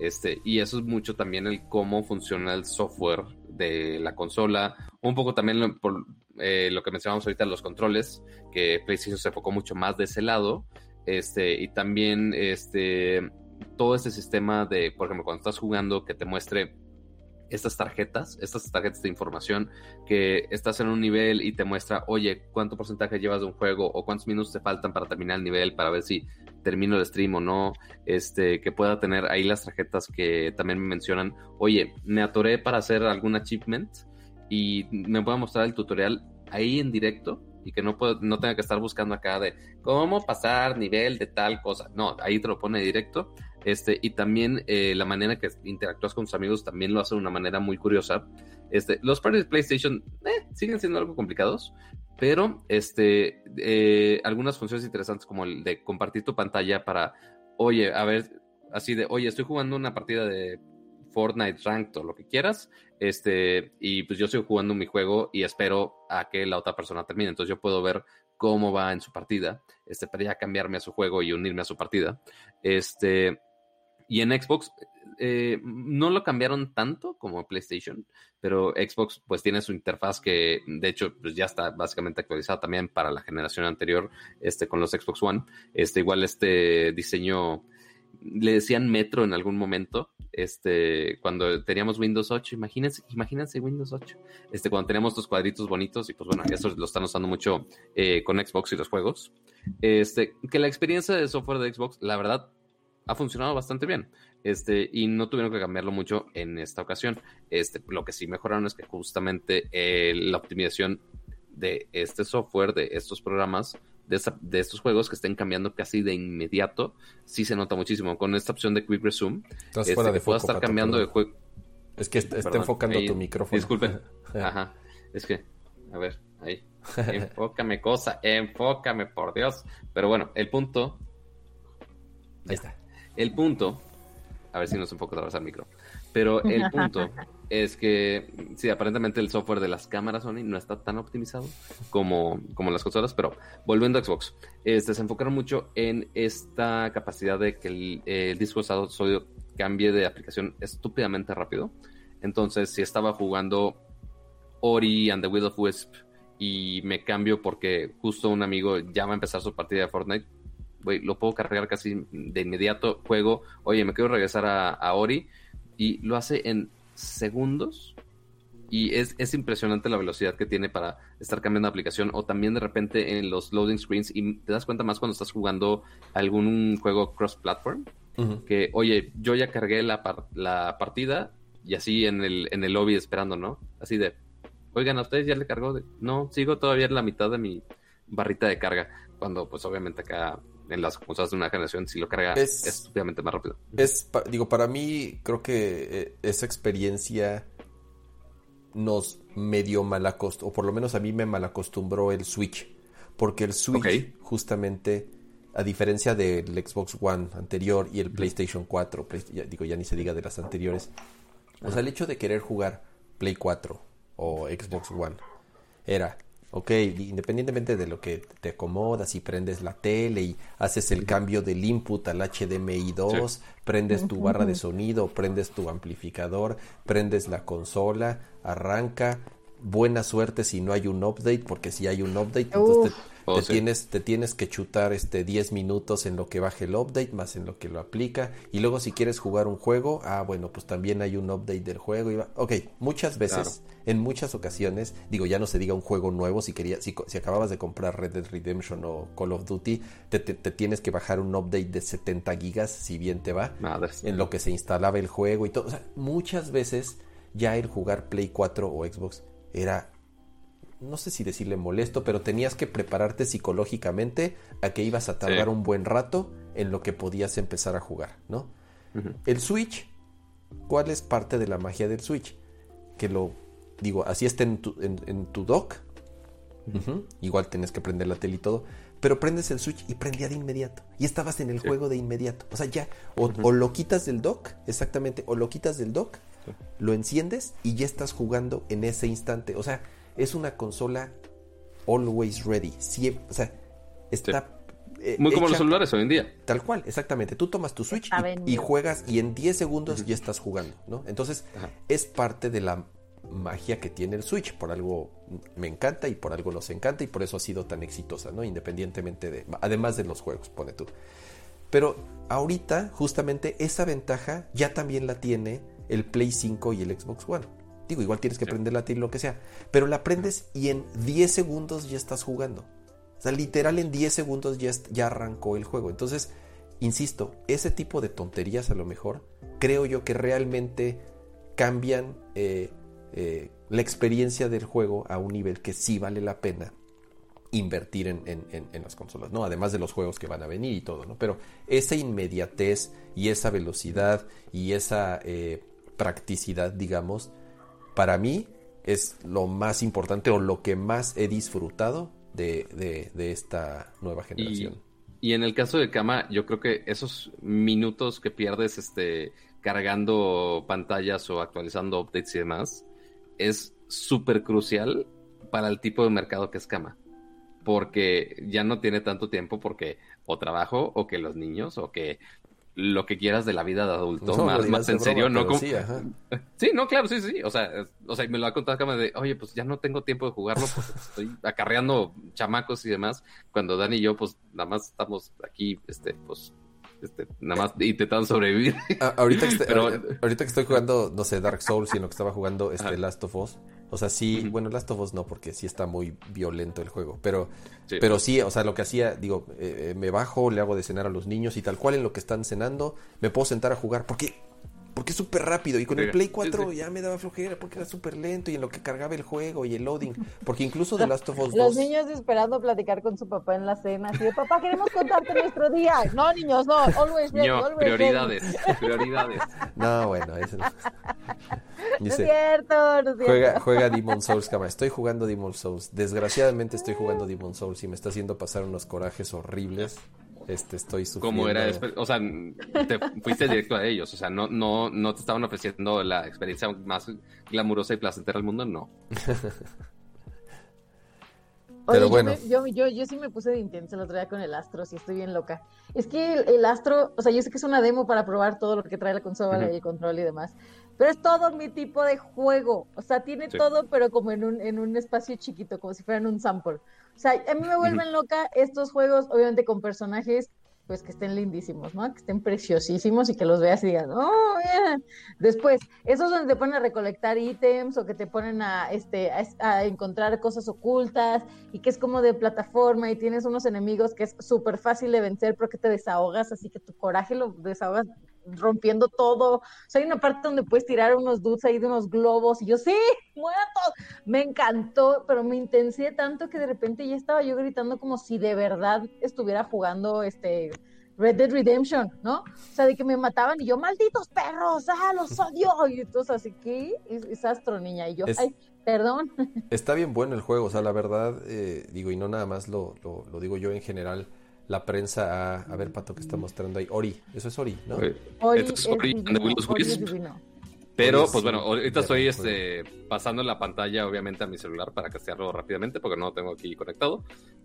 Este, y eso es mucho también el cómo funciona el software de la consola, un poco también por eh, lo que mencionamos ahorita, los controles, que PlayStation se enfocó mucho más de ese lado, este, y también este, todo este sistema de, por ejemplo, cuando estás jugando, que te muestre estas tarjetas, estas tarjetas de información, que estás en un nivel y te muestra, oye, cuánto porcentaje llevas de un juego o cuántos minutos te faltan para terminar el nivel, para ver si termino el stream o no, este, que pueda tener ahí las tarjetas que también me mencionan, oye, me atoré para hacer algún achievement y me pueda mostrar el tutorial ahí en directo y que no, puedo, no tenga que estar buscando acá de cómo pasar nivel de tal cosa. No, ahí te lo pone directo. Este, y también eh, la manera que interactúas con tus amigos también lo hace de una manera muy curiosa. Este, los parties de PlayStation eh, siguen siendo algo complicados, pero este, eh, algunas funciones interesantes como el de compartir tu pantalla para, oye, a ver, así de, oye, estoy jugando una partida de Fortnite Ranked o lo que quieras, este, y pues yo estoy jugando mi juego y espero a que la otra persona termine, entonces yo puedo ver cómo va en su partida, este, para ya cambiarme a su juego y unirme a su partida, este, y en Xbox eh, no lo cambiaron tanto como PlayStation, pero Xbox pues tiene su interfaz que de hecho pues ya está básicamente actualizada también para la generación anterior, este con los Xbox One, este igual este diseño le decían Metro en algún momento, este, cuando teníamos Windows 8, imagínense, imagínense Windows 8, este, cuando teníamos estos cuadritos bonitos, y pues bueno, eso lo están usando mucho eh, con Xbox y los juegos, este, que la experiencia de software de Xbox, la verdad, ha funcionado bastante bien. Este, y no tuvieron que cambiarlo mucho en esta ocasión. Este, lo que sí mejoraron es que justamente eh, la optimización de este software, de estos programas, de, estos juegos que estén cambiando casi de inmediato, sí se nota muchísimo. Con esta opción de Quick Resume, Estás fuera este, de puedo estar cambiando de juego. Es que está, enfocando tu micrófono. Disculpen. <laughs> Ajá. Es que, a ver, ahí. Enfócame, cosa, enfócame, por Dios. Pero bueno, el punto. Ahí está. El punto. A ver si nos enfoca otra vez al micro. Pero el <laughs> punto es que, sí, aparentemente el software de las cámaras Sony no está tan optimizado como, como las consolas, pero volviendo a Xbox, este, se enfocaron mucho en esta capacidad de que el, disco de sólido cambie de aplicación estúpidamente rápido. Entonces, si estaba jugando Ori and the Will of Wisp y me cambio porque justo un amigo ya va a empezar su partida de Fortnite, lo puedo cargar casi de inmediato, juego, oye, me quiero regresar a Ori y lo hace en segundos. Y es, es, impresionante la velocidad que tiene para estar cambiando de aplicación o también de repente en los loading screens y te das cuenta más cuando estás jugando algún juego cross-platform. Que, oye, yo ya cargué la, la partida y así en el, en el lobby esperando, ¿no? Así de, oigan, ¿a ustedes ya le cargó? De, no, sigo todavía en la mitad de mi barrita de carga. Cuando pues obviamente acá en las consolas de una generación si lo carga es, estúpidamente más rápido. Es, digo, para mí creo que eh, esa experiencia nos medio malacostumbró, o por lo menos a mí me malacostumbró el Switch, porque el Switch justamente, a diferencia del Xbox One anterior y el PlayStation 4, digo, ya ni se diga de las anteriores, o sea, el hecho de querer jugar Play 4 o Xbox One era Ok, independientemente de lo que te acomodas y prendes la tele y haces el cambio del input al HDMI 2, prendes tu barra de sonido, prendes tu amplificador, prendes la consola, arranca. Buena suerte si no hay un update, porque si hay un update, entonces te, oh, tienes, te tienes que chutar este 10 minutos en lo que baje el update, más en lo que lo aplica. Y luego si quieres jugar un juego, ah, bueno, pues también hay un update del juego. Y va. Ok, muchas veces, en muchas ocasiones, digo, ya no se diga un juego nuevo, si, quería, si, si acababas de comprar Red Dead Redemption o Call of Duty, te, tienes que bajar un update de 70 gigas, si bien te va, en lo que se instalaba el juego y todo. O sea, muchas veces ya el jugar Play 4 o Xbox era no sé si decirle molesto, pero tenías que prepararte psicológicamente a que ibas a tardar un buen rato en lo que podías empezar a jugar, ¿no? El Switch, ¿cuál es parte de la magia del Switch? Que lo, digo, así está en tu, en, tu dock, igual tienes que prender la tele y todo, pero prendes el Switch y prendía de inmediato, y estabas en el juego de inmediato, o sea, ya, o, o, lo quitas del dock, exactamente, o lo quitas del dock, lo enciendes y ya estás jugando en ese instante, o sea, es una consola always ready. Siempre, o sea, está... Eh, Muy como los celulares hoy en día. Tal cual, exactamente. Tú tomas tu Switch y, juegas y en 10 segundos ya estás jugando, ¿no? Entonces, es parte de la magia que tiene el Switch. Por algo me encanta y por algo nos encanta y por eso ha sido tan exitosa, ¿no? Independientemente de... Además de los juegos, pone tú. Pero ahorita, justamente, esa ventaja ya también la tiene el Play 5 y el Xbox One. Digo, igual tienes que prender la tele, lo que sea. Pero la prendes y en 10 segundos ya estás jugando. O sea, literal en 10 segundos ya, ya arrancó el juego. Entonces, insisto, ese tipo de tonterías a lo mejor, creo yo que realmente cambian eh, eh, la experiencia del juego a un nivel que sí vale la pena invertir en, las consolas, ¿no? Además de los juegos que van a venir y todo, ¿no? Pero esa inmediatez y esa velocidad y esa eh, practicidad, digamos, para mí es lo más importante o lo que más he disfrutado de, esta nueva generación. Y, en el caso de Kama, yo creo que esos minutos que pierdes este, cargando pantallas o actualizando updates y demás es súper crucial para el tipo de mercado que es Kama. Porque ya no tiene tanto tiempo porque o trabajo o que los niños o que lo que quieras de la vida de adulto, más, en serio, no como... <laughs> Sí, no, claro, sí, sí, o sea, o sea, me lo ha contado acá de, oye, pues ya no tengo tiempo de jugarlo porque <laughs> estoy acarreando chamacos y demás, cuando Dani y yo, pues, nada más estamos aquí, este, pues, este, nada más intentando sobrevivir. Ah, ahorita, que <laughs> ahorita que estoy jugando, no sé, Dark Souls, sino que estaba jugando este Last of Us. O sea, sí, bueno, Last of Us no, porque sí está muy violento el juego. Pero sí, pero sí o sea, lo que hacía, digo, eh, me bajo, le hago de cenar a los niños y tal cual en lo que están cenando, me puedo sentar a jugar. Porque porque es súper rápido. Y con el Play 4 ya me daba flojera porque era súper lento y en lo que cargaba el juego y el loading. Porque incluso The <laughs> Last of Us 2. Los niños esperando platicar con su papá en la cena. Así de, papá, queremos contarte nuestro día. No, niños, no. Always ready, always prioridades, <laughs> prioridades. No, bueno, eso no. <laughs> es cierto, no es cierto. Juega, juega Demon Souls, cama. Estoy jugando Demon Souls. Desgraciadamente estoy jugando Demon Souls y me está haciendo pasar unos corajes horribles este, estoy sufriendo. ¿Cómo era? O sea, te fuiste directo a ellos. O sea, no, no, no te estaban ofreciendo la experiencia más glamurosa y placentera del mundo, no. Pero bueno. Yo, yo, yo, sí me puse de intenso el otro día con el Astro, sí estoy bien loca. Es que el, Astro, o sea, yo sé que es una demo para probar todo lo que trae la consola y el control y demás, pero es todo mi tipo de juego. O sea, tiene todo, pero como en un, en un espacio chiquito, como si fueran un sample. O sea, a mí me vuelven loca estos juegos, obviamente con personajes pues que estén lindísimos, ¿no? Que estén preciosísimos y que los veas y digas, oh, yeah. Después, esos donde te ponen a recolectar ítems o que te ponen a, este, a, encontrar cosas ocultas y que es como de plataforma y tienes unos enemigos que es súper fácil de vencer porque te desahogas, así que tu coraje lo desahogas rompiendo todo. O sea, hay una parte donde puedes tirar unos dudes ahí de unos globos y yo, sí, muertos. Me encantó, pero me intensé tanto que de repente ya estaba yo gritando como si de verdad estuviera jugando este Red Dead Redemption, ¿no? O sea, de que me mataban y yo, malditos perros, ah, los <laughs> odio. Y entonces así que es, astro, niña. Y yo, ay, perdón. Está bien bueno el juego, o sea, la verdad, eh, digo, y no nada más lo, lo, lo digo yo en general la prensa a, ver, Pato, que está mostrando ahí. Ori, eso es Ori, ¿no? Ori es Ori, de Pero, pues bueno, ahorita estoy este, pasando la pantalla, obviamente, a mi celular para castearlo rápidamente, porque no lo tengo aquí conectado.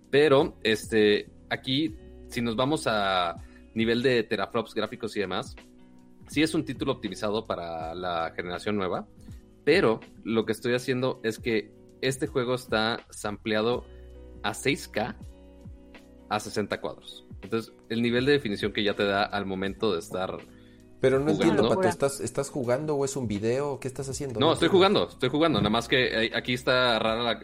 Pero, este, aquí, si nos vamos a nivel de teraflops gráficos y demás, sí es un título optimizado para la generación nueva, pero lo que estoy haciendo es que este juego está sampleado a 6K a 60 cuadros. Entonces, el nivel de definición que ya te da al momento de estar. Pero no entiendo, Pato, ¿estás, ¿estás jugando o es un video? ¿Qué estás haciendo? No, estoy jugando, estoy jugando. Nada más que aquí está rara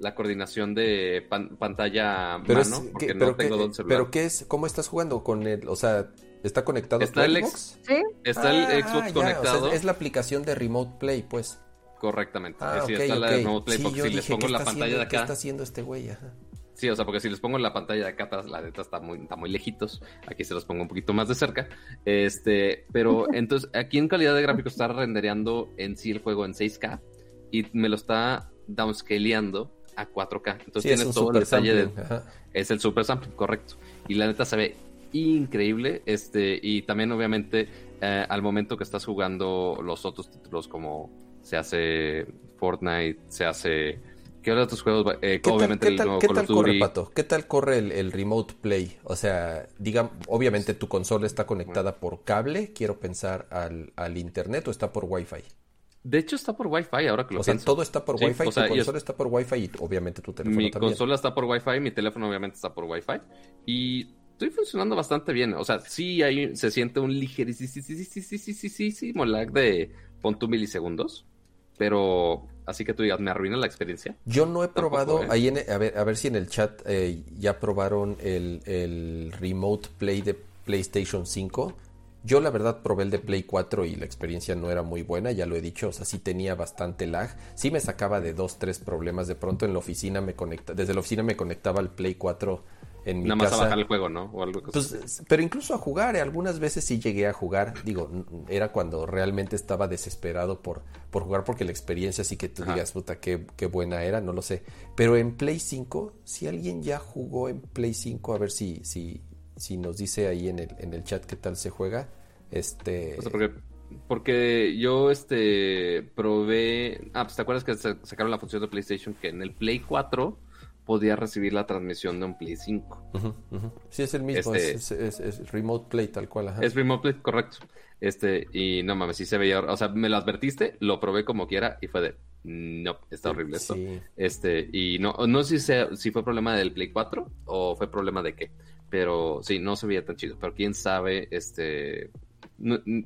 la, coordinación de pantalla pero mano, porque no tengo qué, celular. Pero ¿qué es? ¿Cómo estás jugando con el, o sea, está conectado está el Xbox? ¿Sí? Está el ah, Xbox conectado. es la aplicación de Remote Play, pues. Correctamente. Ah, sí, está la de Remote Play, porque si les pongo la pantalla de acá. ¿Qué está haciendo este güey? Ajá. Sí, o sea, porque si les pongo la pantalla de acá atrás, la neta está muy, está muy lejitos. Aquí se los pongo un poquito más de cerca. Este, pero <laughs> entonces, aquí en calidad de gráfico está rendereando en sí el juego en 6K y me lo está downscaleando a 4K. Entonces tiene todo el detalle de. Es el super sample, correcto. Y la neta se ve increíble. Este, y también, obviamente, eh, al momento que estás jugando los otros títulos, como se hace Fortnite, se hace ¿Qué otros juegos? Eh, ¿Qué obviamente tal, el ¿qué tal corre, Pato? ¿Qué tal corre el, remote play? O sea, diga, obviamente tu consola está conectada por cable, quiero pensar al, al internet o está por Wi-Fi. De hecho está por Wi-Fi ahora que lo O sea, todo está por Wi-Fi, tu consola está por Wi-Fi y obviamente tu teléfono mi también. Mi consola está por Wi-Fi, mi teléfono obviamente está por Wi-Fi y estoy funcionando bastante bien. O sea, sí hay, se siente un ligerísimo lag de pon milisegundos, pero así que tú digas, ¿me arruina la experiencia? Yo no he probado, ¿eh? ahí a, ver, a ver si en el chat eh, ya probaron el, Remote Play de PlayStation 5. Yo la verdad probé el de Play 4 y la experiencia no era muy buena, ya lo he dicho, o sea, sí tenía bastante lag, sí me sacaba de dos, tres problemas, de pronto en la oficina me conecta, desde la oficina me conectaba al Play 4 en mi Nada más a bajar el juego, ¿no? O algo pues, pero incluso a jugar, eh, algunas veces sí llegué a jugar. Digo, era cuando realmente estaba desesperado por, por jugar porque la experiencia sí que tú digas, puta, qué, qué, buena era, no lo sé. Pero en Play 5, si alguien ya jugó en Play 5, a ver si, si, si nos dice ahí en el, en el chat qué tal se juega. Este... porque, porque yo este probé... Ah, pues te acuerdas que sacaron la función de PlayStation que en el Play 4 podía recibir la transmisión de un Play 5. Sí, es el mismo, este es, Remote Play tal cual. Es Remote Play, correcto. Este, y no mames, sí se veía, o sea, me lo advertiste, lo probé como quiera y fue de, no, está horrible esto. Este, y no, no sé si, si fue problema del Play 4 o fue problema de qué, Pero sí, no se veía tan chido. Pero quién sabe, este.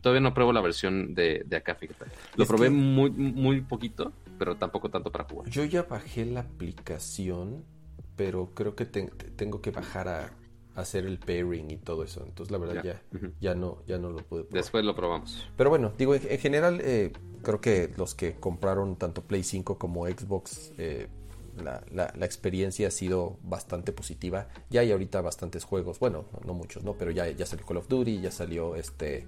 todavía no pruebo la versión de, de acá, fíjate. Lo probé muy, muy poquito, pero tampoco tanto para jugar. Yo ya bajé la aplicación, pero creo que tengo que bajar a hacer el pairing y todo eso. Entonces, la verdad, ya, ya, no, ya no lo pude probar. Después lo probamos. Pero bueno, digo, en, general, eh, creo que los que compraron tanto Play 5 como Xbox, eh, la, la, experiencia ha sido bastante positiva. Ya hay ahorita bastantes juegos, bueno, no, muchos, ¿no? Pero ya, ya salió Call of Duty, ya salió este.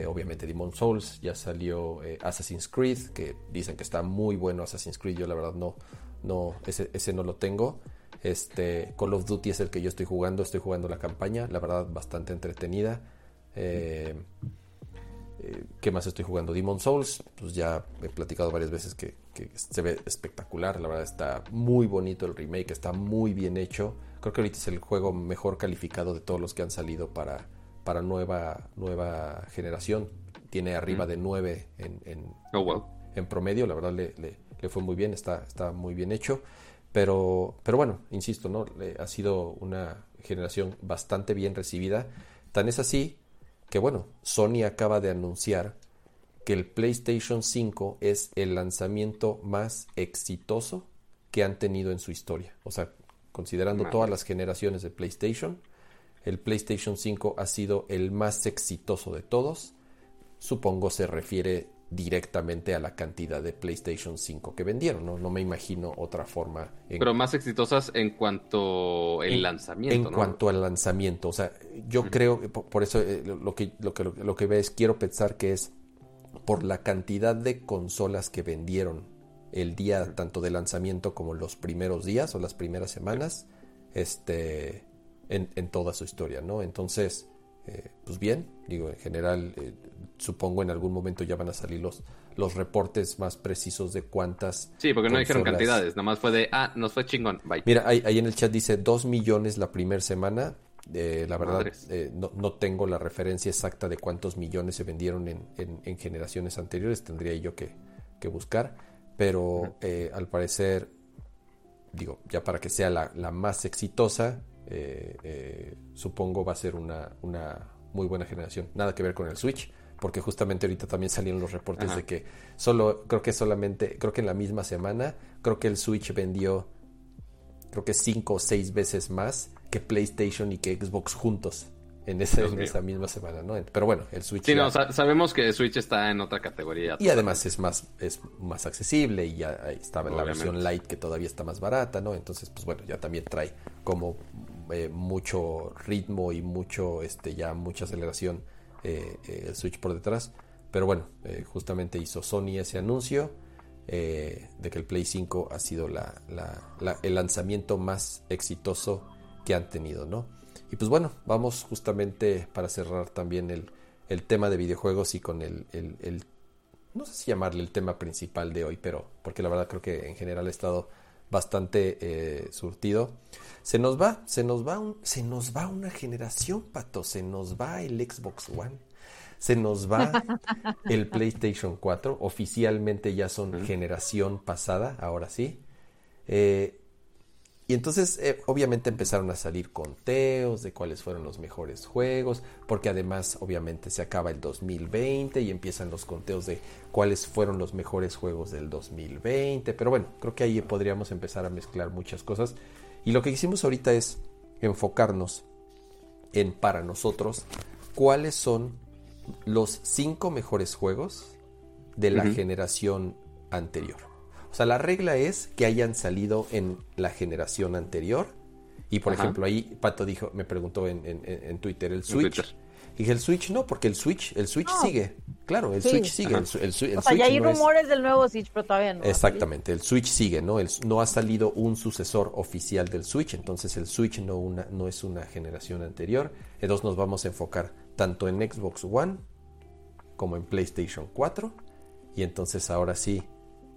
Eh, obviamente Demon Souls, ya salió Assassin's Creed, que dicen que está muy bueno Assassin's Creed, yo la verdad no, no, ese, ese no lo tengo. Este, Call of Duty es el que yo estoy jugando, estoy jugando la campaña, la verdad bastante entretenida. Eh, eh, ¿Qué más estoy jugando? Demon Souls, pues ya he platicado varias veces que, se ve espectacular, la verdad está muy bonito el remake, está muy bien hecho. Creo que ahorita es el juego mejor calificado de todos los que han salido para, para nueva, nueva generación. Tiene arriba de 9 en, oh, en, promedio, la verdad le, le, fue muy bien, está, está muy bien hecho. Pero, pero bueno, insisto, ¿no? ha sido una generación bastante bien recibida. Tan es así que, bueno, Sony acaba de anunciar que el PlayStation 5 es el lanzamiento más exitoso que han tenido en su historia. O sea, considerando todas las generaciones de PlayStation, el PlayStation 5 ha sido el más exitoso de todos. Supongo se refiere directamente a la cantidad de PlayStation 5 que vendieron, ¿no? No me imagino otra forma. Pero más exitosas en cuanto el lanzamiento. En cuanto al lanzamiento, o sea, yo creo, por, eso eh, lo, que, lo, que, lo que ves, quiero pensar que es por la cantidad de consolas que vendieron el día tanto de lanzamiento como los primeros días o las primeras semanas, este, en, en toda su historia, ¿no? Entonces, eh, pues bien, digo, en general, eh, supongo en algún momento ya van a salir los, los reportes más precisos de cuántas. Sí, porque no dijeron cantidades, nomás fue de, ah, nos fue chingón, bye. Mira, ahí, en el chat dice 2 millones la primera semana. Eh, la verdad, no, no, tengo la referencia exacta de cuántos millones se vendieron en, en, generaciones anteriores, tendría yo que, que buscar, pero al parecer, digo, ya para que sea la, la más exitosa, eh, eh, supongo va a ser una, una, muy buena generación. Nada que ver con el Switch, porque justamente ahorita también salieron los reportes de que solo, creo que solamente, creo que en la misma semana, creo que el Switch vendió, creo que cinco o seis veces más que PlayStation y que Xbox juntos. En, esa misma semana, ¿no? Pero bueno, el Switch. Sí, no, sabemos que el Switch está en otra categoría. Y además es más, es más accesible y ya estaba en la versión light que todavía está más barata, ¿no? Entonces, pues bueno, ya también trae como eh, mucho ritmo y mucho, este, ya mucha aceleración eh, eh, el Switch por detrás. Pero bueno, justamente hizo Sony ese anuncio de que el Play 5 ha sido la, el lanzamiento más exitoso que han tenido, ¿no? Y pues bueno, vamos justamente para cerrar también el, el tema de videojuegos y con el, el, no sé si llamarle el tema principal de hoy, pero porque la verdad creo que en general ha estado bastante eh, surtido. Se nos va, se nos va, un, se nos va una generación, pato. Se nos va el Xbox One. Se nos va <laughs> el PlayStation 4. Oficialmente ya son generación pasada, ahora sí. Eh, y entonces, eh, obviamente, empezaron a salir conteos de cuáles fueron los mejores juegos, porque además, obviamente, se acaba el 2020 y empiezan los conteos de cuáles fueron los mejores juegos del 2020. Pero bueno, creo que ahí podríamos empezar a mezclar muchas cosas. Y lo que hicimos ahorita es enfocarnos en, para nosotros, cuáles son los cinco mejores juegos de la generación anterior. O sea, la regla es que hayan salido en la generación anterior. Y por ejemplo, ahí Pato dijo, me preguntó en, Twitter el Switch. Y dije, el Switch no, porque el Switch, el Switch sigue. Claro, el Switch sigue. El, o sea, ya hay rumores del nuevo Switch, pero todavía no. Exactamente, el Switch sigue, ¿no? no ha salido un sucesor oficial del Switch, entonces el Switch no, una, no es una generación anterior. Entonces nos vamos a enfocar tanto en Xbox One como en PlayStation 4. Y entonces ahora sí,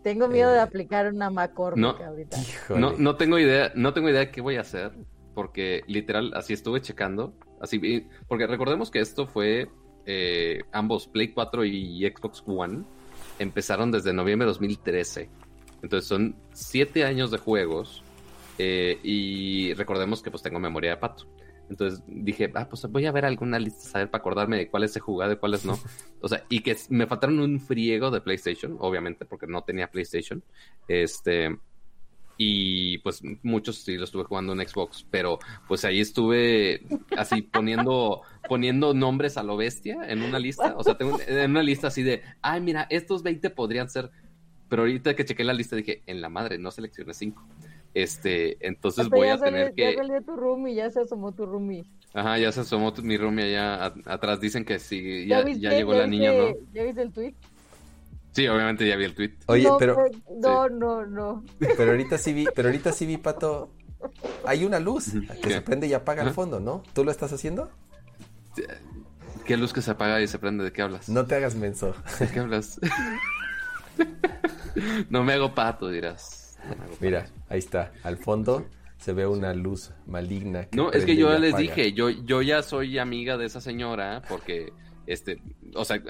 tengo miedo de eh, aplicar una McCormick no, ahorita. No, no tengo idea, no tengo idea de qué voy a hacer, porque literal así estuve checando, así porque recordemos que esto fue eh, ambos Play 4 y Xbox One empezaron desde noviembre de 2013, entonces son siete años de juegos eh, y recordemos que pues tengo memoria de pato. Entonces dije, ah, pues voy a ver alguna lista, saber para acordarme de cuáles he jugado y cuáles no. <laughs> O sea, y que me faltaron un friego de PlayStation, obviamente, porque no tenía PlayStation. Este, y pues muchos sí lo estuve jugando en Xbox, pero pues ahí estuve así poniendo <laughs> poniendo nombres a lo bestia en una lista, o sea, tengo en una lista así de, ay, mira, estos 20 podrían ser, pero ahorita que chequé la lista dije, en la madre, no seleccioné 5. Este, entonces voy a tener que Ya salió tu roomie, ya se asomó tu roomie. Ajá, ya se asomó mi roomie allá atrás, dicen que sí, ya, ya, llegó la niña, ¿no? ¿Ya viste el tweet? Sí, obviamente ya vi el tweet. Oye, pero. No, no, no. Pero ahorita sí vi, pero ahorita sí vi, Pato. Hay una luz que se prende y apaga al fondo, ¿no? ¿Tú lo estás haciendo? ¿Qué luz que se apaga y se prende? ¿De qué hablas? No te hagas menso. ¿De qué hablas? <laughs> <laughs> no me hago pato, dirás. Mira, ahí está. Al fondo se ve una luz maligna. no, es que yo les dije, yo, yo ya soy amiga de esa señora porque este, o sea,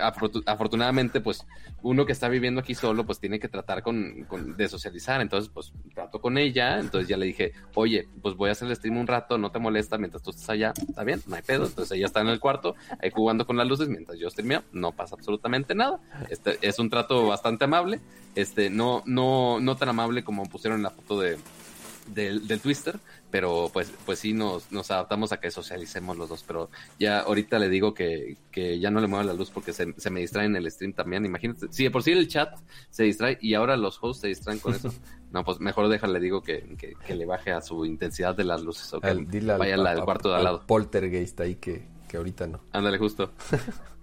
afortunadamente, pues uno que está viviendo aquí solo, pues tiene que tratar con, de socializar. Entonces, pues trato con ella. Entonces ya le dije, oye, pues voy a hacer el stream un rato, no te molesta mientras tú estás allá, está bien, no hay pedo. Entonces ella está en el cuarto, ahí jugando con las luces mientras yo streameo, no pasa absolutamente nada. Este es un trato bastante amable, este, no, no, no tan amable como pusieron en la foto de, del, del Twister, pero pues, pues sí nos, nos adaptamos a que socialicemos los dos. Pero ya ahorita le digo que, que ya no le mueva la luz porque se, se, me distrae en el stream también. Imagínate, si de por sí el chat se distrae y ahora los hosts se distraen con eso, <laughs> no, pues mejor déjale, digo que, que, le baje a su intensidad de las luces o que vaya al, cuarto de al lado. Poltergeist ahí que, que ahorita no. Ándale, justo.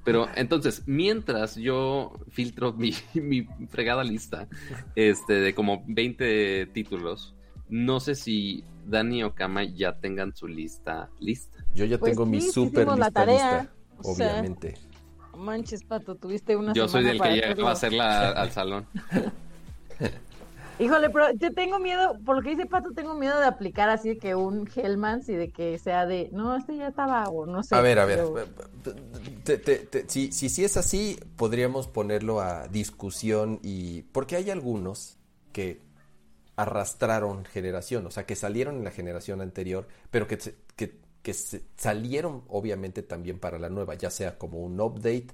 Pero entonces, mientras yo filtro mi, <laughs> mi fregada lista este, de como 20 títulos, no sé si Dani o Kama ya tengan su lista lista. Yo ya pues tengo mi super lista, lista obviamente. manches, Pato, tuviste una Yo soy del que ya va a hacerla <laughs> al salón. Híjole, pero yo tengo miedo, por lo que dice Pato, tengo miedo de aplicar así de que un Hellmans y de que sea de, no, este ya estaba, o no sé. A ver, a ver, si, si, si es así, podríamos ponerlo a discusión y, porque hay algunos que arrastraron generación, o sea, que salieron en la generación anterior, pero que, que, que salieron obviamente también para la nueva, ya sea como un update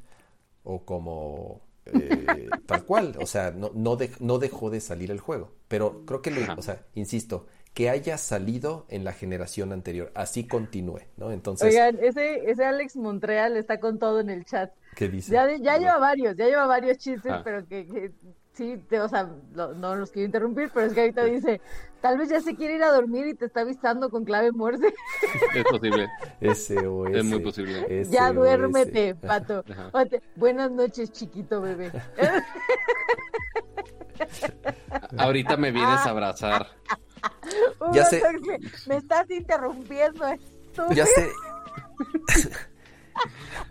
o como eh, tal cual, o sea, no, no, no, dejó de salir el juego, pero creo que, o sea, insisto, que haya salido en la generación anterior, así continúe, ¿no? Entonces... Oigan, ese, ese Alex Montreal está con todo en el chat. ¿Qué dice? Ya, ya lleva varios, ya lleva varios chistes, pero que sí, o sea, no los quiero interrumpir, pero es que ahorita dice, tal vez ya se quiere ir a dormir y te está avisando con clave morse. Es posible. SOS. Es muy posible. Ya duérmete, pato. Buenas noches, chiquito bebé. <laughs> ahorita me vienes a abrazar. ya sé. Me, estás interrumpiendo. Ya sé. <laughs>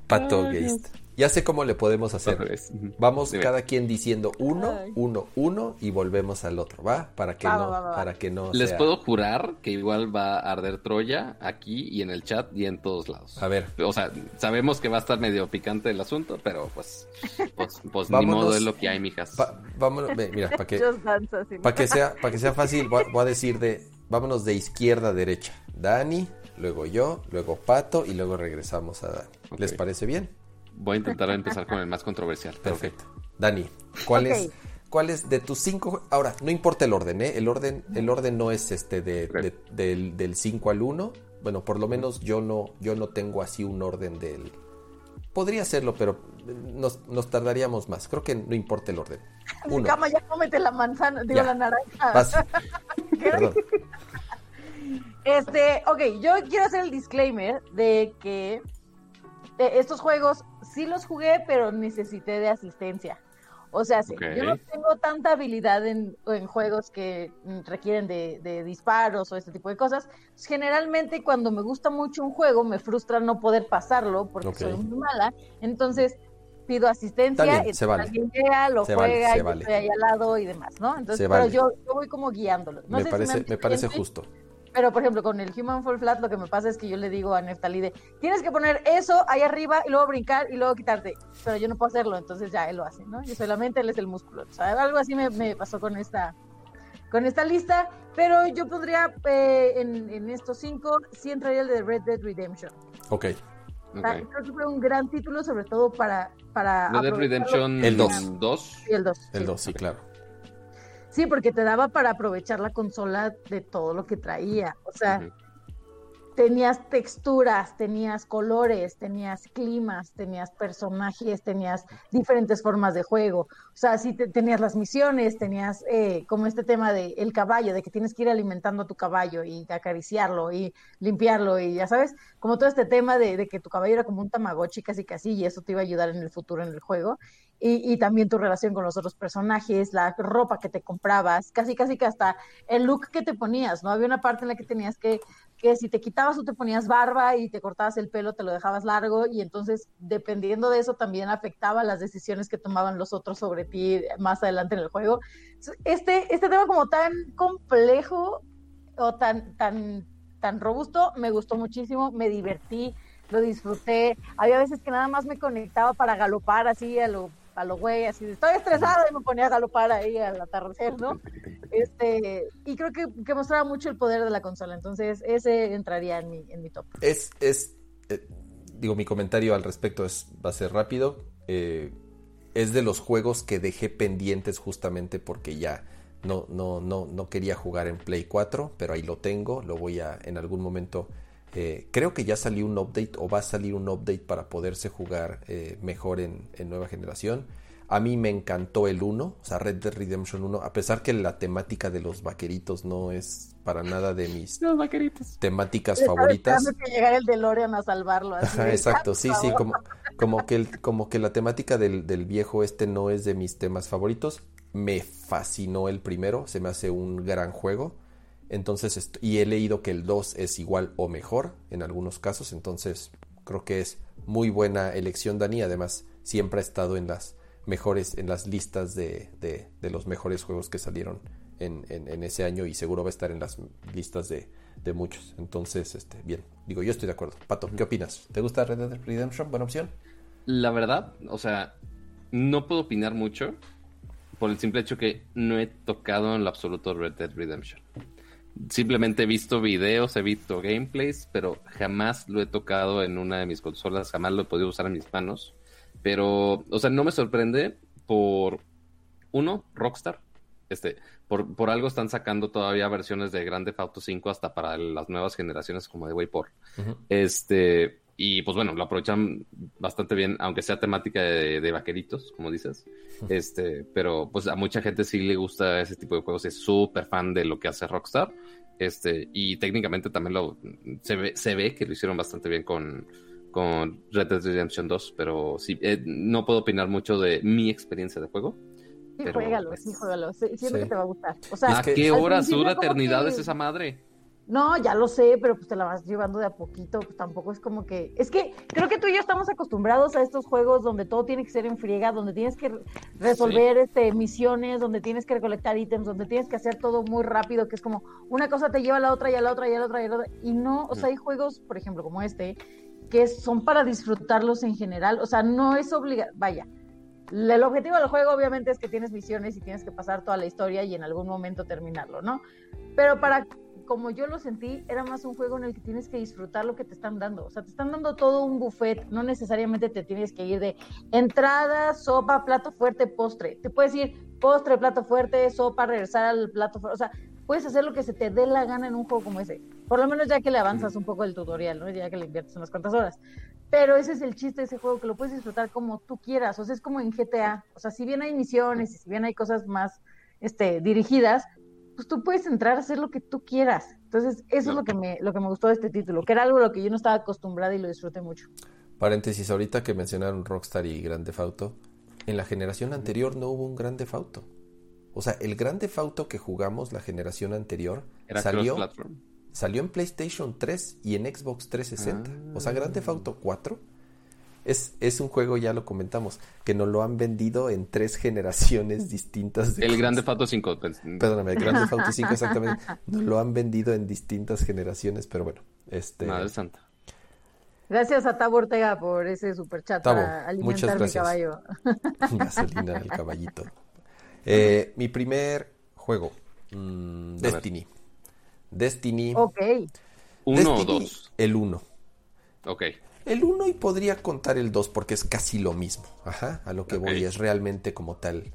Pato Geist. Ya sé cómo le podemos hacer. Vamos cada quien diciendo uno, uno, uno y volvemos al otro, ¿va? Para que no, para que no. Les puedo jurar que igual va a arder Troya aquí y en el chat y en todos lados. A ver. O sea, sabemos que va a estar medio picante el asunto, pero pues, pues, pues ni modo es lo que hay, mijas. vámonos, mira, para que, <laughs> para que sea, para que sea fácil, voy a decir de, vámonos de izquierda a derecha. Dani, luego yo, luego Pato y luego regresamos a Dani. ¿Les parece bien? Voy a intentar empezar con el más controversial. Perfecto. Dani, ¿cuál es, ¿cuál es de tus cinco? Ahora, no importa el orden, ¿eh? El orden, el orden no es este de, del 5 al 1. Bueno, por lo menos yo no, yo no tengo así un orden del. Podría hacerlo, pero nos, tardaríamos más. Creo que no importa el orden. <laughs> Uno. Cama, ya cómete la manzana, digo la naranja. <laughs> <laughs> Perdón. Este, ok, yo quiero hacer el disclaimer de que eh, estos juegos sí los jugué, pero necesité de asistencia. O sea, sí, yo no tengo tanta habilidad en, juegos que requieren de, disparos o este tipo de cosas. Generalmente cuando me gusta mucho un juego me frustra no poder pasarlo porque soy muy mala. Entonces pido asistencia, y se vale. alguien llega, lo juega, yo estoy ahí al lado y demás, ¿no? Entonces, pero yo, voy como guiándolo. me, parece, me parece justo. Pero, por ejemplo, con el Human Fall Flat lo que me pasa es que yo le digo a Neftalide, tienes que poner eso ahí arriba y luego brincar y luego quitarte. Pero yo no puedo hacerlo, entonces ya él lo hace, ¿no? Yo solamente él es el músculo. O sea, algo así me, pasó con esta con esta lista, pero yo pondría eh, en, estos cinco, sí entraría el de Red Dead Redemption. Ok. Creo que fue un gran título, sobre todo para... para Red Dead Redemption el 2. el 2. El 2, sí, claro. Sí, porque te daba para aprovechar la consola de todo lo que traía. O sea, tenías texturas, tenías colores, tenías climas, tenías personajes, tenías diferentes formas de juego. O sea, sí tenías las misiones, tenías eh, como este tema de el caballo, de que tienes que ir alimentando a tu caballo y acariciarlo y limpiarlo y ya sabes, como todo este tema de, de que tu caballo era como un tamagotchi casi casi y eso te iba a ayudar en el futuro en el juego. Y, y, también tu relación con los otros personajes, la ropa que te comprabas, casi casi que hasta el look que te ponías, ¿no? Había una parte en la que tenías que que si te quitabas o te ponías barba y te cortabas el pelo, te lo dejabas largo y entonces dependiendo de eso también afectaba las decisiones que tomaban los otros sobre ti más adelante en el juego. Este, este tema como tan complejo o tan, tan, tan robusto me gustó muchísimo, me divertí, lo disfruté. Había veces que nada más me conectaba para galopar así a lo a lo güey, así estoy estresada y me ponía a galopar ahí al atardecer, ¿no? <laughs> Este, y creo que, que, mostraba mucho el poder de la consola, entonces ese entraría en mi, en mi top. Es, es, eh, digo, mi comentario al respecto es, va a ser rápido. Eh, es de los juegos que dejé pendientes justamente porque ya no, no, no, no quería jugar en Play 4, pero ahí lo tengo, lo voy a en algún momento eh, creo que ya salió un update o va a salir un update para poderse jugar eh, mejor en, nueva generación. A mí me encantó el 1, o sea, Red Dead Redemption 1, a pesar que la temática de los vaqueritos no es para nada de mis <laughs> temáticas favoritas. que llegar el DeLorean a salvarlo. exacto, sí, sí, como, como, que como que la temática del, del viejo este no es de mis temas favoritos. Me fascinó el primero, se me hace un gran juego. Entonces, y he leído que el 2 es igual o mejor en algunos casos, entonces creo que es muy buena elección Dani, además siempre ha estado en las mejores, en las listas de, de, los mejores juegos que salieron en, en, ese año y seguro va a estar en las listas de, de, muchos. Entonces, este, bien, digo, yo estoy de acuerdo. Pato, ¿qué opinas? ¿Te gusta Red Dead Redemption? ¿Buena opción? La verdad, o sea, no puedo opinar mucho por el simple hecho que no he tocado en lo absoluto Red Dead Redemption simplemente he visto videos, he visto gameplays, pero jamás lo he tocado en una de mis consolas, jamás lo he podido usar en mis manos. Pero, o sea, no me sorprende por, uno, Rockstar. Este, por, por algo están sacando todavía versiones de Grand Theft Auto 5 hasta para las nuevas generaciones como de Wayport. Este, y pues bueno, lo aprovechan bastante bien, aunque sea temática de, vaqueritos, como dices. Este, pero pues a mucha gente sí le gusta ese tipo de juegos, es súper fan de lo que hace Rockstar. Este, y técnicamente también lo se ve, se ve que lo hicieron bastante bien con, con Red Dead Redemption 2, pero sí, eh, no puedo opinar mucho de mi experiencia de juego. Sí, juégalo, sí, juégalo. Siento que te va a gustar. O sea, ¿A qué horas dura eternidad es esa madre? No, ya lo sé, pero pues te la vas llevando de a poquito, pues tampoco es como que... Es que creo que tú y yo estamos acostumbrados a estos juegos donde todo tiene que ser en friega, donde tienes que resolver este, misiones, donde tienes que recolectar ítems, donde tienes que hacer todo muy rápido, que es como una cosa te lleva a la otra y a la otra y a la otra y a la otra. Y no, o sea, hay juegos, por ejemplo, como este, que son para disfrutarlos en general, o sea, no es obligado, vaya. El objetivo del juego obviamente es que tienes misiones y tienes que pasar toda la historia y en algún momento terminarlo, ¿no? Pero para como yo lo sentí, era más un juego en el que tienes que disfrutar lo que te están dando. O sea, te están dando todo un buffet, no necesariamente te tienes que ir de entrada, sopa, plato fuerte, postre. Te puedes ir postre, plato fuerte, sopa, regresar al plato fuerte. O sea, puedes hacer lo que se te dé la gana en un juego como ese. Por lo menos ya que le avanzas un poco el tutorial, ¿no? Ya que le inviertes unas cuantas horas. Pero ese es el chiste de ese juego, que lo puedes disfrutar como tú quieras. O sea, es como en GTA. O sea, si bien hay misiones y si bien hay cosas más este, dirigidas, pues tú puedes entrar a hacer lo que tú quieras. Entonces, eso es lo que, me, lo que me gustó de este título, que era algo a lo que yo no estaba acostumbrada y lo disfruté mucho. Paréntesis, ahorita que mencionaron Rockstar y Grande Fauto, en la generación anterior no hubo un Grande Fauto. O sea, el Grande Fauto que jugamos la generación anterior salió, salió en PlayStation 3 y en Xbox 360. O sea, Grande Fauto 4 es, es un juego, ya lo comentamos, que nos lo han vendido en tres <laughs> generaciones distintas. De el Grande Auto 5. Pues, Perdóname, el Grande Auto 5 <laughs> exactamente. Nos lo han vendido en distintas generaciones, pero bueno. Este... Madre Santa. Gracias a Tabo Ortega por ese super chat para alimentar mi caballo. <laughs> Gasolina del caballito. Eh, mi primer juego Mm, Destiny. Destiny. Ok. ¿Uno o dos? El uno. Ok. El uno y podría contar el dos porque es casi lo mismo. Ajá, a lo que voy es realmente como tal.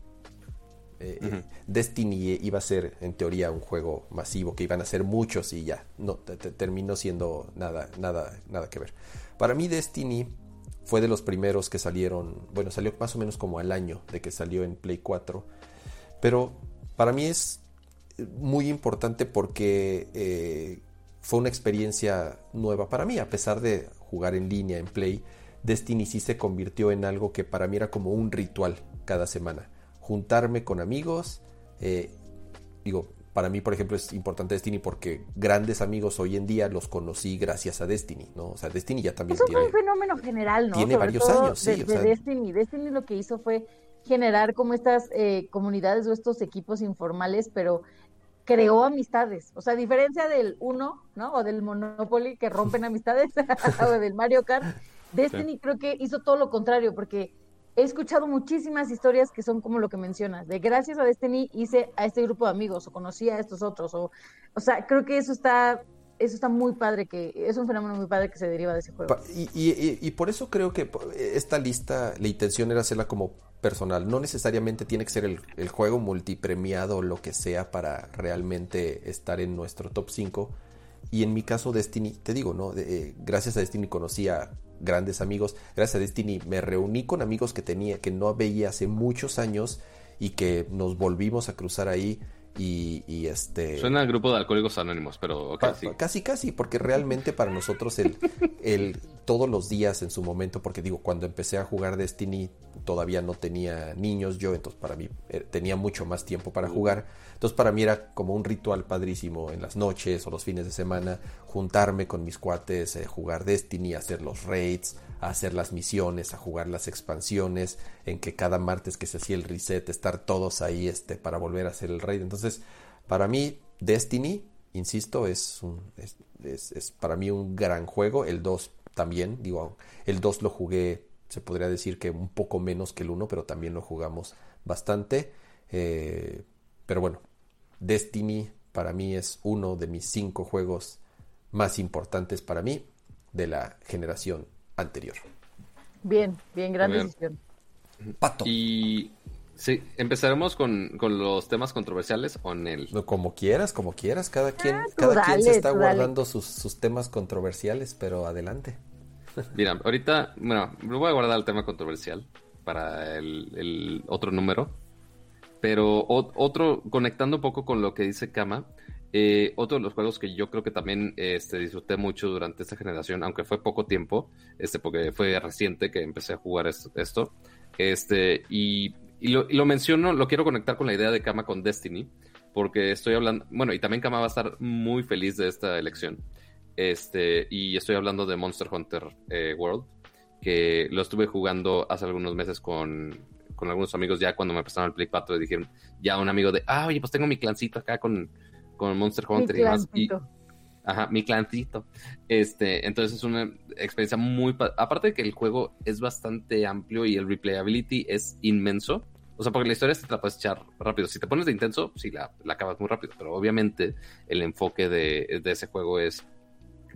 Eh, eh, Destiny iba a ser en teoría un juego masivo que iban a ser muchos y ya no terminó siendo nada nada nada que ver. Para mí Destiny fue de los primeros que salieron, bueno, salió más o menos como al año de que salió en Play 4, pero para mí es muy importante porque eh, fue una experiencia nueva para mí, a pesar de jugar en línea, en Play, Destiny sí se convirtió en algo que para mí era como un ritual cada semana. Juntarme con amigos, eh, digo, para mí, por ejemplo, es importante Destiny porque grandes amigos hoy en día los conocí gracias a Destiny, ¿no? O sea, Destiny ya también Eso tiene... fue un fenómeno general, ¿no? Tiene varios años, sí. De, Destiny. Destiny lo que hizo fue generar como estas eh, comunidades o estos equipos informales, pero creó amistades. O sea, a diferencia del Uno, ¿no? O del Monopoly que rompen amistades, <laughs> o del Mario Kart, Destiny creo que hizo todo lo contrario, porque he escuchado muchísimas historias que son como lo que mencionas, de gracias a Destiny hice a este grupo de amigos, o conocí a estos otros, o, o sea, creo que eso está eso está muy padre, que es un fenómeno muy padre que se deriva de ese juego. Y, y, y, por eso creo que esta lista, la intención era hacerla como personal. No necesariamente tiene que ser el, juego multipremiado o lo que sea para realmente estar en nuestro top 5. Y en mi caso, Destiny, te digo, ¿no? Eh, gracias a Destiny conocí a grandes amigos. Gracias a Destiny me reuní con amigos que tenía, que no veía hace muchos años y que nos volvimos a cruzar ahí y, este... Suena al grupo de alcohólicos anónimos, pero casi. Casi, casi, porque realmente para nosotros el, el todos los días en su momento, porque digo, cuando empecé a jugar Destiny todavía no tenía niños yo, entonces para mí eh, tenía mucho más tiempo para jugar. Entonces para mí era como un ritual padrísimo en las noches o los fines de semana, juntarme con mis cuates, eh, jugar Destiny, hacer los raids, hacer las misiones, a jugar las expansiones, en que cada martes que se hacía el reset, estar todos ahí este, para volver a hacer el raid. Entonces, para mí, Destiny, insisto, es, un, es, es, para mí un gran juego. El 2 también, digo, el 2 lo jugué, se podría decir que un poco menos que el 1, pero también lo jugamos bastante. Eh, pero bueno, Destiny para mí es uno de mis cinco juegos más importantes para mí de la generación anterior. Bien, bien, gran decisión. Pato. Y sí, empezaremos con, los temas controversiales o en el... Como quieras, como quieras, cada quien, ah, cada quien se está guardando sus, temas controversiales, pero adelante. Mira, ahorita, bueno, lo voy a guardar el tema controversial para el, otro número, pero otro, conectando un poco con lo que dice Kama, eh, otro de los juegos que yo creo que también este, disfruté mucho durante esta generación, aunque fue poco tiempo, este, porque fue reciente que empecé a jugar esto, este, y, lo, menciono, lo quiero conectar con la idea de Kama con Destiny, porque estoy hablando, bueno, y también Kama va a estar muy feliz de esta elección, este, y estoy hablando de Monster Hunter eh, World, que lo estuve jugando hace algunos meses con, con algunos amigos ya cuando me prestaron el Play 4 y dijeron, ya un amigo de, ah, oye, pues tengo mi clancito acá con con Monster Hunter y demás. ajá, mi clancito. Este, entonces es una experiencia muy... Aparte de que el juego es bastante amplio y el replayability es inmenso. O sea, porque la historia se te la puedes echar rápido. Si te pones de intenso, sí, la, la acabas muy rápido. Pero obviamente el enfoque de, ese juego es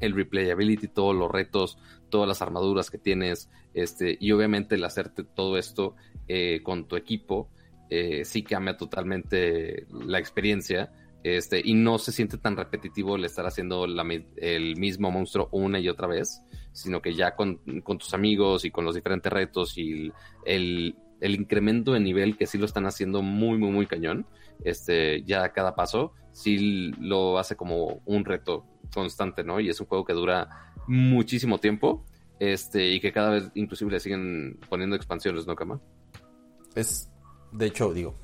el replayability, todos los retos, todas las armaduras que tienes, este, y obviamente el hacerte todo esto eh, con tu equipo, eh, sí cambia totalmente la experiencia. Este, y no se siente tan repetitivo el estar haciendo el mismo monstruo una y otra vez, sino que ya con, tus amigos y con los diferentes retos y el, incremento de nivel que sí lo están haciendo muy, muy, muy cañón, este, ya cada paso sí lo hace como un reto constante, ¿no? Y es un juego que dura muchísimo tiempo, este, y que cada vez inclusive le siguen poniendo expansiones, ¿no, Kama? Es, de hecho, digo,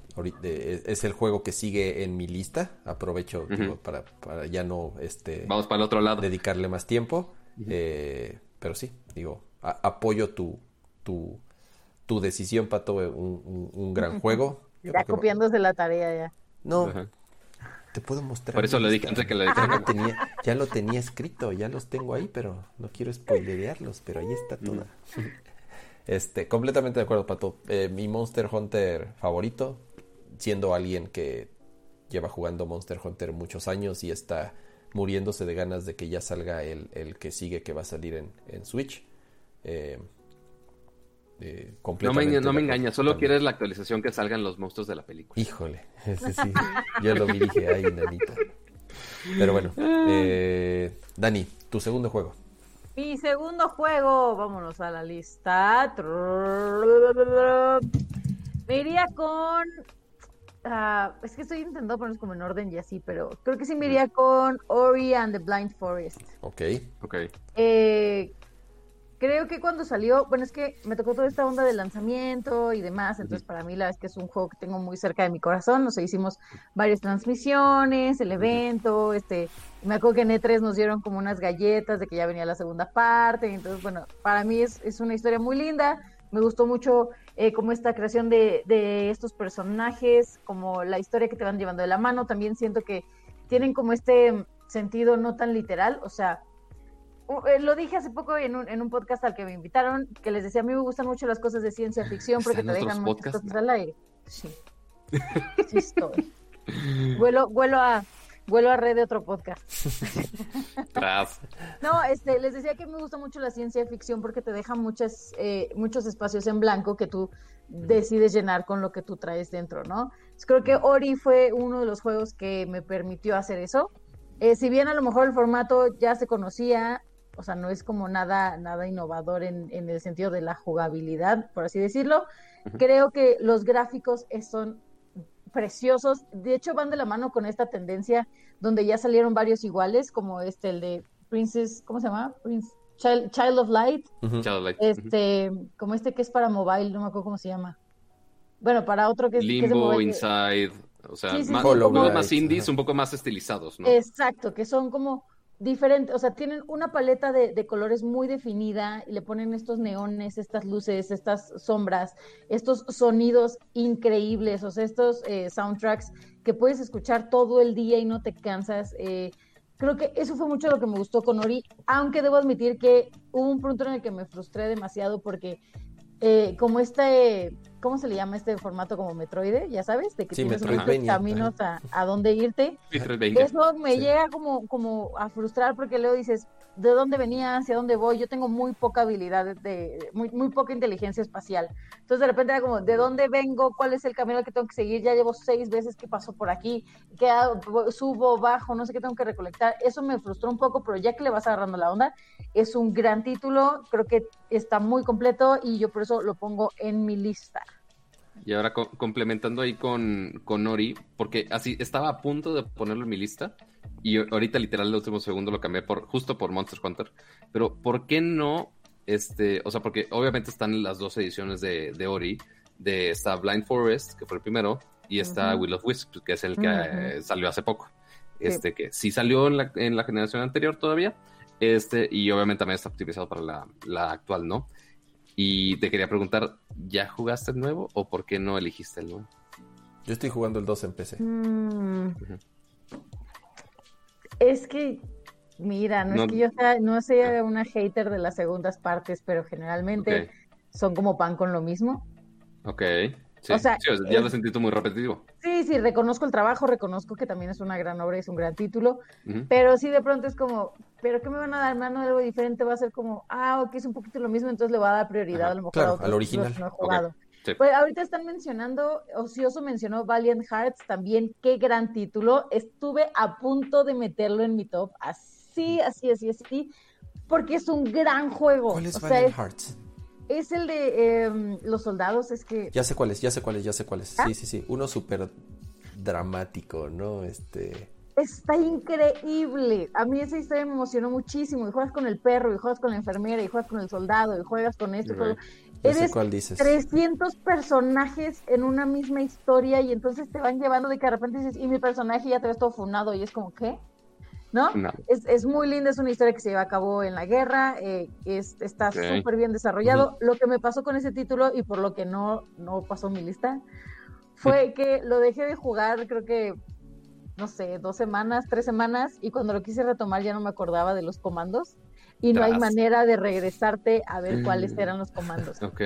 es el juego que sigue en mi lista. Aprovecho para, ya no este vamos para el otro lado dedicarle más tiempo. Eh, pero sí, digo, apoyo tu, tu, tu decisión, Pato, un, un, gran juego. Ya copiándose la tarea ya. No, te puedo mostrar. Por eso lo dije antes que lo ya, lo tenía, ya lo tenía escrito, ya los tengo ahí, pero no quiero spoilerearlos, pero ahí está toda. <laughs> Este, completamente de acuerdo, Pato. Eh, mi Monster Hunter favorito, siendo alguien que lleva jugando Monster Hunter muchos años y está muriéndose de ganas de que ya salga el, el que sigue que va a salir en, en Switch. Eh, eh, no me, no me engañas, solo quieres la actualización que salgan los monstruos de la película. Híjole, ese sí, yo lo dije ahí, nanita. Pero bueno, eh, Dani, tu segundo juego. Mi segundo juego, vámonos a la lista. Me iría con. Ah, es que estoy intentando ponerlos como en orden y así, pero creo que sí me iría con Ori and the Blind Forest. Ok, ok. Eh, creo que cuando salió, bueno, es que me tocó toda esta onda de lanzamiento y demás, entonces para mí la verdad es que es un juego que tengo muy cerca de mi corazón, nos hicimos varias transmisiones, el evento, este, me acuerdo que en E3 nos dieron como unas galletas de que ya venía la segunda parte, entonces bueno, para mí es, es una historia muy linda, me gustó mucho eh, como esta creación de, de estos personajes, como la historia que te van llevando de la mano, también siento que tienen como este sentido no tan literal, o sea, lo dije hace poco en un, en un podcast al que me invitaron, que les decía, a mí me gustan mucho las cosas de ciencia ficción porque te dejan muchas cosas al aire. Sí. Sí estoy. vuelo, vuelo a vuelo a red de otro podcast. no, este, les decía que me gusta mucho la ciencia ficción porque te deja muchas, eh, muchos espacios en blanco que tú decides llenar con lo que tú traes dentro, ¿no? creo que Ori fue uno de los juegos que me permitió hacer eso. Eh, si bien a lo mejor el formato ya se conocía, o sea, no es como nada, nada innovador en, en el sentido de la jugabilidad, por así decirlo. Creo que los gráficos son preciosos. De hecho, van de la mano con esta tendencia donde ya salieron varios iguales, como este, el de Princess, ¿cómo se llama? Child, of Light. Este, como este que es para mobile, no me acuerdo cómo se llama. Bueno, para otro que es, Limbo, Inside, o sea, más, un poco más indies, un poco más estilizados, ¿no? Exacto, que son como diferente, o sea, tienen una paleta de, colores muy definida y le ponen estos neones, estas luces, estas sombras, estos sonidos increíbles, o sea, estos eh, soundtracks que puedes escuchar todo el día y no te cansas. Eh, creo que eso fue mucho lo que me gustó con Ori, aunque debo admitir que hubo un punto en el que me frustré demasiado porque eh, como este ¿cómo se le llama este formato como Metroide? Ya sabes, de que tienes muchos caminos a, a, dónde irte. Eso me llega como, como a frustrar porque luego dices, ¿de dónde venía? ¿Hacia dónde voy? Yo tengo muy poca habilidad, de, muy, muy poca inteligencia espacial. Entonces de repente era como, ¿de dónde vengo? ¿Cuál es el camino que tengo que seguir? Ya llevo seis veces que paso por aquí, que subo, bajo, no sé qué tengo que recolectar. Eso me frustró un poco, pero ya que le vas agarrando la onda, es un gran título, creo que está muy completo y yo por eso lo pongo en mi lista. Y ahora complementando ahí con, con Ori, porque así estaba a punto de ponerlo en mi lista y ahorita literal el último segundo lo cambié por justo por Monster Hunter. Pero ¿por qué no? Este, o sea, porque obviamente están las dos ediciones de, de Ori, de está Blind Forest, que fue el primero, y está Will of Wisp, que es el que eh, salió hace poco. Este, que sí salió en la, en la generación anterior todavía, este, y obviamente también está optimizado para la, la actual, ¿no? Y te quería preguntar, ¿ya jugaste el nuevo o por qué no elegiste el nuevo? Yo estoy jugando el 2 en PC. Mm. Es que, mira, no, es que yo sea, no sea una hater de las segundas partes, pero generalmente son como pan con lo mismo. Ok. Sí, o sea, ya lo sentido muy repetitivo. Sí, sí, reconozco el trabajo, reconozco que también es una gran obra, es un gran título, pero sí de pronto es como, ¿pero qué me van a dar? ¿Mano algo diferente? Va a ser como, ah, ok, es un poquito lo mismo, entonces le voy a dar prioridad a lo mejor a al original. no he jugado. Pues ahorita están mencionando, Ocioso mencionó Valiant Hearts también, qué gran título. Estuve a punto de meterlo en mi top, así, así, así, así, porque es un gran juego. ¿Cuál es Valiant Hearts? Es el de em, los soldados, es que... Ya sé cuál es, ya sé cuál es, ya sé cuál es. ¿Ah? Sí, sí, sí. Uno súper dramático, ¿no? Este... Está increíble. A mí esa historia me emocionó muchísimo. Y juegas con el perro, y juegas con la enfermera, y juegas con el soldado, y juegas con esto. Eres cuál dices. 300 personajes en una misma historia y entonces te van llevando de que de repente dices, y mi personaje ya te ves todo funado y es como, ¿qué? ¿No? Es, es, muy linda, es una historia que se lleva a cabo en la guerra, eh, es, está súper bien desarrollado. Lo que me pasó con ese título y por lo que no, no pasó mi lista fue que lo dejé de jugar, creo que, no sé, dos semanas, tres semanas, y cuando lo quise retomar ya no me acordaba de los comandos. Y no hay manera de regresarte a ver cuáles eran los comandos. <laughs> Ok.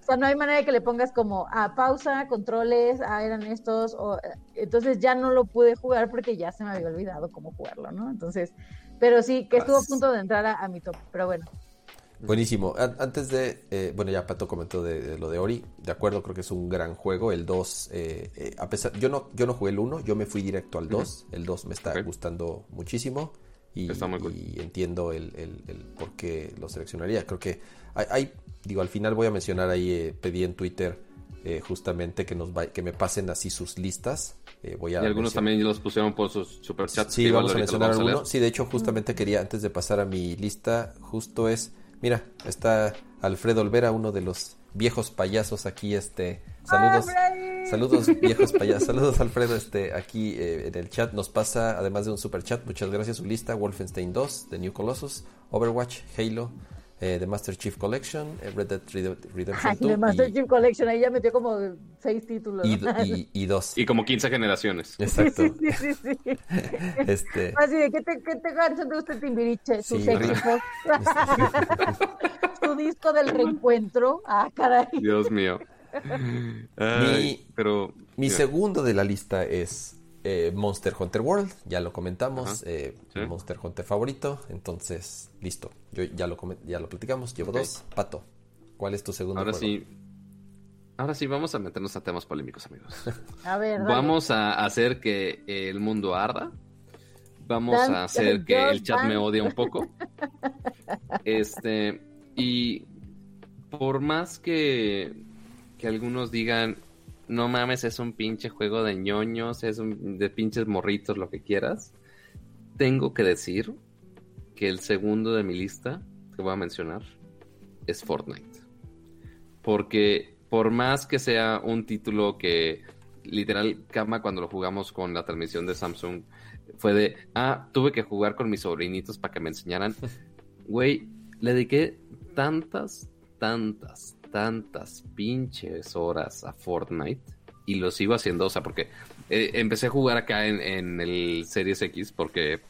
O sea, no hay manera de que le pongas como a ah, pausa, controles, ah, eran estos, o, entonces ya no lo pude jugar porque ya se me había olvidado cómo jugarlo, ¿no? Entonces, pero sí, que estuvo a punto de entrar a, mi top, pero bueno. Buenísimo. Antes de, eh, bueno, ya Pato comentó de, lo de Ori, de acuerdo, creo que es un gran juego. El 2, eh, eh, a pesar, yo no, yo no jugué el 1, yo me fui directo al 2. El 2 me está gustando muchísimo y, entiendo el, el, por qué lo seleccionaría. Creo que hay, digo, al final voy a mencionar ahí, eh, pedí en Twitter eh, justamente que nos que me pasen así sus listas. Eh, voy a y algunos también los pusieron por sus superchats. Sí, vamos a mencionar algunos. Sí, de hecho, justamente quería, antes de pasar a mi lista, justo es, mira, está Alfredo Olvera, uno de los viejos payasos aquí, este, saludos, saludos viejos <laughs> payasos, saludos Alfredo, este, aquí eh, en el chat nos pasa, además de un super chat, muchas gracias, su lista, Wolfenstein 2, The New Colossus, Overwatch, Halo, eh, The Master Chief Collection, eh, Red Dead Redemption 2. The Master Chief Collection, ahí ya metió como seis títulos. Y, dos. Y como 15 generaciones. Exacto. Sí, sí, sí. sí, <laughs> este... Así de, ¿qué te, qué te canción de usted Timbiriche? Sus éxitos. Su <laughs> disco del reencuentro. Ah, caray. Dios mío. mi, pero, mi segundo de la lista es eh, Monster Hunter World, ya lo comentamos, eh, Monster Hunter favorito, entonces listo, yo ya lo ya lo platicamos, llevo dos, Pato, ¿cuál es tu segundo? Ahora sí, ahora sí vamos a meternos a temas polémicos, amigos. <laughs> a ver, vamos a hacer que el mundo arda, vamos a hacer que el chat me odie un poco, <laughs> este y por más que que algunos digan no mames, es un pinche juego de ñoños, es un, de pinches morritos, lo que quieras. Tengo que decir que el segundo de mi lista que voy a mencionar es Fortnite. Porque por más que sea un título que literal cama cuando lo jugamos con la transmisión de Samsung, fue de, ah, tuve que jugar con mis sobrinitos para que me enseñaran. <laughs> Güey, le dediqué tantas, tantas, tantas pinches horas a Fortnite y lo sigo haciendo, o sea, porque eh, empecé a jugar acá en, el Series X porque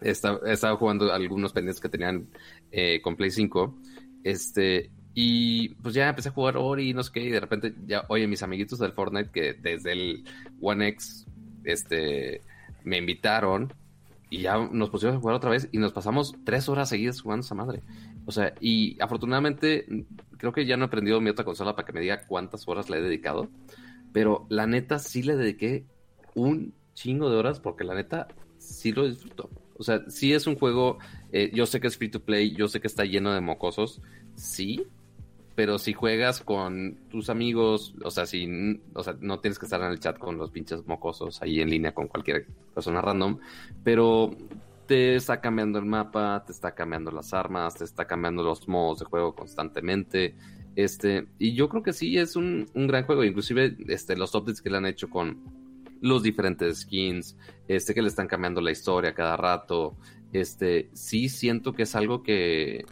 estaba, jugando algunos pendientes que tenían eh, con Play 5, este, y pues ya empecé a jugar Ori y no sé qué, y de repente ya, oye, mis amiguitos del Fortnite que desde el One X, este, me invitaron y ya nos pusimos a jugar otra vez y nos pasamos tres horas seguidas jugando esa madre. O sea, y afortunadamente creo que ya no he aprendido mi otra consola para que me diga cuántas horas le he dedicado. Pero la neta sí le dediqué un chingo de horas porque la neta sí lo disfruto. O sea, sí es un juego, eh, yo sé que es free to play, yo sé que está lleno de mocosos, sí, pero si juegas con tus amigos, o sea, si, o sea, no tienes que estar en el chat con los pinches mocosos ahí en línea con cualquier persona random, pero te está cambiando el mapa, te está cambiando las armas, te está cambiando los modos de juego constantemente. Este, y yo creo que sí es un, gran juego. Inclusive, este, los updates que le han hecho con los diferentes skins, este, que le están cambiando la historia cada rato. Este, sí siento que es algo que,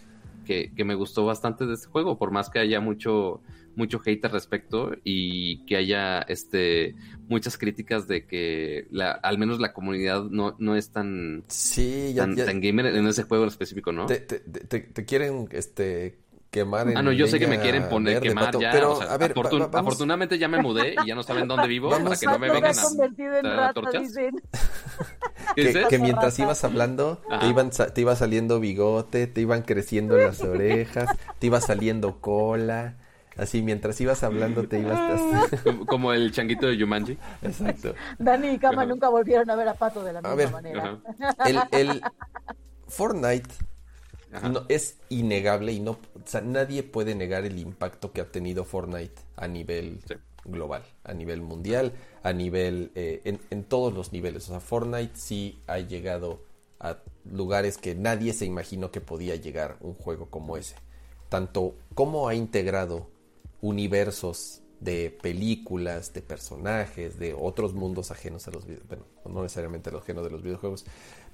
que, que me gustó bastante de este juego, por más que haya mucho, mucho hate al respecto y que haya este muchas críticas de que la, al menos la comunidad no, no es tan, sí, tan, gamer en ese juego específico, ¿no? Te, te, te, quieren este quemar Ah, no, yo sé que me quieren poner quemar ya. Pero, a ver, afortunadamente ya me mudé y ya no saben dónde vivo para que no me vengan a, torchas. <laughs> que, que, mientras ibas hablando, te, iban, te iba saliendo bigote, te iban creciendo las <laughs> orejas, te iba saliendo cola. Así, mientras ibas hablando, te ibas. <laughs> Como, el changuito de Yumanji. Exacto. Dani y Kama nunca volvieron a ver a Pato de la misma manera. El, el Fortnite no, es innegable y no. O sea, nadie puede negar el impacto que ha tenido Fortnite a nivel global, a nivel mundial, a nivel. Eh, en, en todos los niveles. O sea, Fortnite sí ha llegado a lugares que nadie se imaginó que podía llegar un juego como ese. Tanto como ha integrado universos de películas, de personajes, de otros mundos ajenos a los bueno, no necesariamente los ajenos de los videojuegos,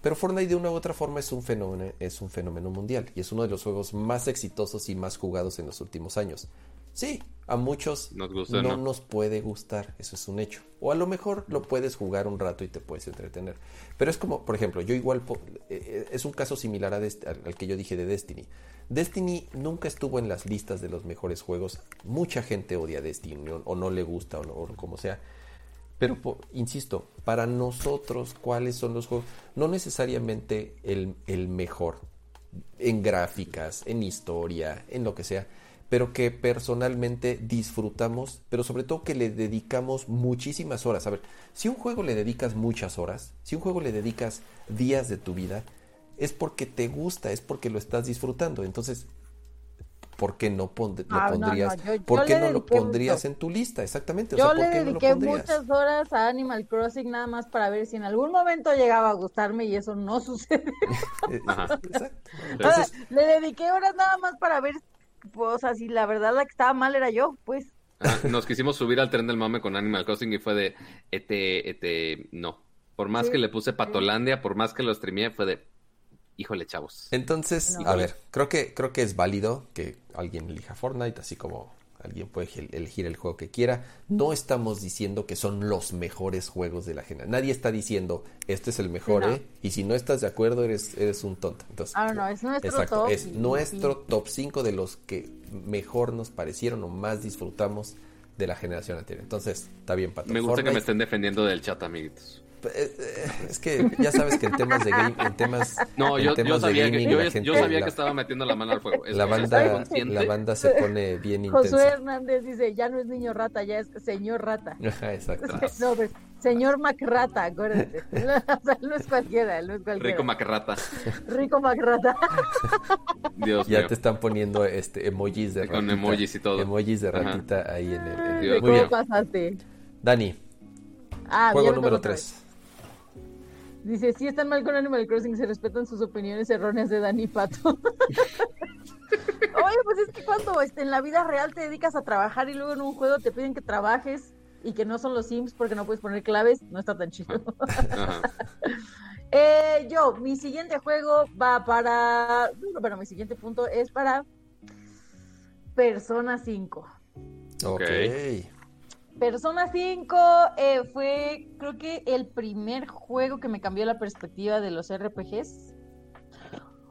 pero Fortnite de una u otra forma es un fenómeno, es un fenómeno mundial y es uno de los juegos más exitosos y más jugados en los últimos años. Sí, a muchos no, nos puede gustar, eso es un hecho. O a lo mejor lo puedes jugar un rato y te puedes entretener. Pero es como, por ejemplo, yo igual, eh, eh, es un caso similar a al que yo dije de Destiny. Destiny nunca estuvo en las listas de los mejores juegos. Mucha gente odia Destiny o, no le gusta o, no, como sea. Pero, insisto, para nosotros, ¿cuáles son los juegos? No necesariamente el, el mejor en gráficas, en historia, en lo que sea pero que personalmente disfrutamos, pero sobre todo que le dedicamos muchísimas horas. A ver, si un juego le dedicas muchas horas, si un juego le dedicas días de tu vida, es porque te gusta, es porque lo estás disfrutando. Entonces, ¿por qué no lo pondrías? ¿Por qué no lo pondrías en tu lista? Exactamente. Yo le dediqué muchas horas a Animal Crossing nada más para ver si en algún momento llegaba a gustarme y eso no <laughs> sucede. <laughs> Exacto. le dediqué horas nada más para ver pues, o sea, si la verdad la que estaba mal era yo, pues. nos quisimos subir al tren del mame con Animal Crossing y fue de, este, este, no. Por más que le puse Patolandia, por más que lo streamé, fue de, híjole, chavos. Entonces, a ver, creo que, creo que es válido que alguien elija Fortnite, así como Alguien puede elegir el juego que quiera. No estamos diciendo que son los mejores juegos de la generación. Nadie está diciendo, este es el mejor, ¿eh? Y si no estás de acuerdo, eres, eres un tonto. Entonces, ah, no, es nuestro top. Es nuestro top 5 de los que mejor nos parecieron o más disfrutamos de la generación anterior. Entonces, está bien, Pato. Me gusta que me estén defendiendo del chat, amiguitos. Eh, eh, es que ya sabes que en temas de game, en temas, no, yo, sabía, que, yo, sabía que estaba metiendo la mano al fuego. la banda, la banda se pone bien intensa. Josué Hernández dice, ya no es niño rata, ya es señor rata. <laughs> Exacto. <laughs> No, pues, señor Macrata, acuérdate. <laughs> o sea, no es cualquiera, no es cualquiera. Rico Macrata. Rico Macrata. Dios ya te están poniendo este emojis de ratita. Con emojis y todo. Emojis de ratita ahí en el. En ¿Cómo pasaste? Dani. Ah, juego número 3. Dice, si están mal con Animal Crossing, se respetan sus opiniones erróneas de Dani Pato. <laughs> Oye, pues es que cuando este, en la vida real te dedicas a trabajar y luego en un juego te piden que trabajes y que no son los Sims porque no puedes poner claves, no está tan chido. <laughs> eh, yo, mi siguiente juego va para... Bueno, mi siguiente punto es para Persona 5. Ok. Persona 5 eh, fue, creo que, el primer juego que me cambió la perspectiva de los RPGs.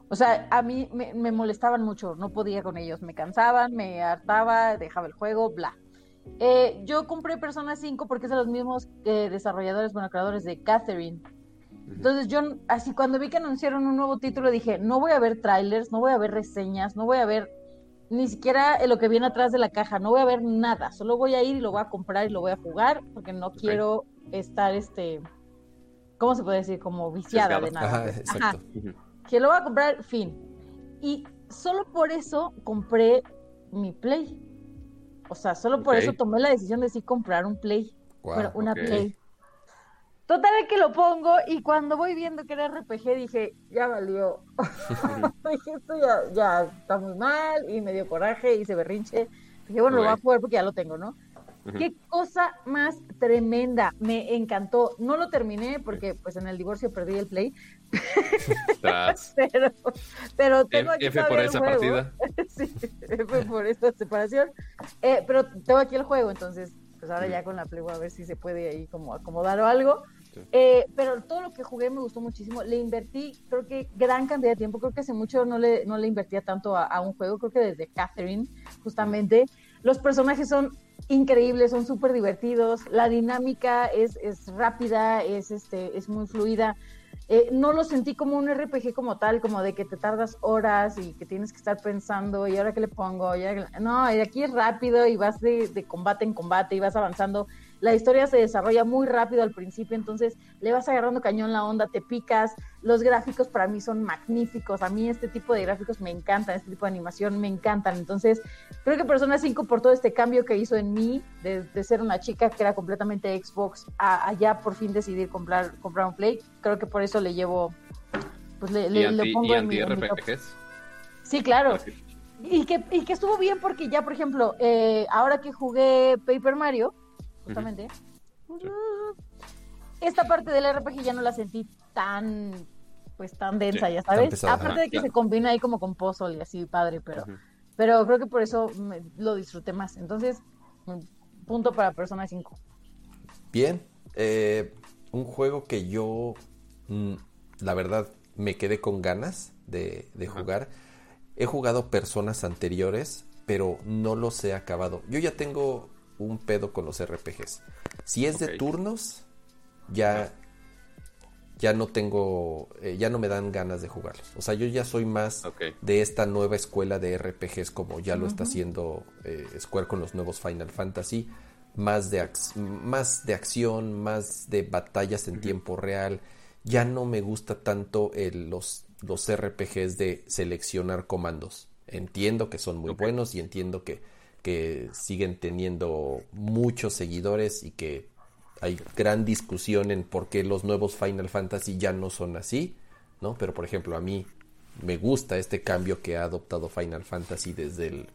O sea, a mí me, molestaban mucho, no podía con ellos, me cansaban, me hartaba, dejaba el juego, bla. Eh, yo compré Persona 5 porque es de los mismos eh, desarrolladores, bueno, creadores de Catherine. Entonces yo, así cuando vi que anunciaron un nuevo título, dije, no voy a ver trailers, no voy a ver reseñas, no voy a ver ni siquiera lo que viene atrás de la caja, no voy a ver nada, solo voy a ir y lo voy a comprar y lo voy a jugar porque no quiero estar, este, ¿cómo se puede decir? Como viciada de nada. Ajá, Que lo voy a comprar, fin. Y solo por eso compré mi Play. O sea, solo por eso tomé la decisión de sí comprar un Play. bueno, una Play. Total que lo pongo y cuando voy viendo que era RPG dije, ya valió. <laughs> dije, esto ya, está muy mal y me dio coraje y se berrinche. Dije, bueno, lo voy a jugar porque ya lo tengo, ¿no? Qué cosa más tremenda, me encantó. No lo terminé porque pues en el divorcio perdí el play. <laughs> <laughs> pero, pero tengo aquí F por esa partida. sí, F por esta separación. Eh, pero tengo aquí el juego, entonces pues ahora ya con la Play voy a ver si se puede ahí como acomodar o algo. Eh, pero todo lo que jugué me gustó muchísimo. Le invertí, creo que gran cantidad de tiempo. Creo que hace mucho no le, no le invertía tanto a, un juego. Creo que desde Catherine, justamente. Los personajes son increíbles, son súper divertidos. La dinámica es, es rápida, es, este, es muy fluida. Eh, no lo sentí como un RPG como tal, como de que te tardas horas y que tienes que estar pensando, ¿y ahora qué le pongo? No, aquí es rápido y vas de, de combate en combate y vas avanzando la historia se desarrolla muy rápido al principio, entonces le vas agarrando cañón la onda, te picas, los gráficos para mí son magníficos, a mí este tipo de gráficos me encantan, este tipo de animación me encantan, entonces creo que Persona 5 por todo este cambio que hizo en mí, de, ser una chica que era completamente Xbox, a, allá por fin decidir comprar, comprar un Play, creo que por eso le llevo, pues le, le, pongo en, mi, Sí, claro. Y que, y que estuvo bien porque ya, por ejemplo, eh, ahora que jugué Paper Mario, justamente. Esta parte del RPG ya no la sentí tan, pues tan densa, ya sabes. Aparte de que se combina ahí como con puzzle y así, padre, pero pero creo que por eso lo disfruté más. Entonces, punto para Persona 5. Bien, eh, un juego que yo, mm, la verdad, me quedé con ganas de, jugar. He jugado personas anteriores, pero no los he acabado. Yo ya tengo un pedo con los RPGs. Si es de turnos, ya ya no tengo, eh, ya no me dan ganas de jugarlos. O sea, yo ya soy más de esta nueva escuela de RPGs como ya lo está haciendo eh, Square con los nuevos Final Fantasy. Más de, más de acción, más de batallas en tiempo real. Ya no me gusta tanto los, los RPGs de seleccionar comandos. Entiendo que son muy buenos y entiendo que, que siguen teniendo muchos seguidores y que hay gran discusión en por qué los nuevos Final Fantasy ya no son así, ¿no? Pero por ejemplo, a mí me gusta este cambio que ha adoptado Final Fantasy desde el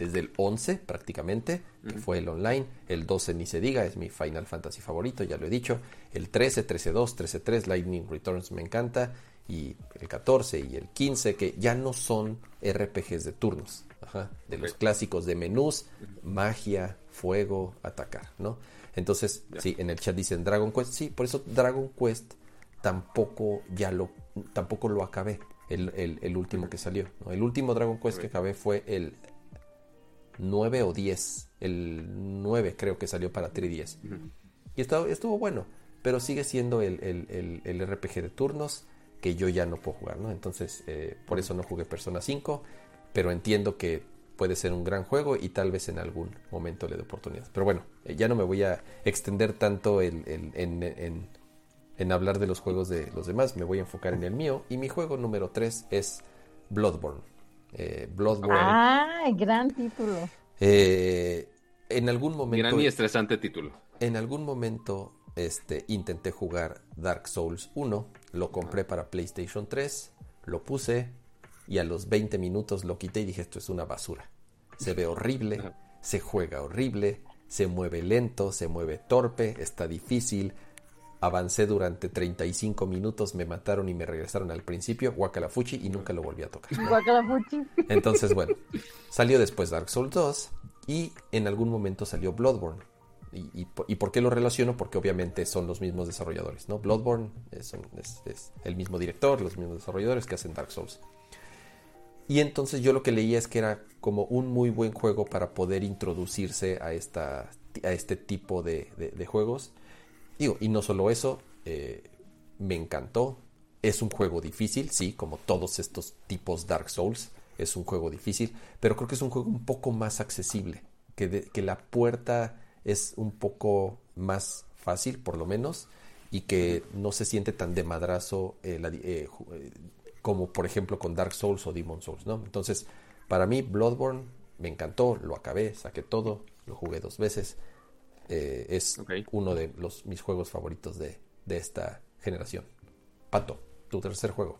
desde el 11 prácticamente, que fue el online, el 12 ni se diga, es mi Final Fantasy favorito, ya lo he dicho, el 13, 13-2, 13-3, Lightning Returns me encanta, y el 14 y el 15, que ya no son RPGs de turnos, de los clásicos de menús, magia, fuego, atacar, ¿no? Entonces, sí, en el chat dicen Dragon Quest, sí, por eso Dragon Quest tampoco ya lo, tampoco lo acabé, el, último que salió. El último Dragon Quest que acabé fue el 9 o 10, el 9 creo que salió para 3DS. Y estuvo, estuvo bueno, pero sigue siendo el, el, RPG de turnos que yo ya no puedo jugar, ¿no? Entonces, eh, por eso no jugué Persona 5, pero entiendo que puede ser un gran juego y tal vez en algún momento le dé oportunidad. Pero bueno, eh, ya no me voy a extender tanto en, en, hablar de los juegos de los demás, me voy a enfocar en el mío. Y mi juego número 3 es Bloodborne. Eh, Bloodborne. Ah, gran título. Eh, en algún momento. Gran y estresante título. En algún momento este, intenté jugar Dark Souls 1, lo compré para PlayStation 3, lo puse, y a los 20 minutos lo quité y dije esto es una basura. Se ve horrible, se juega horrible, se mueve lento, se mueve torpe, está difícil. Avancé durante 35 minutos, me mataron y me regresaron al principio, Wakalafuchi, y nunca lo volví a tocar. <laughs> Entonces, bueno, salió después Dark Souls 2 y en algún momento salió Bloodborne. Y, y, por qué lo relaciono? Porque obviamente son los mismos desarrolladores, ¿no? Bloodborne es, es, el mismo director, los mismos desarrolladores que hacen Dark Souls. Y entonces yo lo que leía es que era como un muy buen juego para poder introducirse a, esta, a este tipo de, juegos. Digo, y no solo eso, eh, me encantó. Es un juego difícil, sí, como todos estos tipos Dark Souls. Es un juego difícil, pero creo que es un juego un poco más accesible. Que, que la puerta es un poco más fácil, por lo menos, y que no se siente tan de madrazo eh, eh, como por ejemplo con Dark Souls o Demon Souls, ¿no? Entonces, para mí Bloodborne me encantó, lo acabé, saqué todo, lo jugué dos veces. Eh, es uno de los, mis juegos favoritos de, esta generación. Pato, tu tercer juego.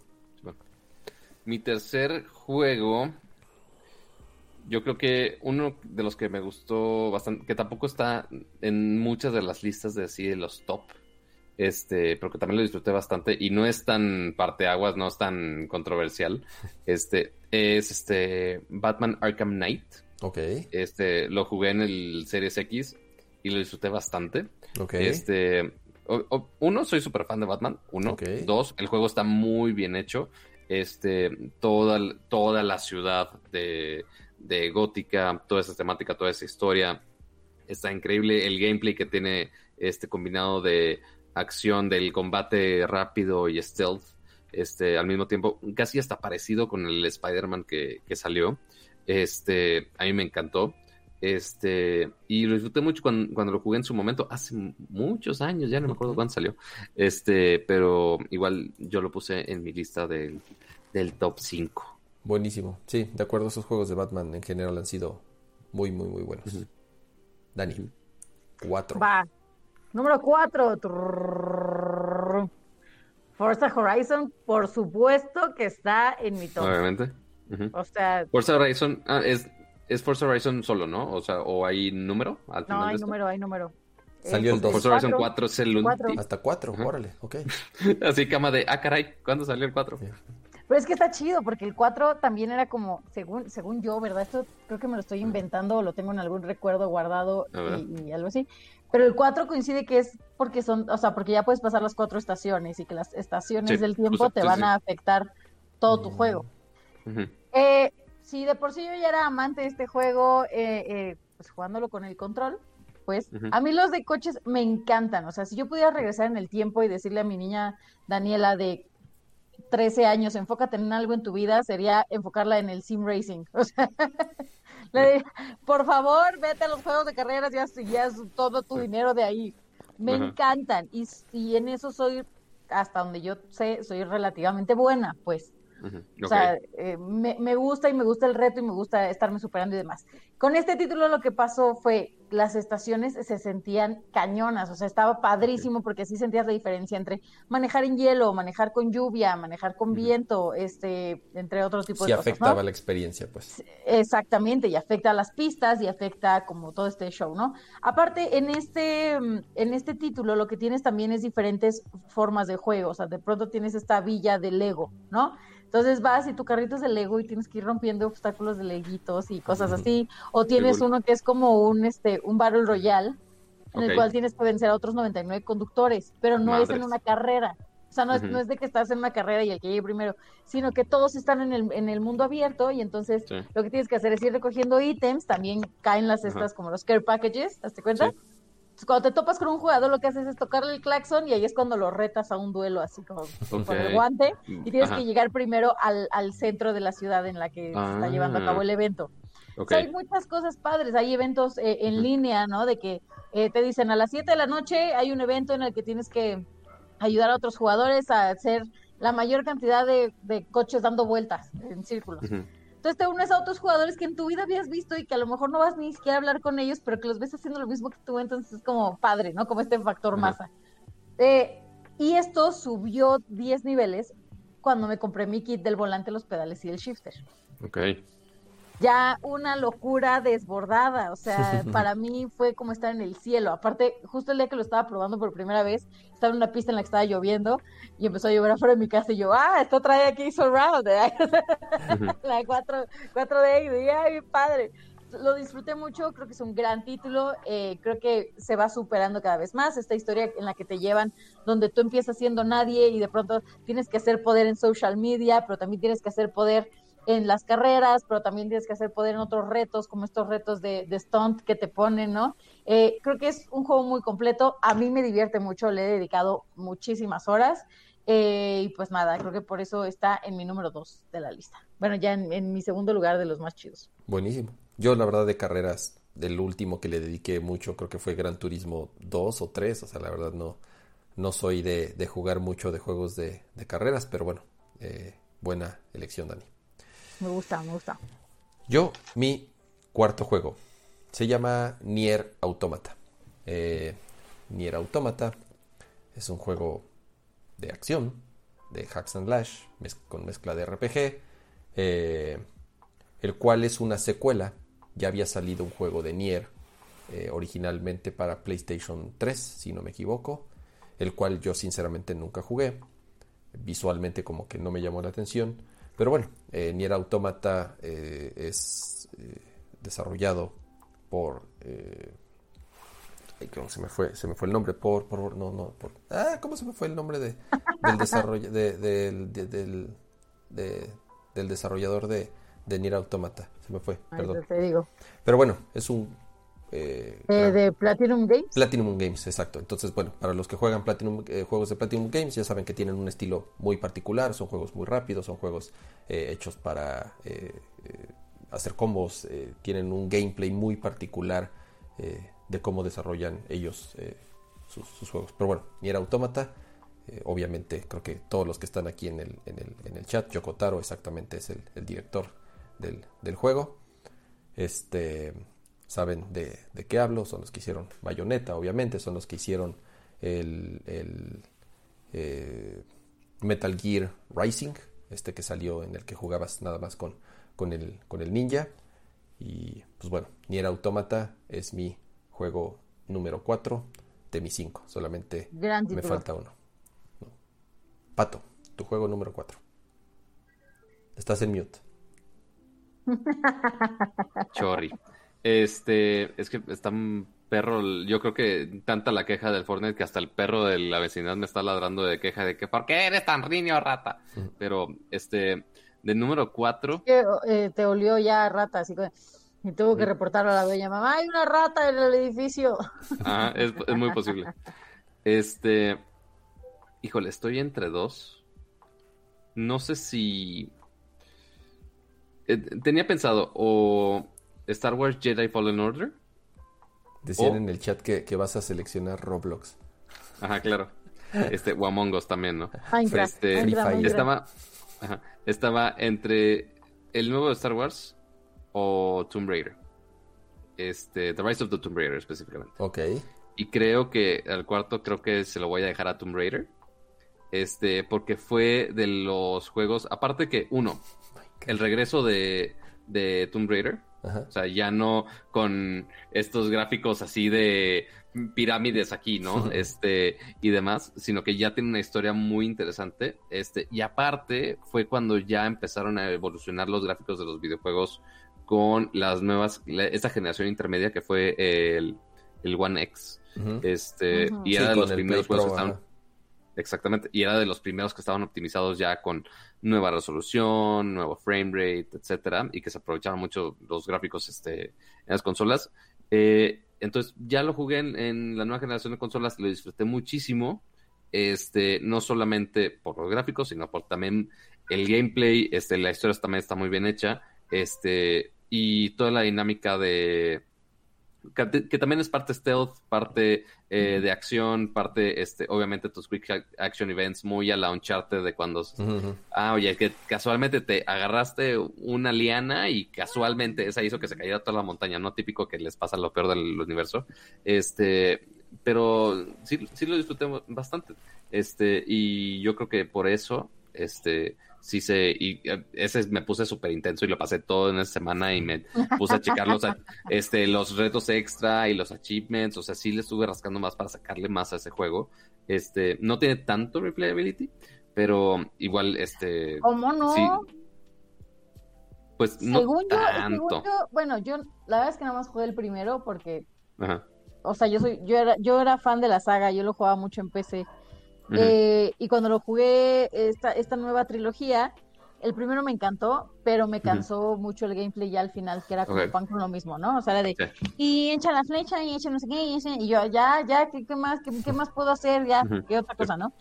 Mi tercer juego, yo creo que uno de los que me gustó bastante, que tampoco está en muchas de las listas de así de los top, este, pero que también lo disfruté bastante y no es tan parteaguas, no es tan controversial. <laughs> Este, es este Batman Arkham Knight. Ok. Este, lo jugué en el Series X y lo disfruté bastante. Ok. Este, uno, soy súper fan de Batman. Uno. Dos, el juego está muy bien hecho. Este, toda, toda la ciudad de, de Gótica, toda esa temática, toda esa historia está increíble. El gameplay que tiene este combinado de acción del combate rápido y stealth, este, al mismo tiempo, casi hasta parecido con el Spider-Man que, salió. Este, a mí me encantó. Este, y lo disfruté mucho cuando, lo jugué en su momento, hace muchos años, ya no me acuerdo cuándo salió. Este, pero igual yo lo puse en mi lista del, top 5. Buenísimo. Sí, de acuerdo, esos juegos de Batman en general han sido muy, muy, muy buenos. Dani, cuatro. Va, Número 4. Forza Horizon, por supuesto que está en mi top. Obviamente. O sea. Forza Horizon ah, es, es Forza Horizon solo, ¿no? O sea, ¿o hay número? Al no, hay número, hay número. Salió el 2. Forza Horizon 4 es el último. Hasta 4, órale, ok. <laughs> Así cama de, ah, caray, ¿cuándo salió el 4? Pero es que está chido, porque el 4 también era como, según, según yo, ¿verdad? Esto creo que me lo estoy inventando o lo tengo en algún recuerdo guardado y, algo así. Pero el 4 coincide que es porque son, o sea, porque ya puedes pasar las cuatro estaciones y que las estaciones del tiempo te van a afectar todo tu juego. eh, si de por sí yo ya era amante de este juego, eh, eh, pues jugándolo con el control, pues a mí los de coches me encantan. O sea, si yo pudiera regresar en el tiempo y decirle a mi niña Daniela de 13 años, enfócate en algo en tu vida, sería enfocarla en el sim racing. <laughs> O sea, le diría, por favor, vete a los juegos de carreras y haz, todo tu dinero de ahí. Me encantan y, y en eso soy, hasta donde yo sé, soy relativamente buena, pues. O sea, eh, me, me, gusta y me gusta el reto y me gusta estarme superando y demás. Con este título lo que pasó fue las estaciones se sentían cañonas, o sea, estaba padrísimo porque sí sentías la diferencia entre manejar en hielo, manejar con lluvia, manejar con viento, este, entre otros tipos de cosas. Sí afectaba la experiencia, pues. Exactamente, y afecta a las pistas y afecta como todo este show, ¿no? Aparte, en este, en este título lo que tienes también es diferentes formas de juego, o sea, de pronto tienes esta villa de Lego, ¿no? Entonces vas y tu carrito es de Lego y tienes que ir rompiendo obstáculos de leguitos y cosas así. O tienes uno que es como un este un Battle Royale en el cual tienes que vencer a otros 99 conductores, pero no es en una carrera. O sea, no es, no es de que estás en una carrera y el que llegue primero, sino que todos están en el, en el mundo abierto y entonces lo que tienes que hacer es ir recogiendo ítems, también caen las estas como los care packages, ¿te cuenta? cuando te topas con un jugador, lo que haces es tocarle el claxon y ahí es cuando lo retas a un duelo, así como con el guante, y tienes que llegar primero al, al, centro de la ciudad en la que se está llevando a cabo el hay muchas cosas padres, hay eventos eh, en línea, ¿no? De que eh, te dicen a las 7 de la noche hay un evento en el que tienes que ayudar a otros jugadores a hacer la mayor cantidad de, de coches dando vueltas en círculos. Entonces te unes a otros jugadores que en tu vida habías visto y que a lo mejor no vas ni siquiera a hablar con ellos, pero que los ves haciendo lo mismo que tú, entonces es como padre, ¿no? Como este factor masa. Eh, y esto subió 10 niveles cuando me compré mi kit del volante, los pedales y el shifter. Ok ya una locura desbordada, o sea, <laughs> para mí fue como estar en el cielo. Aparte, justo el día que lo estaba probando por primera vez, estaba en una pista en la que estaba lloviendo y empezó a llover afuera de mi casa y yo, ah, esto trae aquí Surround, <laughs> la 4, 4D y ay, padre. Lo disfruté mucho, creo que es un gran título, eh, creo que se va superando cada vez más esta historia en la que te llevan, donde tú empiezas siendo nadie y de pronto tienes que hacer poder en social media, pero también tienes que hacer poder en las carreras, pero también tienes que hacer poder en otros retos, como estos retos de, stunt que te ponen, ¿no? Eh, creo que es un juego muy completo, a mí me divierte mucho, le he dedicado muchísimas horas. Eh, y pues nada, creo que por eso está en mi número dos de la lista. Bueno, ya en, mi segundo lugar de los más chidos. Buenísimo. Yo, la verdad, de carreras, del último que le dediqué mucho, creo que fue Gran Turismo 2 o 3. O sea, la verdad, no, no soy de, jugar mucho de juegos de, carreras, pero bueno, eh, buena elección, Dani. Me gusta, me gusta. Yo, mi cuarto juego se llama Nier Automata. Eh, Nier Automata es un juego de acción, de hacks and slash, con mezcla de RPG, eh, el cual es una secuela. Ya había salido un juego de Nier eh, originalmente para PlayStation 3, si no me equivoco, el cual yo sinceramente nunca jugué. Visualmente como que no me llamó la atención. Pero bueno, eh, Nier Automata eh, es eh, desarrollado por... Eh, ¿cómo se me fue? Se me fue el nombre por... por no, no, por... Ah, ¿cómo se me fue el nombre de, del desarrollo... De, del, del, del desarrollador de, de Nier Automata? Se me fue, perdón. Te digo. Pero bueno, es un eh, eh, de Platinum Games. Platinum Games, exacto. Entonces, bueno, para los que juegan Platinum, eh, juegos de Platinum Games, ya saben que tienen un estilo muy particular, son juegos muy rápidos, son juegos hechos para hacer combos, tienen un gameplay muy particular de cómo desarrollan ellos sus, juegos. Pero bueno, Nier Automata, obviamente creo que todos los que están aquí en el, en el, en el chat, Yokotaro exactamente es el, el director del, del juego. Este saben de, qué hablo, son los que hicieron Bayonetta, obviamente, son los que hicieron el, eh, Metal Gear Rising, este que salió en el que jugabas nada más con, con, el, con el ninja. Y pues bueno, Nier Automata es mi juego número 4 de mis 5, solamente me falta uno. Pato, tu juego número 4. Estás en mute. Chorri. Este, es que está un perro, yo creo que tanta la queja del Fortnite que hasta el perro de la vecindad me está ladrando de queja de que ¿por qué eres tan riño, rata? Pero, este, de número cuatro. Eh, te olió ya rata, así que... Y tuvo que reportarlo a la dueña, mamá, hay una rata en el edificio. <laughs> Ah, es, es muy posible. Este, híjole, estoy entre dos. No sé si... Eh, tenía pensado o Star Wars Jedi Fallen Order. Decían en el chat que, vas a seleccionar Roblox. Ajá, claro. Este, o Among Us también, ¿no? Este, estaba, estaba entre el nuevo Star Wars o Tomb Raider. Este, The Rise of the Tomb Raider específicamente. Ok. Y creo que al cuarto creo que se lo voy a dejar a Tomb Raider. Este, porque fue de los juegos, aparte que uno, el regreso de, de Tomb Raider, o sea, ya no con estos gráficos así de pirámides aquí, ¿no? <laughs> Este, y demás, sino que ya tiene una historia muy interesante. Este, y aparte fue cuando ya empezaron a evolucionar los gráficos de los videojuegos con las nuevas, esta generación intermedia que fue el, el One X. Este, y era de los primeros juegos que estaban. Exactamente, y era de los primeros que estaban optimizados ya con nueva resolución, nuevo frame rate, etcétera, y que se aprovechaban mucho los gráficos este, en las consolas. Eh, entonces, ya lo jugué en, la nueva generación de consolas, lo disfruté muchísimo. Este, no solamente por los gráficos, sino por también el gameplay, este, la historia también está muy bien hecha. Este, y toda la dinámica de que, también es parte stealth, parte eh, de acción, parte, este, obviamente tus quick action events muy a la Uncharted de cuando, ah, oye, que casualmente te agarraste una liana y casualmente esa hizo que se cayera toda la montaña, no típico que les pasa lo peor del universo, este, pero sí, sí lo disfruté bastante, este, y yo creo que por eso, este, sí se, y eh, ese me puse súper intenso y lo pasé todo en esa semana y me puse a checar los, <laughs> este, los retos extra y los achievements, o sea, sí le estuve rascando más para sacarle más a ese juego. Este, no tiene tanto replayability, pero igual, este... ¿Cómo no? Sí, pues no tanto. bueno, yo la verdad es que nada más jugué el primero porque... O sea, yo soy, yo era, yo era fan de la saga, yo lo jugaba mucho en PC. Eh, y cuando lo jugué esta, esta nueva trilogía, el primero me encantó, pero me cansó mucho el gameplay ya al final, que era como pan con lo mismo, ¿no? O sea, era de, y echa la flecha, y echa no sé qué, y, yo, ya, ya, ¿qué, qué más, qué, más puedo hacer? Ya, qué otra cosa, ¿no?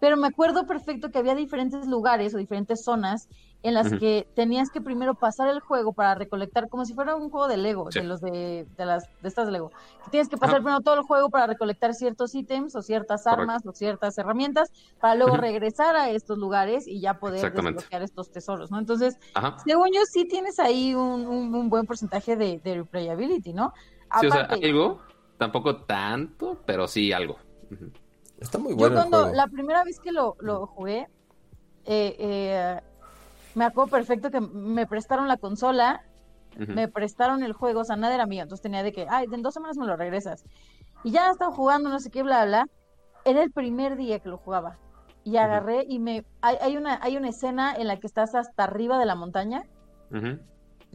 Pero me acuerdo perfecto que había diferentes lugares o diferentes zonas en las que tenías que primero pasar el juego para recolectar, como si fuera un juego de Lego, de los de, de, las de estas Lego. tienes que pasar primero todo el juego para recolectar ciertos ítems o ciertas armas o ciertas herramientas para luego regresar a estos lugares y ya poder desbloquear estos tesoros, ¿no? Entonces, según yo, sí tienes ahí un, un, buen porcentaje de, de replayability, ¿no? sí, o sea, algo, tampoco tanto, pero sí algo. Está muy bueno. Yo cuando la primera vez que lo, lo jugué, eh, eh, me acuerdo perfecto que me prestaron la consola, me prestaron el juego, o sea, nada era mío, entonces tenía de que, ay, en dos semanas me lo regresas. Y ya estaba jugando, no sé qué, bla, bla. Era el primer día que lo jugaba. Y agarré y me... Hay, hay, una, hay una escena en la que estás hasta arriba de la montaña.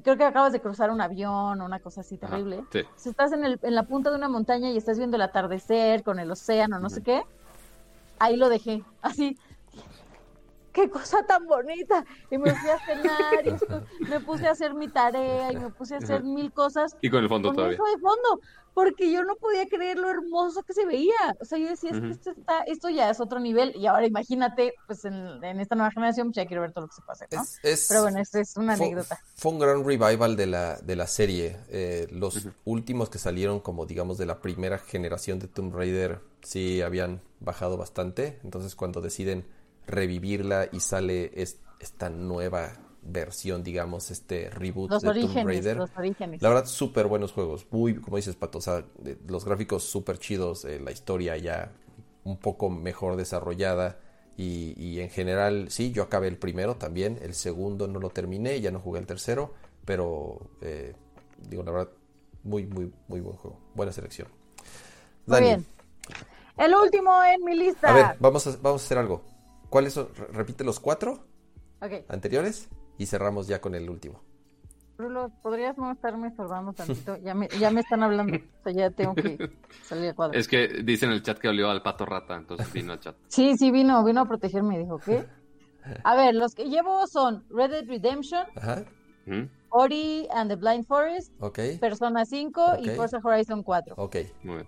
Creo que acabas de cruzar un avión o una cosa así terrible. Si estás en, el, en la punta de una montaña y estás viendo el atardecer con el océano, no sé qué, ahí lo dejé. Así, qué cosa tan bonita. Y me fui a cenar, y me puse a hacer mi tarea y me puse a hacer mil cosas. Y con el fondo todavía. Eso de fondo, porque yo no podía creer lo hermoso que se veía. O sea, yo decía, es que esto, está, esto ya es otro nivel. Y ahora imagínate, pues en, esta nueva generación, pues ya quiero ver todo lo que se pase, ¿no? Pero bueno, esta es una anécdota. Fue un gran revival de la, de la serie. Eh, los últimos que salieron, como digamos, de la primera generación de Tomb Raider, sí habían bajado bastante. Entonces, cuando deciden revivirla y sale esta nueva versión, digamos, este reboot de Tomb Raider. La verdad, súper buenos juegos. Muy, como dices, Pato, o sea, los gráficos súper chidos, eh, la historia ya un poco mejor desarrollada. Y, en general, sí, yo acabé el primero también. El segundo no lo terminé, ya no jugué el tercero. Pero, eh, digo, la verdad, muy, muy, muy buen juego. Buena selección. Muy bien. El último en mi lista. A ver, vamos a, vamos a hacer algo. ¿Cuáles son? Repite los cuatro anteriores. y cerramos ya con el último. Rulo, ¿podrías no estarme estorbando tantito? Ya me, ya me están hablando, o sea, ya tengo que salir a cuadro. Es que dice en el chat que olió al pato rata, entonces vino al chat. Sí, sí, vino, vino a protegerme y dijo, ¿qué? A ver, los que llevo son Red Dead Redemption, Ajá. Ori and the Blind Forest, okay. Persona 5 y Forza Horizon 4. Ok. Muy bien.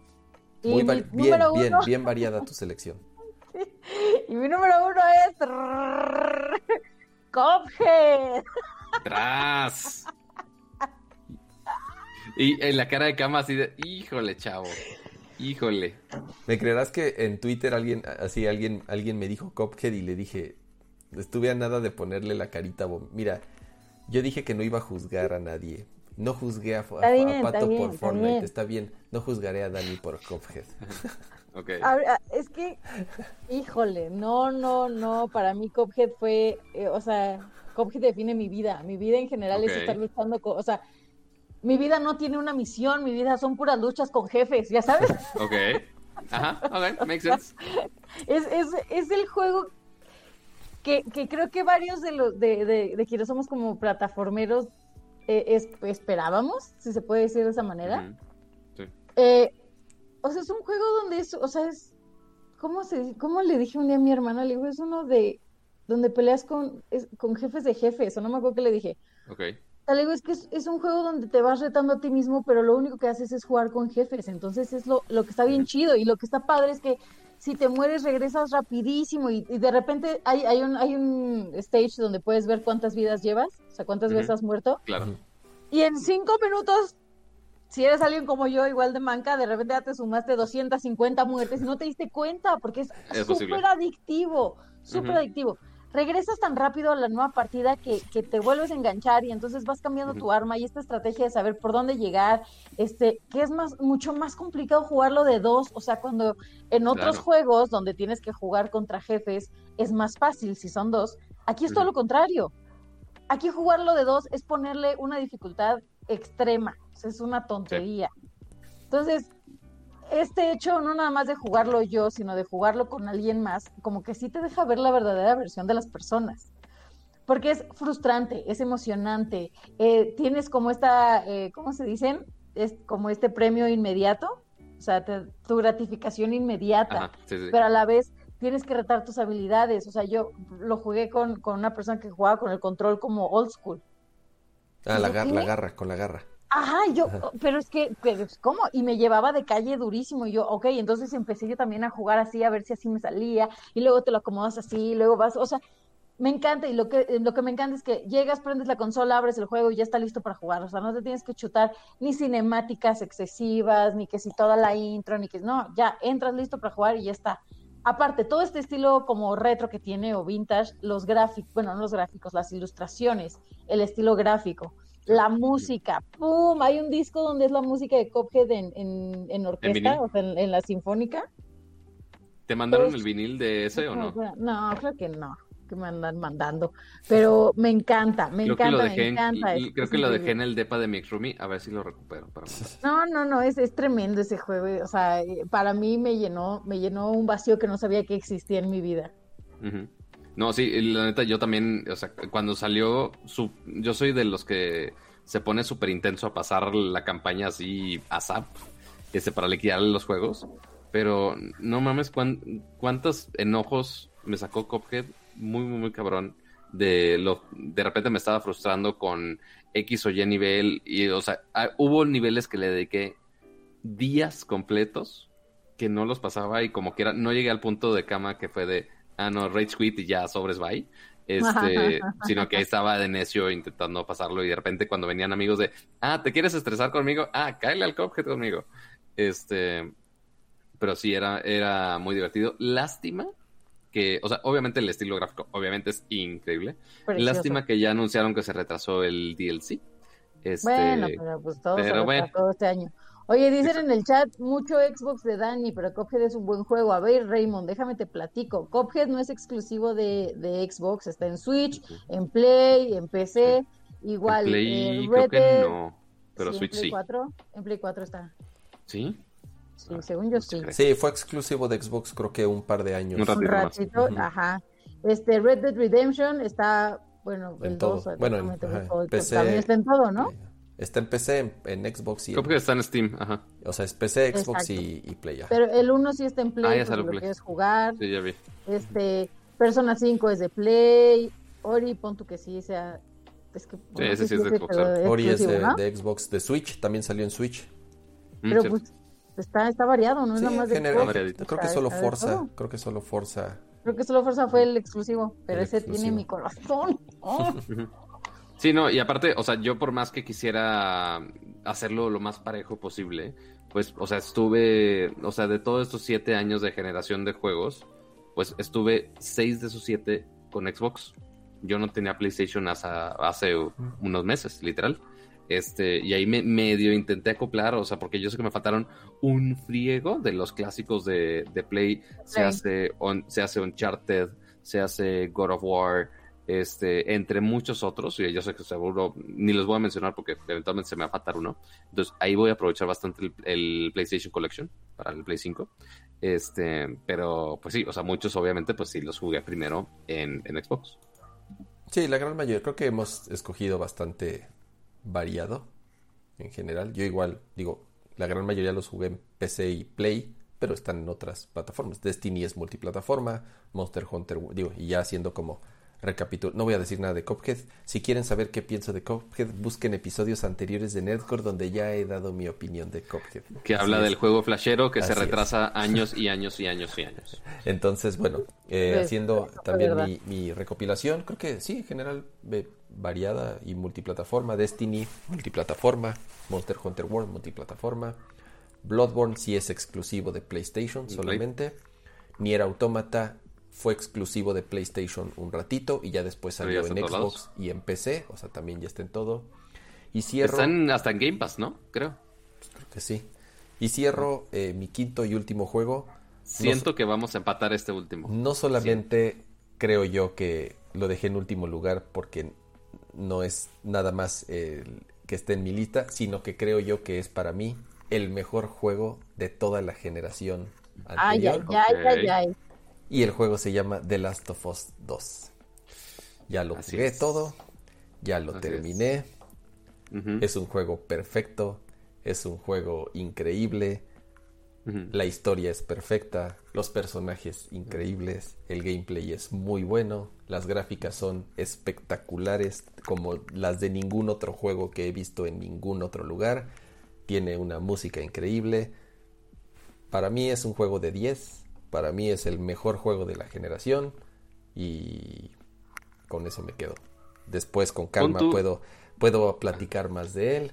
Muy bien, bien, bien variada tu selección. <laughs> y mi número uno es Cophead. Tras. Y en la cara de cama así de, híjole, chavo. Híjole. ¿Me creerás que en Twitter alguien, así alguien, alguien me dijo Cophead y le dije, estuve a nada de ponerle la carita. Mira, yo dije que no iba a juzgar a nadie. No juzgué a, Pato por Fortnite, está bien. No juzgaré a Dani por Cophead. <laughs> okay. es que, híjole, no, no, no. Para mí Cophead fue, eh, o sea, Cophead define mi vida. Mi vida en general es estar luchando con, o sea, mi vida no tiene una misión, mi vida son puras luchas con jefes, ¿ya sabes? <laughs> Ok. Ajá, ok, makes sense. Es, es, es el juego que, que, creo que varios de los de, de, quienes somos como plataformeros eh, esperábamos, si se puede decir de esa manera. sí. eh, o sea, es un juego donde es, o sea, es, ¿cómo, se, ¿cómo le dije un día a mi hermana? Le digo, es uno de, donde peleas con, con jefes de jefes, o no me acuerdo qué le dije. Ok. Le digo, es que es, un juego donde te vas retando a ti mismo, pero lo único que haces es jugar con jefes, entonces es lo, lo que está bien chido, y lo que está padre es que si te mueres regresas rapidísimo y, de repente hay, hay, un, hay un stage donde puedes ver cuántas vidas llevas, o sea, cuántas veces has muerto. Claro. Y en cinco minutos si eres alguien como yo, igual de manca, de repente ya te sumaste 250 muertes y no te diste cuenta, porque es súper adictivo, súper adictivo. Regresas tan rápido a la nueva partida que, que, te vuelves a enganchar y entonces vas cambiando tu arma y esta estrategia de saber por dónde llegar, este, que es más, mucho más complicado jugarlo de dos, o sea, cuando en otros juegos donde tienes que jugar contra jefes es más fácil si son dos, aquí es todo lo contrario. Aquí jugarlo de dos es ponerle una dificultad extrema es una tontería. Entonces, este hecho no nada más de jugarlo yo, sino de jugarlo con alguien más, como que sí te deja ver la verdadera versión de las personas. Porque es frustrante, es emocionante. Eh, tienes como esta, eh, ¿cómo se dicen? Es como este premio inmediato, o sea, tu gratificación inmediata, pero a la vez tienes que retar tus habilidades. O sea, yo lo jugué con, con una persona que jugaba con el control como old school. Ah, la, la garra, con la garra. Ajá, yo, pero es que, ¿cómo? Y me llevaba de calle durísimo. Y yo, ok, entonces empecé yo también a jugar así, a ver si así me salía. Y luego te lo acomodas así, y luego vas, o sea, me encanta. Y lo que, lo que me encanta es que llegas, prendes la consola, abres el juego y ya está listo para jugar. O sea, no te tienes que chutar ni cinemáticas excesivas, ni que si toda la intro, ni que, no, ya entras listo para jugar y ya está. Aparte, todo este estilo como retro que tiene o vintage, los gráficos, bueno, no los gráficos, las ilustraciones, el estilo gráfico la música, ¡pum! Hay un disco donde es la música de Cophead en, en, orquesta, o sea, en, la sinfónica. ¿Te mandaron el vinil de ese o no? <laughs> No, creo que no, que me andan mandando. Pero me encanta, me encanta, me encanta. Y, creo que lo dejé en el depa de mi ex roomie, a ver si lo recupero. Para no, no, no, es, es tremendo ese juego. O sea, para mí me llenó, me llenó un vacío que no sabía que existía en mi vida. No, sí, la neta, yo también, o sea, cuando salió, yo soy de los que se pone súper intenso a pasar la campaña así a zap, este, para liquidar los juegos. Pero no mames, cuántos enojos me sacó Cophead, muy, muy, muy cabrón. De, lo, de repente me estaba frustrando con X o Y nivel. Y, o sea, ah, hubo niveles que le dediqué días completos que no los pasaba y como que era, no llegué al punto de cama que fue de, ah, no, Rage Quit y ya sobres bye. Este, sino que ahí estaba de necio intentando pasarlo y de repente cuando venían amigos de, ah, ¿te quieres estresar conmigo? Ah, cáele al Cuphead conmigo. Este, pero sí, era, era muy divertido. Lástima que, o sea, obviamente el estilo gráfico, obviamente es increíble. Lástima que ya anunciaron que se retrasó el DLC. Este, bueno, pero pues todo se retrasó este año. Oye, dicen en el chat mucho Xbox de Dani, pero Cophead es un buen juego. A ver, Raymond, déjame te platico. Cophead no es exclusivo de, de Xbox, está en Switch, en Play, en PC, igual. En Play, creo que no, pero Switch en Play sí. 4, en Play 4 está. ¿Sí? Sí, según yo sí. Sí, fue exclusivo de Xbox creo que un par de años. Un ratito, ajá. Este, Red Dead Redemption está bueno, En el todo. 2, Bueno, en- ajá, PC. también está en todo, ¿no? Está en PC, en, en Xbox y Creo que está en Steam, ajá. o sea, es PC, Xbox y, y Play. ajá. Pero el 1 sí está en Play, Ah, ya salió lo Play. quieres jugar. Sí, ya vi. Este, Persona 5 es de Play. Ori, pon tú que sí sea. Es que, bueno, ese sí es de Xbox, Ori es de, exclusivo, ¿no? de Xbox, de Switch, también salió en Switch. Mm, Pero cierto. pues está, está variado, no es Sí, nada más de Xbox, variadito. creo que solo Forza, todo. creo que solo Forza. Creo que solo Forza fue el exclusivo, pero El ese exclusivo. tiene mi corazón. <laughs> Oh. <laughs> Sí, no, y aparte, o sea, yo por más que quisiera hacerlo lo más parejo posible, pues, o sea, estuve, o sea, de todos estos siete años de generación de juegos, pues estuve seis de esos siete con Xbox. Yo no tenía PlayStation hace, hace unos meses, literal. Este, y ahí me medio intenté acoplar, o sea, porque yo sé que me faltaron un friego de los clásicos de, de Play. Se hace, on- se hace Uncharted, se hace God of War, este, entre muchos otros, y yo sé que seguro ni los voy a mencionar porque eventualmente se me va a faltar uno. Entonces ahí voy a aprovechar bastante el, PlayStation Collection para el Play 5. Este, pero pues sí, o sea, muchos obviamente pues sí los jugué primero en, en Xbox. Sí, la gran mayoría, creo que hemos escogido bastante variado en general. Yo igual, digo, la gran mayoría los jugué en PC y Play, pero están en otras plataformas. Destiny es multiplataforma, Monster Hunter, digo, y ya haciendo como recapitulo, no voy a decir nada de Cuphead. Si quieren saber qué pienso de Cuphead, busquen episodios anteriores de Nerdcore donde ya he dado mi opinión de Cuphead. Que Así habla es. del juego flashero que se es. retrasa años y años y años y años. <laughs> Entonces, bueno, eh, Pues, haciendo también mi, mi recopilación, creo que sí, en general eh, variada y multiplataforma. Destiny, multiplataforma. Monster Hunter World, multiplataforma. Bloodborne sí es exclusivo de PlayStation Play. solamente. Nier Automata fue exclusivo de PlayStation un ratito y ya después ya salió en Xbox y en PC, o sea, también ya está en todo. Y cierro, Están hasta en Game Pass, ¿no? Creo. creo que sí. Y cierro eh, mi quinto y último juego. Siento que vamos a empatar este último. No solamente creo yo que lo dejé en último lugar porque no es nada más el que esté en mi lista, sino que creo yo que es para mí el mejor juego de toda la generación Ay, anterior. ay, ay, Ok. ay, ay. Y el juego se llama The Last of Us 2. Ya lo Así jugué es. todo, ya lo Así terminé. Es un juego perfecto, es un juego increíble. La historia es perfecta, los personajes increíbles, el gameplay es muy bueno, las gráficas son espectaculares como las de ningún otro juego que he visto en ningún otro lugar. Tiene una música increíble. Para mí es un juego de 10, para mí es el mejor juego de la generación y con eso me quedo. Después con calma puedo puedo platicar más de él.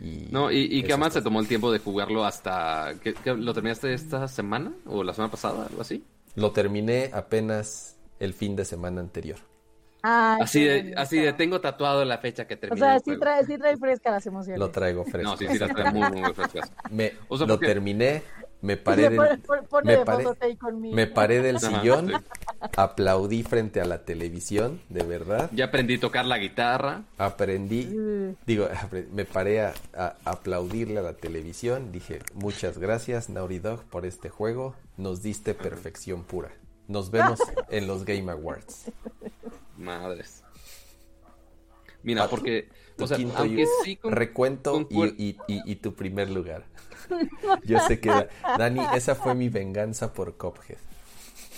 Y No, y, y que además se tomó el tiempo de jugarlo hasta... ¿qué- qué- ¿Lo terminaste esta semana? ¿O la semana pasada? ¿Algo así? Lo terminé apenas el fin de semana anterior. Ay, Así de, así de tengo tatuado la fecha que O terminé sea, sí trae, sí trae fresca las emociones. Lo traigo fresco. No, sí, sí, la trae muy, muy, muy frescas. Me, O sea, lo porque- terminé, me <laughs> paré del, pone- pone me de paré- fondo ahí conmigo. me paré del <laughs> Ajá, sillón, sí. aplaudí frente a la televisión, de verdad. Ya aprendí a tocar la guitarra. Aprendí, Mm. digo, me paré a, a aplaudirle a la televisión. Dije, muchas gracias, Naughty Dog, por este juego. Nos diste perfección pura. Nos vemos <laughs> en los Game Awards. Madres. Mira, porque, Tu o sea, quinto aunque y- sí con- recuento y, concuer- y- y- y tu primer lugar. <laughs> Yo sé que, Dani, esa fue mi venganza por Cuphead.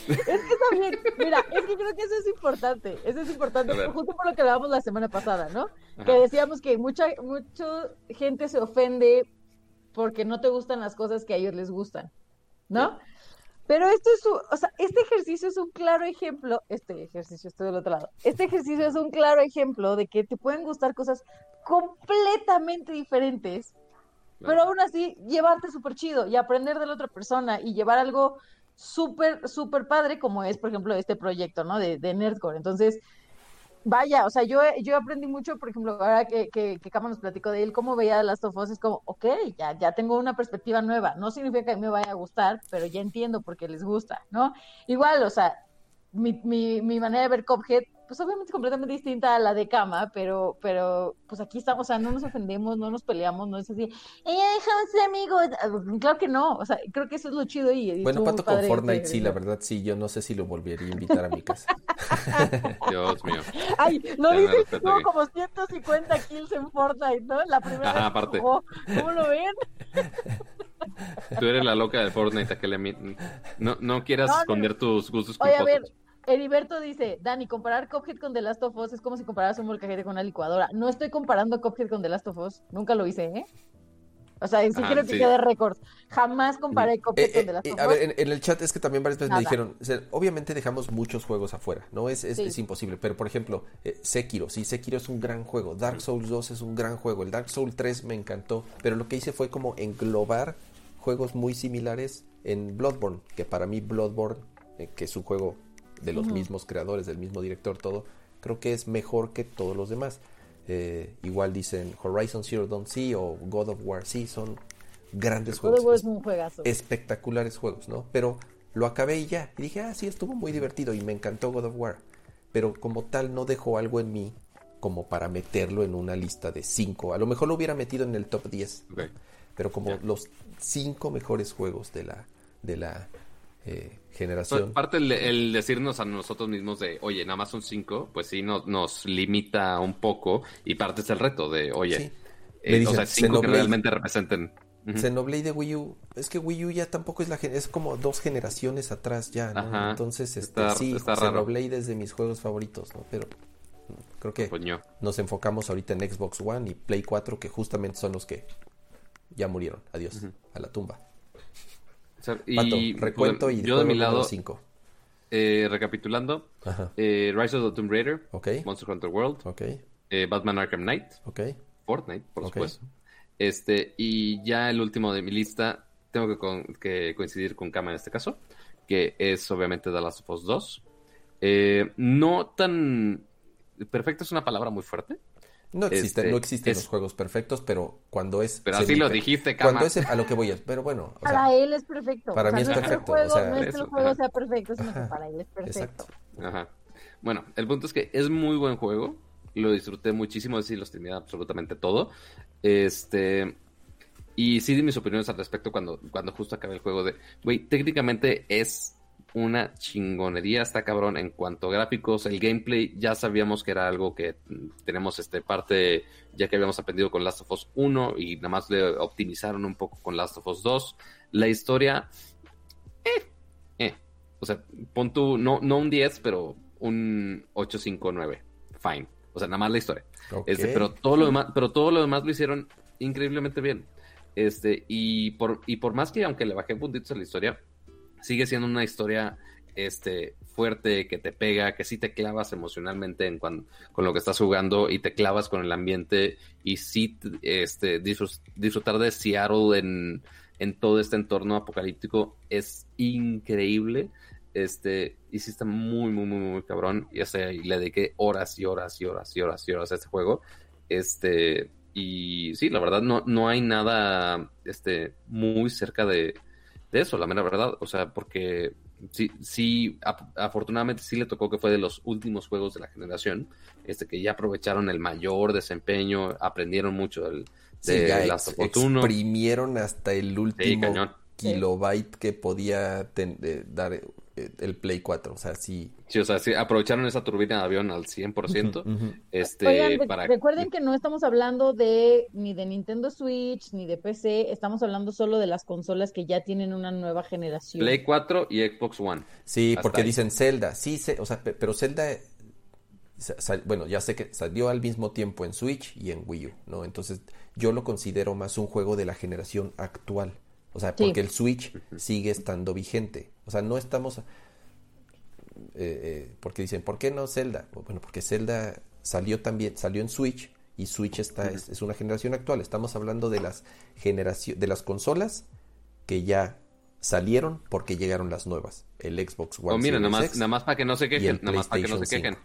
Es que también, mira, es que creo que eso es importante. Eso es importante, justo por lo que hablábamos la semana pasada, ¿no? Ajá. Que decíamos que mucha, mucha gente se ofende porque no te gustan las cosas que a ellos les gustan, ¿no? Pero esto es, un- o sea, este ejercicio es un claro ejemplo, este ejercicio, estoy del otro lado, este ejercicio es un claro ejemplo de que te pueden gustar cosas completamente diferentes, pero aún así llevarte súper chido y aprender de la otra persona y llevar algo súper, súper padre como es, por ejemplo, este proyecto, ¿no? De, Nerdcore. Entonces, vaya, o sea, yo, yo aprendí mucho, por ejemplo, ahora que, que, Cama nos platicó de él, cómo veía Last of Us, es como, ok, ya, ya tengo una perspectiva nueva. No significa que me vaya a gustar, pero ya entiendo por qué les gusta, ¿no? Igual, o sea, mi, mi, mi manera de ver Cuphead pues obviamente completamente distinta a la de cama, pero, pero, pues aquí estamos, o sea, no nos ofendemos, no nos peleamos, no es así, ella dejamos ser amigos, claro que no, o sea, creo que eso es lo chido y... bueno, Pato con Fortnite, sí, la verdad, sí, yo no sé si lo volvería a invitar a mi casa. <laughs> Dios mío. Ay, no dices que tuvo como 150 kills en Fortnite, ¿no? La primera Ajá, aparte. ¿Cómo lo ven? Tú eres la loca de Fortnite, que le... no, no quieras esconder tus gustos con Oye, a ver, Heriberto dice, Dani, comparar Cuphead con The Last of Us es como si compararas un molcajete con una licuadora. No estoy comparando Cuphead con The Last of Us, nunca lo hice, ¿eh? O sea, sí quiero que quede récord. Jamás comparé mm. Cuphead con The Last of Us. A ver, en, el chat es que también varias veces me dijeron, obviamente dejamos muchos juegos afuera, ¿no? Es, es, imposible, pero por ejemplo, eh, Sekiro, sí, Sekiro es un gran juego, Dark Souls 2 es un gran juego, el Dark Souls 3 me encantó, pero lo que hice fue como englobar juegos muy similares en Bloodborne, que para mí Bloodborne, eh, que es un juego de los mismos creadores, del mismo director, todo, creo que es mejor que todos los demás. Eh, igual dicen Horizon Zero Dawn sí o God of War sí, son grandes juegos. God es un juegazo. Espectaculares juegos, ¿no? Pero lo acabé y ya. Y dije, ah, sí, estuvo muy divertido y me encantó God of War. Pero como tal no dejó algo en mí como para meterlo en una lista de cinco. A lo mejor lo hubiera metido en el top 10. Pero como los cinco mejores juegos de la, de la eh, generación. Aparte el, decirnos a nosotros mismos de, oye, nada más son cinco, pues sí nos, nos limita un poco y parte es el reto de, oye, eh, o sea, cinco que realmente representen. Xenoblade de Wii U, es que Wii U ya tampoco es la es como dos generaciones atrás ya, ¿no? Entonces, este, sí, Xenoblade es de mis juegos favoritos, ¿no? Pero creo que nos enfocamos ahorita en Xbox One y Play 4, que justamente son los que ya murieron. Adiós, a la tumba. Y recuento pues, y yo de mi lado, eh, recapitulando, eh, Rise of the Tomb Raider, Monster Hunter World, eh, Batman Arkham Knight, Fortnite, por supuesto. Este, y ya el último de mi lista, tengo que, coincidir con Kama en este caso, que es obviamente The Last of Us 2. no tan perfecto es una palabra muy fuerte, no existen, no este, existen los juegos perfectos, pero cuando es. Pero así lo dijiste, Cuando es a lo que voy, pero bueno. para él es perfecto. Para mí es perfecto. Juego, no es que el juego sea perfecto, sino que para él es perfecto. Ajá. Bueno, el punto es que es muy buen juego. Lo disfruté muchísimo, es decir, los tenía absolutamente todo. Este. Y sí di mis opiniones al respecto cuando, cuando justo acabé el juego de. Güey, técnicamente es una chingonería está cabrón en cuanto a gráficos. El gameplay ya sabíamos que era algo que tenemos este parte, ya que habíamos aprendido con Last of Us 1 y nada más le optimizaron un poco con Last of Us 2. La historia, eh, eh. O sea, pon tu, no, no un 10, pero un 859. Fine. O sea, nada más la historia. Este, pero todo lo demás, pero todo lo demás lo hicieron increíblemente bien. Este, y por, y por más que aunque le bajé puntitos a la historia, sigue siendo una historia este, fuerte, que te pega, que sí te clavas emocionalmente en con lo que estás jugando y te clavas con el ambiente y sí este, disfrutar de Seattle en, en, todo este entorno apocalíptico es increíble. Este, y sí está muy, muy, muy, muy cabrón. Y, o le dediqué horas y horas y horas y horas y horas a este juego. Este, y sí, la verdad no, no hay nada este, muy cerca de, de eso, la mera verdad. O sea, porque sí, sí, afortunadamente sí le tocó que fue de los últimos juegos de la generación, este que ya aprovecharon el mayor desempeño, aprendieron mucho del, de sí, las exprimieron hasta el último kilobyte que podía eh, dar el Play 4, o sea, sí. Sí, o sea, sí, aprovecharon esa turbina de avión al 100%. este, para... Recuerden que no estamos hablando de ni de Nintendo Switch, ni de PC, estamos hablando solo de las consolas que ya tienen una nueva generación. Play 4 y Xbox One. Sí, porque dicen Zelda, sí, o sea, pero Zelda bueno, ya sé que salió al mismo tiempo en Switch y en Wii U, ¿no? Entonces yo lo considero más un juego de la generación actual. O sea, porque el Switch sigue estando vigente. O sea, no estamos... Eh, eh, porque dicen, ¿por qué no Zelda? Bueno, porque Zelda salió también, salió en Switch y Switch está, es, una generación actual. Estamos hablando de las generación, de las consolas que ya salieron porque llegaron las nuevas. El Xbox One. Oh, mira, nada más, nada más para que no se quejen, nada más para que no se quejen.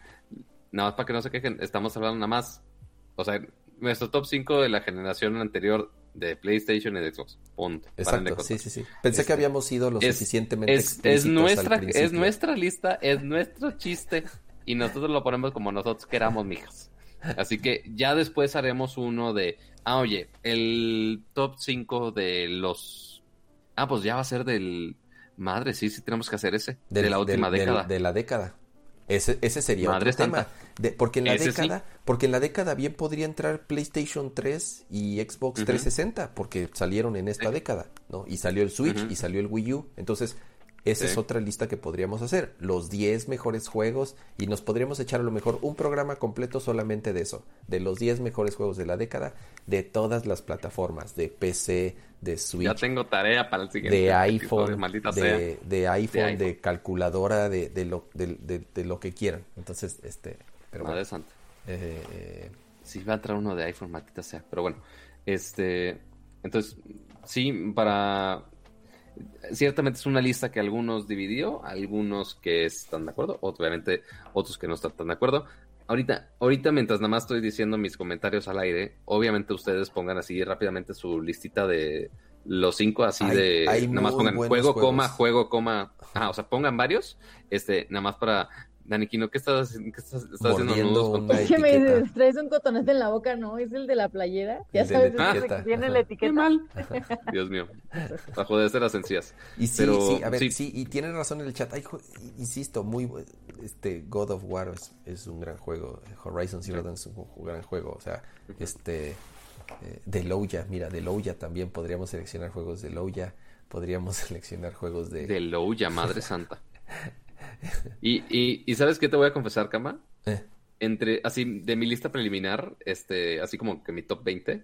Nada más para que no se quejen. Estamos hablando nada más. O sea, nuestro top 5 de la generación anterior de PlayStation y de Xbox. Punto. Exacto, sí, sí, sí. Pensé que este, habíamos sido lo suficientemente es, es nuestra Es nuestra lista, es nuestro chiste. y nosotros lo ponemos como nosotros queramos, mijas. Así que ya después haremos uno de, ah, oye, el top 5 de los... Ah, pues ya va a ser del... Madre, sí, sí tenemos que hacer ese. de la última década. de la década. Ese, ese sería Madre otro tema. Porque en la década, porque en la década bien podría entrar PlayStation 3 y Xbox 360, porque salieron en esta década, ¿no? Y salió el Switch y salió el Wii U. Entonces, esa es otra lista que podríamos hacer. Los 10 mejores juegos y nos podríamos echar a lo mejor un programa completo solamente de eso. De los 10 mejores juegos de la década de todas las plataformas. De PC, de Switch. Ya tengo tarea para el siguiente. De iPhone. De, de, iPhone, de, calculadora, de, de lo, de, lo que quieran. Entonces, este... Pero Madre bueno, Eh, sí, va a entrar uno de iPhone, maldita sea. Pero bueno, este... Entonces, sí, para ciertamente es una lista que algunos dividió, algunos que están de acuerdo, obviamente otros que no están tan de acuerdo. Ahorita, ahorita mientras nada más estoy diciendo mis comentarios al aire, obviamente ustedes pongan así rápidamente su listita de los cinco, así de nada más pongan juego, coma, juego, coma, ah, o sea, pongan varios, este, nada más para Daniquino, ¿qué estás, qué estás, estás haciendo nudos con Es que me traes un cotonete en la boca, ¿no? Es el de la playera. Ya sabes, el que tiene la etiqueta. mal. Dios mío. Bajo de ser las encías. Y sí, sí, a ver, sí. y tienen razón en el chat. Ay, insisto, muy este God of War es, un gran juego. Horizon Zero Dawn es un gran juego. O sea, este eh, de Louya, mira, de Louya también podríamos seleccionar juegos de Louya. Podríamos <laughs> seleccionar juegos de. De Louya, madre santa. <laughs> Y, y, ¿sabes qué te voy a confesar, Kama? Eh. Entre, así, de mi lista preliminar, este, así como que mi top 20,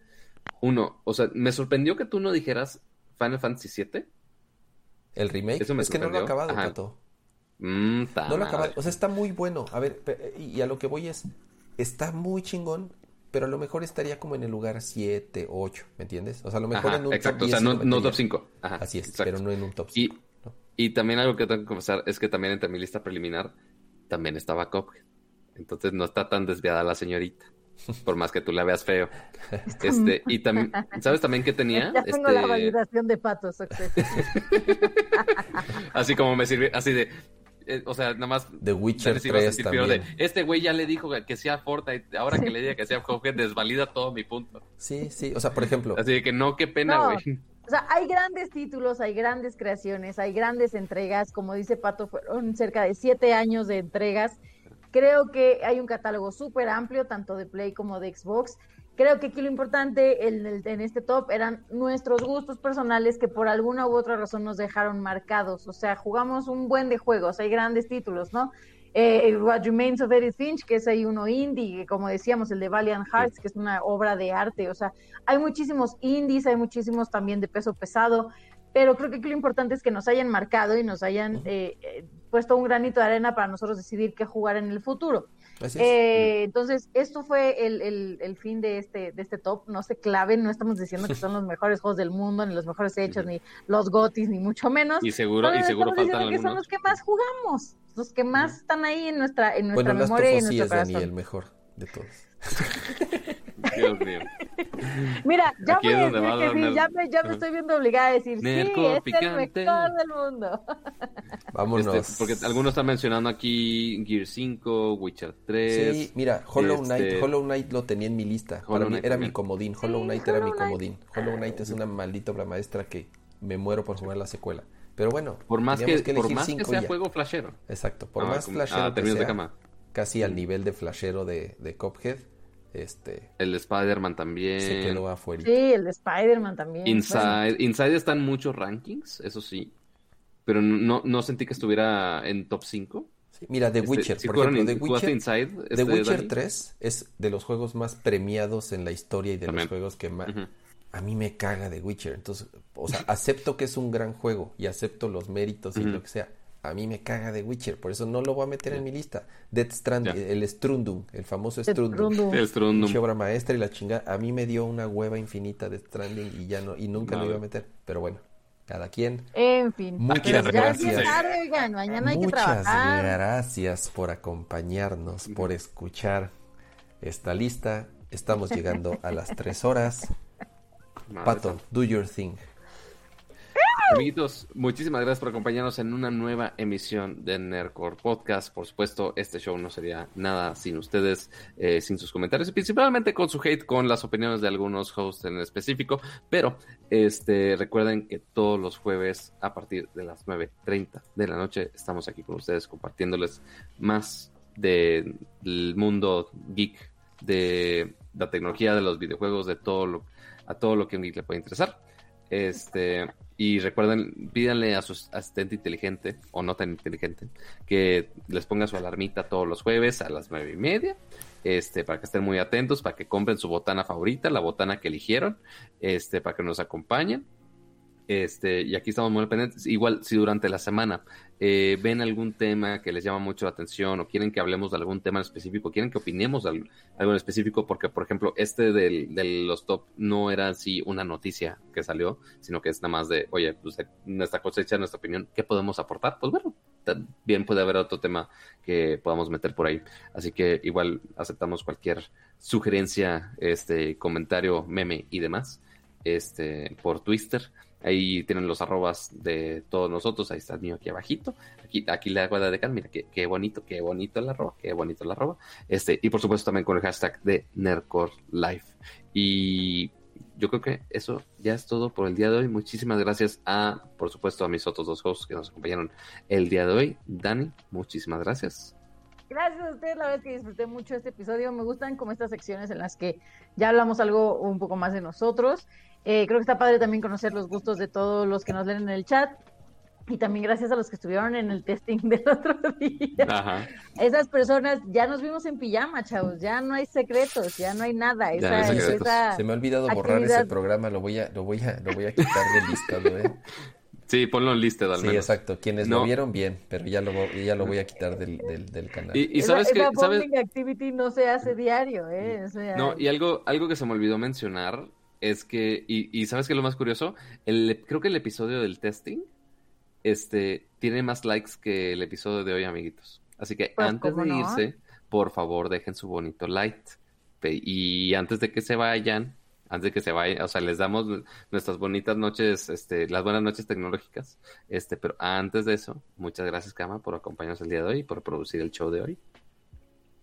uno, o sea, me sorprendió que tú no dijeras Final Fantasy VII. ¿El remake? es que no lo he acabado, Pato. Mm, no lo he acabado. O sea, está muy bueno. A ver, y a lo que voy es, está muy chingón, pero a lo mejor estaría como en el lugar 7, 8, ¿me entiendes? O sea, a lo mejor en un exacto, top 10 o sea, no, top 5. Así es, pero no en un top 5. Y también algo que tengo que confesar es que también entre mi lista preliminar también estaba Cuphead. Entonces no está tan desviada la señorita. Por más que tú la veas feo. <laughs> Este, y también, ¿sabes también que tenía? Ya tengo la este validación de patos. <laughs> así como me sirve, así de, eh, o sea, nada más. The Witcher 3 también. De, este güey ya le dijo que sea Fortnite, ahora que le diga que sea Cuphead, desvalida todo mi punto. Sí, sí, o sea, por ejemplo. Así de que no, qué pena, güey. O sea, hay grandes títulos, hay grandes creaciones, hay grandes entregas. Como dice Pato, fueron cerca de siete años de entregas. Creo que hay un catálogo súper amplio, tanto de Play como de Xbox. Creo que aquí lo importante en, en, este top eran nuestros gustos personales que por alguna u otra razón nos dejaron marcados. O sea, jugamos un buen de juegos, hay grandes títulos, ¿no? Eh, What Remains of Edith Finch, que es ahí uno indie, como decíamos, el de Valiant Hearts, que es una obra de arte, o sea, hay muchísimos indies, hay muchísimos también de peso pesado, pero creo que lo importante es que nos hayan marcado y nos hayan eh, eh, puesto un granito de arena para nosotros decidir qué jugar en el futuro. Eh, entonces, esto fue el, el, fin de este, de este top. No se claven, no estamos diciendo que son los mejores juegos del mundo, ni los mejores hechos, ni los gotis, ni mucho menos. Y seguro, y seguro faltan que son los que más jugamos, los que más están ahí en nuestra, en nuestra memoria y en nuestro corazón. El mejor de todos. <laughs> Dios mío. <laughs> Mira, ya, voy a decir que sí, ya, me, ya me estoy viendo obligada a decir, sí, es el mejor del mundo. <laughs> Vámonos. Este, porque algunos están mencionando aquí Gear 5, Witcher 3. Sí, mira, Hollow Knight, este, Hollow Knight lo tenía en mi lista. Para mí era mi comodín. Hollow Knight era mi comodín. Hollow Knight es una maldita obra maestra que me muero por jugar la secuela. Pero bueno, por más que, por más que sea juego flashero. Exacto, por ah, más flashero ah, que sea, de cama. casi al nivel de flashero de, de Cophead este, el Spider-Man también. Se quedó afuera. Sí, el Spider-Man también. Inside, Inside está en muchos rankings, eso sí. Pero no, no sentí que estuviera en top 5. mira, The este, Witcher, por ejemplo, The Witcher, Inside, The este, Witcher 3 es de los juegos más premiados en la historia y de los juegos que más... A mí me caga The Witcher, entonces, o sea, acepto que es un gran juego y acepto los méritos y lo que sea, a mí me caga de Witcher, por eso no lo voy a meter en mi lista. Death Stranding, el Strundum, el famoso Strundum. El Strundum. obra maestra y la chingada. A mí me dio una hueva infinita de Stranding y ya no, y nunca lo iba a meter. Pero bueno, cada quien. En fin. Muchas gracias. mañana hay Muchas gracias por acompañarnos, por escuchar esta lista. Estamos llegando a las tres horas. Pato, do your thing. Amiguitos, muchísimas gracias por acompañarnos en una nueva emisión de Nerdcore Podcast. Por supuesto, este show no sería nada sin ustedes, eh, sin sus comentarios y principalmente con su hate, con las opiniones de algunos hosts en específico. Pero este, recuerden que todos los jueves a partir de las 9.30 de la noche estamos aquí con ustedes compartiéndoles más del mundo geek, de la tecnología, de los videojuegos, de todo lo, a todo lo que a un geek le puede interesar. Este, y recuerden, pídanle a su asistente inteligente o no tan inteligente que les ponga su alarmita todos los jueves a las nueve y media. Este, para que estén muy atentos, para que compren su botana favorita, la botana que eligieron, este, para que nos acompañen. Este, y aquí estamos muy pendientes. Igual, si durante la semana eh, ven algún tema que les llama mucho la atención o quieren que hablemos de algún tema en específico, quieren que opinemos de algo, en específico, porque, por ejemplo, este de los top no era así una noticia que salió, sino que es nada más de, oye, pues nuestra cosecha, nuestra opinión, ¿qué podemos aportar? Pues bueno, también puede haber otro tema que podamos meter por ahí. Así que igual aceptamos cualquier sugerencia, este, comentario, meme y demás, este, por Twitter. Ahí tienen los arrobas de todos nosotros. Ahí está el mío aquí abajito. Aquí, aquí la guarda de Can. Mira, qué, bonito, qué bonito el arroba, qué bonito el arroba. Este, y por supuesto también con el hashtag de Nerdcore Life. Y yo creo que eso ya es todo por el día de hoy. Muchísimas gracias a, por supuesto, a mis otros dos hosts que nos acompañaron el día de hoy. Dani, muchísimas gracias. Gracias a ustedes, la verdad es que disfruté mucho este episodio. Me gustan como estas secciones en las que ya hablamos algo un poco más de nosotros. Eh, creo que está padre también conocer los gustos de todos los que nos leen en el chat. Y también gracias a los que estuvieron en el testing <laughs> del otro día. Esas personas, ya nos vimos en pijama, chavos. Ya no hay secretos, ya no hay nada. Se me ha olvidado borrar ese programa, lo voy a, lo voy a, lo voy a quitar del listado, ¿eh? Sí, ponlo en lista, Sí, exacto. Quienes lo vieron bien, pero ya lo, ya lo voy a quitar del, del, canal. Y, sabes que ¿sabes? activity no se hace diario, ¿eh? No, y algo, algo que se me olvidó mencionar es que, y, sabes que lo más curioso, el, creo que el episodio del testing este, tiene más likes que el episodio de hoy, amiguitos. Así que pues, antes de irse, por favor, dejen su bonito like. Y antes de que se vayan, antes de que se vayan, o sea, les damos nuestras bonitas noches, este, las buenas noches tecnológicas. Este, pero antes de eso, muchas gracias, Kama, por acompañarnos el día de hoy y por producir el show de hoy.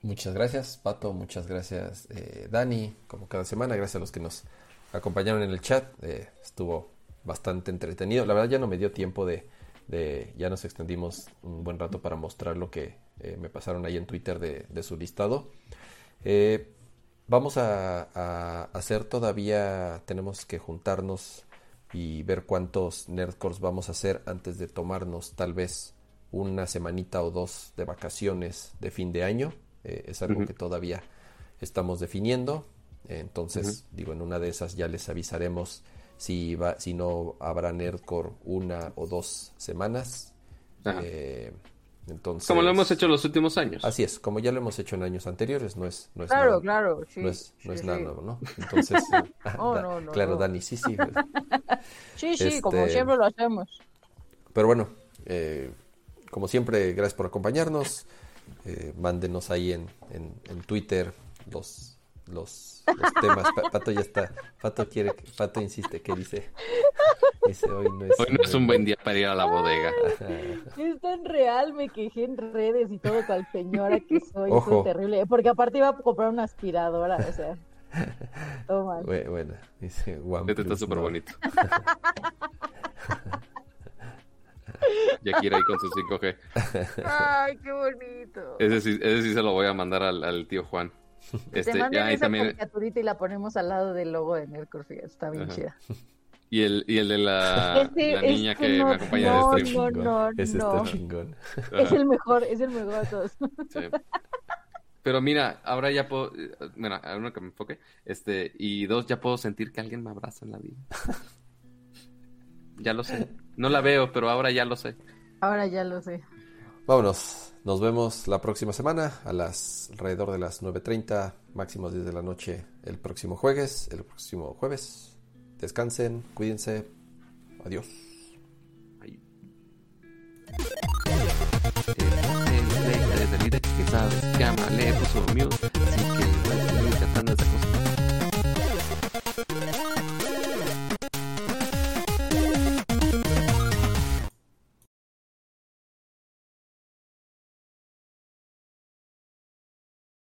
Muchas gracias, Pato. Muchas gracias, eh, Dani. Como cada semana, gracias a los que nos acompañaron en el chat. Eh, estuvo bastante entretenido. La verdad ya no me dio tiempo de, de, ya nos extendimos un buen rato para mostrar lo que eh, me pasaron ahí en Twitter de, de su listado. Eh, vamos a, hacer todavía, tenemos que juntarnos y ver cuántos nerdcores vamos a hacer antes de tomarnos tal vez una semanita o dos de vacaciones de fin de año. es algo que todavía estamos definiendo. Entonces, digo, en una de esas ya les avisaremos si, va, si no habrá Nerdcore una o dos semanas. Eh, entonces, como lo hemos hecho los últimos años. Así es, como ya lo hemos hecho en años anteriores, no es, no es claro, nada, claro, no es, no es nada ¿no? Entonces, <laughs> oh, claro, Dani, sí, sí. <laughs> sí, sí, como este, siempre lo hacemos. Pero bueno, eh, como siempre, gracias por acompañarnos. Eh, mándenos ahí en, en, en Twitter los los, temas. Pato ya está. Pato quiere, Pato insiste que dice. Dice hoy no es, hoy no es un buen día para ir a la bodega. Es tan real, me quejé en redes y todo tal señora que soy. Ojo. terrible. Porque aparte iba a comprar una aspiradora, o sea. Toma. <laughs> Bueno, dice One Este está súper bonito. <laughs> Ya quiere ahí con su 5G. Ay, qué bonito. Ese sí, ese sí se lo voy a mandar al, al tío Juan. Este, Te ya, esa también... y la ponemos al lado del logo de Nerdcore, está bien chida. <laughs> Y el, y el de la, la niña que, me acompaña no, de este no, no, Ese está chingón. <laughs> Es el mejor, es el mejor de todos. <laughs> Sí. Pero mira, ahora ya puedo, bueno, uno que me enfoque, este, y dos, ya puedo sentir que alguien me abraza en la vida. ya lo sé. No la veo, pero ahora ya lo sé. Ahora ya lo sé. Vámonos. Nos vemos la próxima semana a las alrededor de las 9.30, máximo 10 de la noche el próximo jueves, el próximo jueves. Descansen, cuídense. Adiós.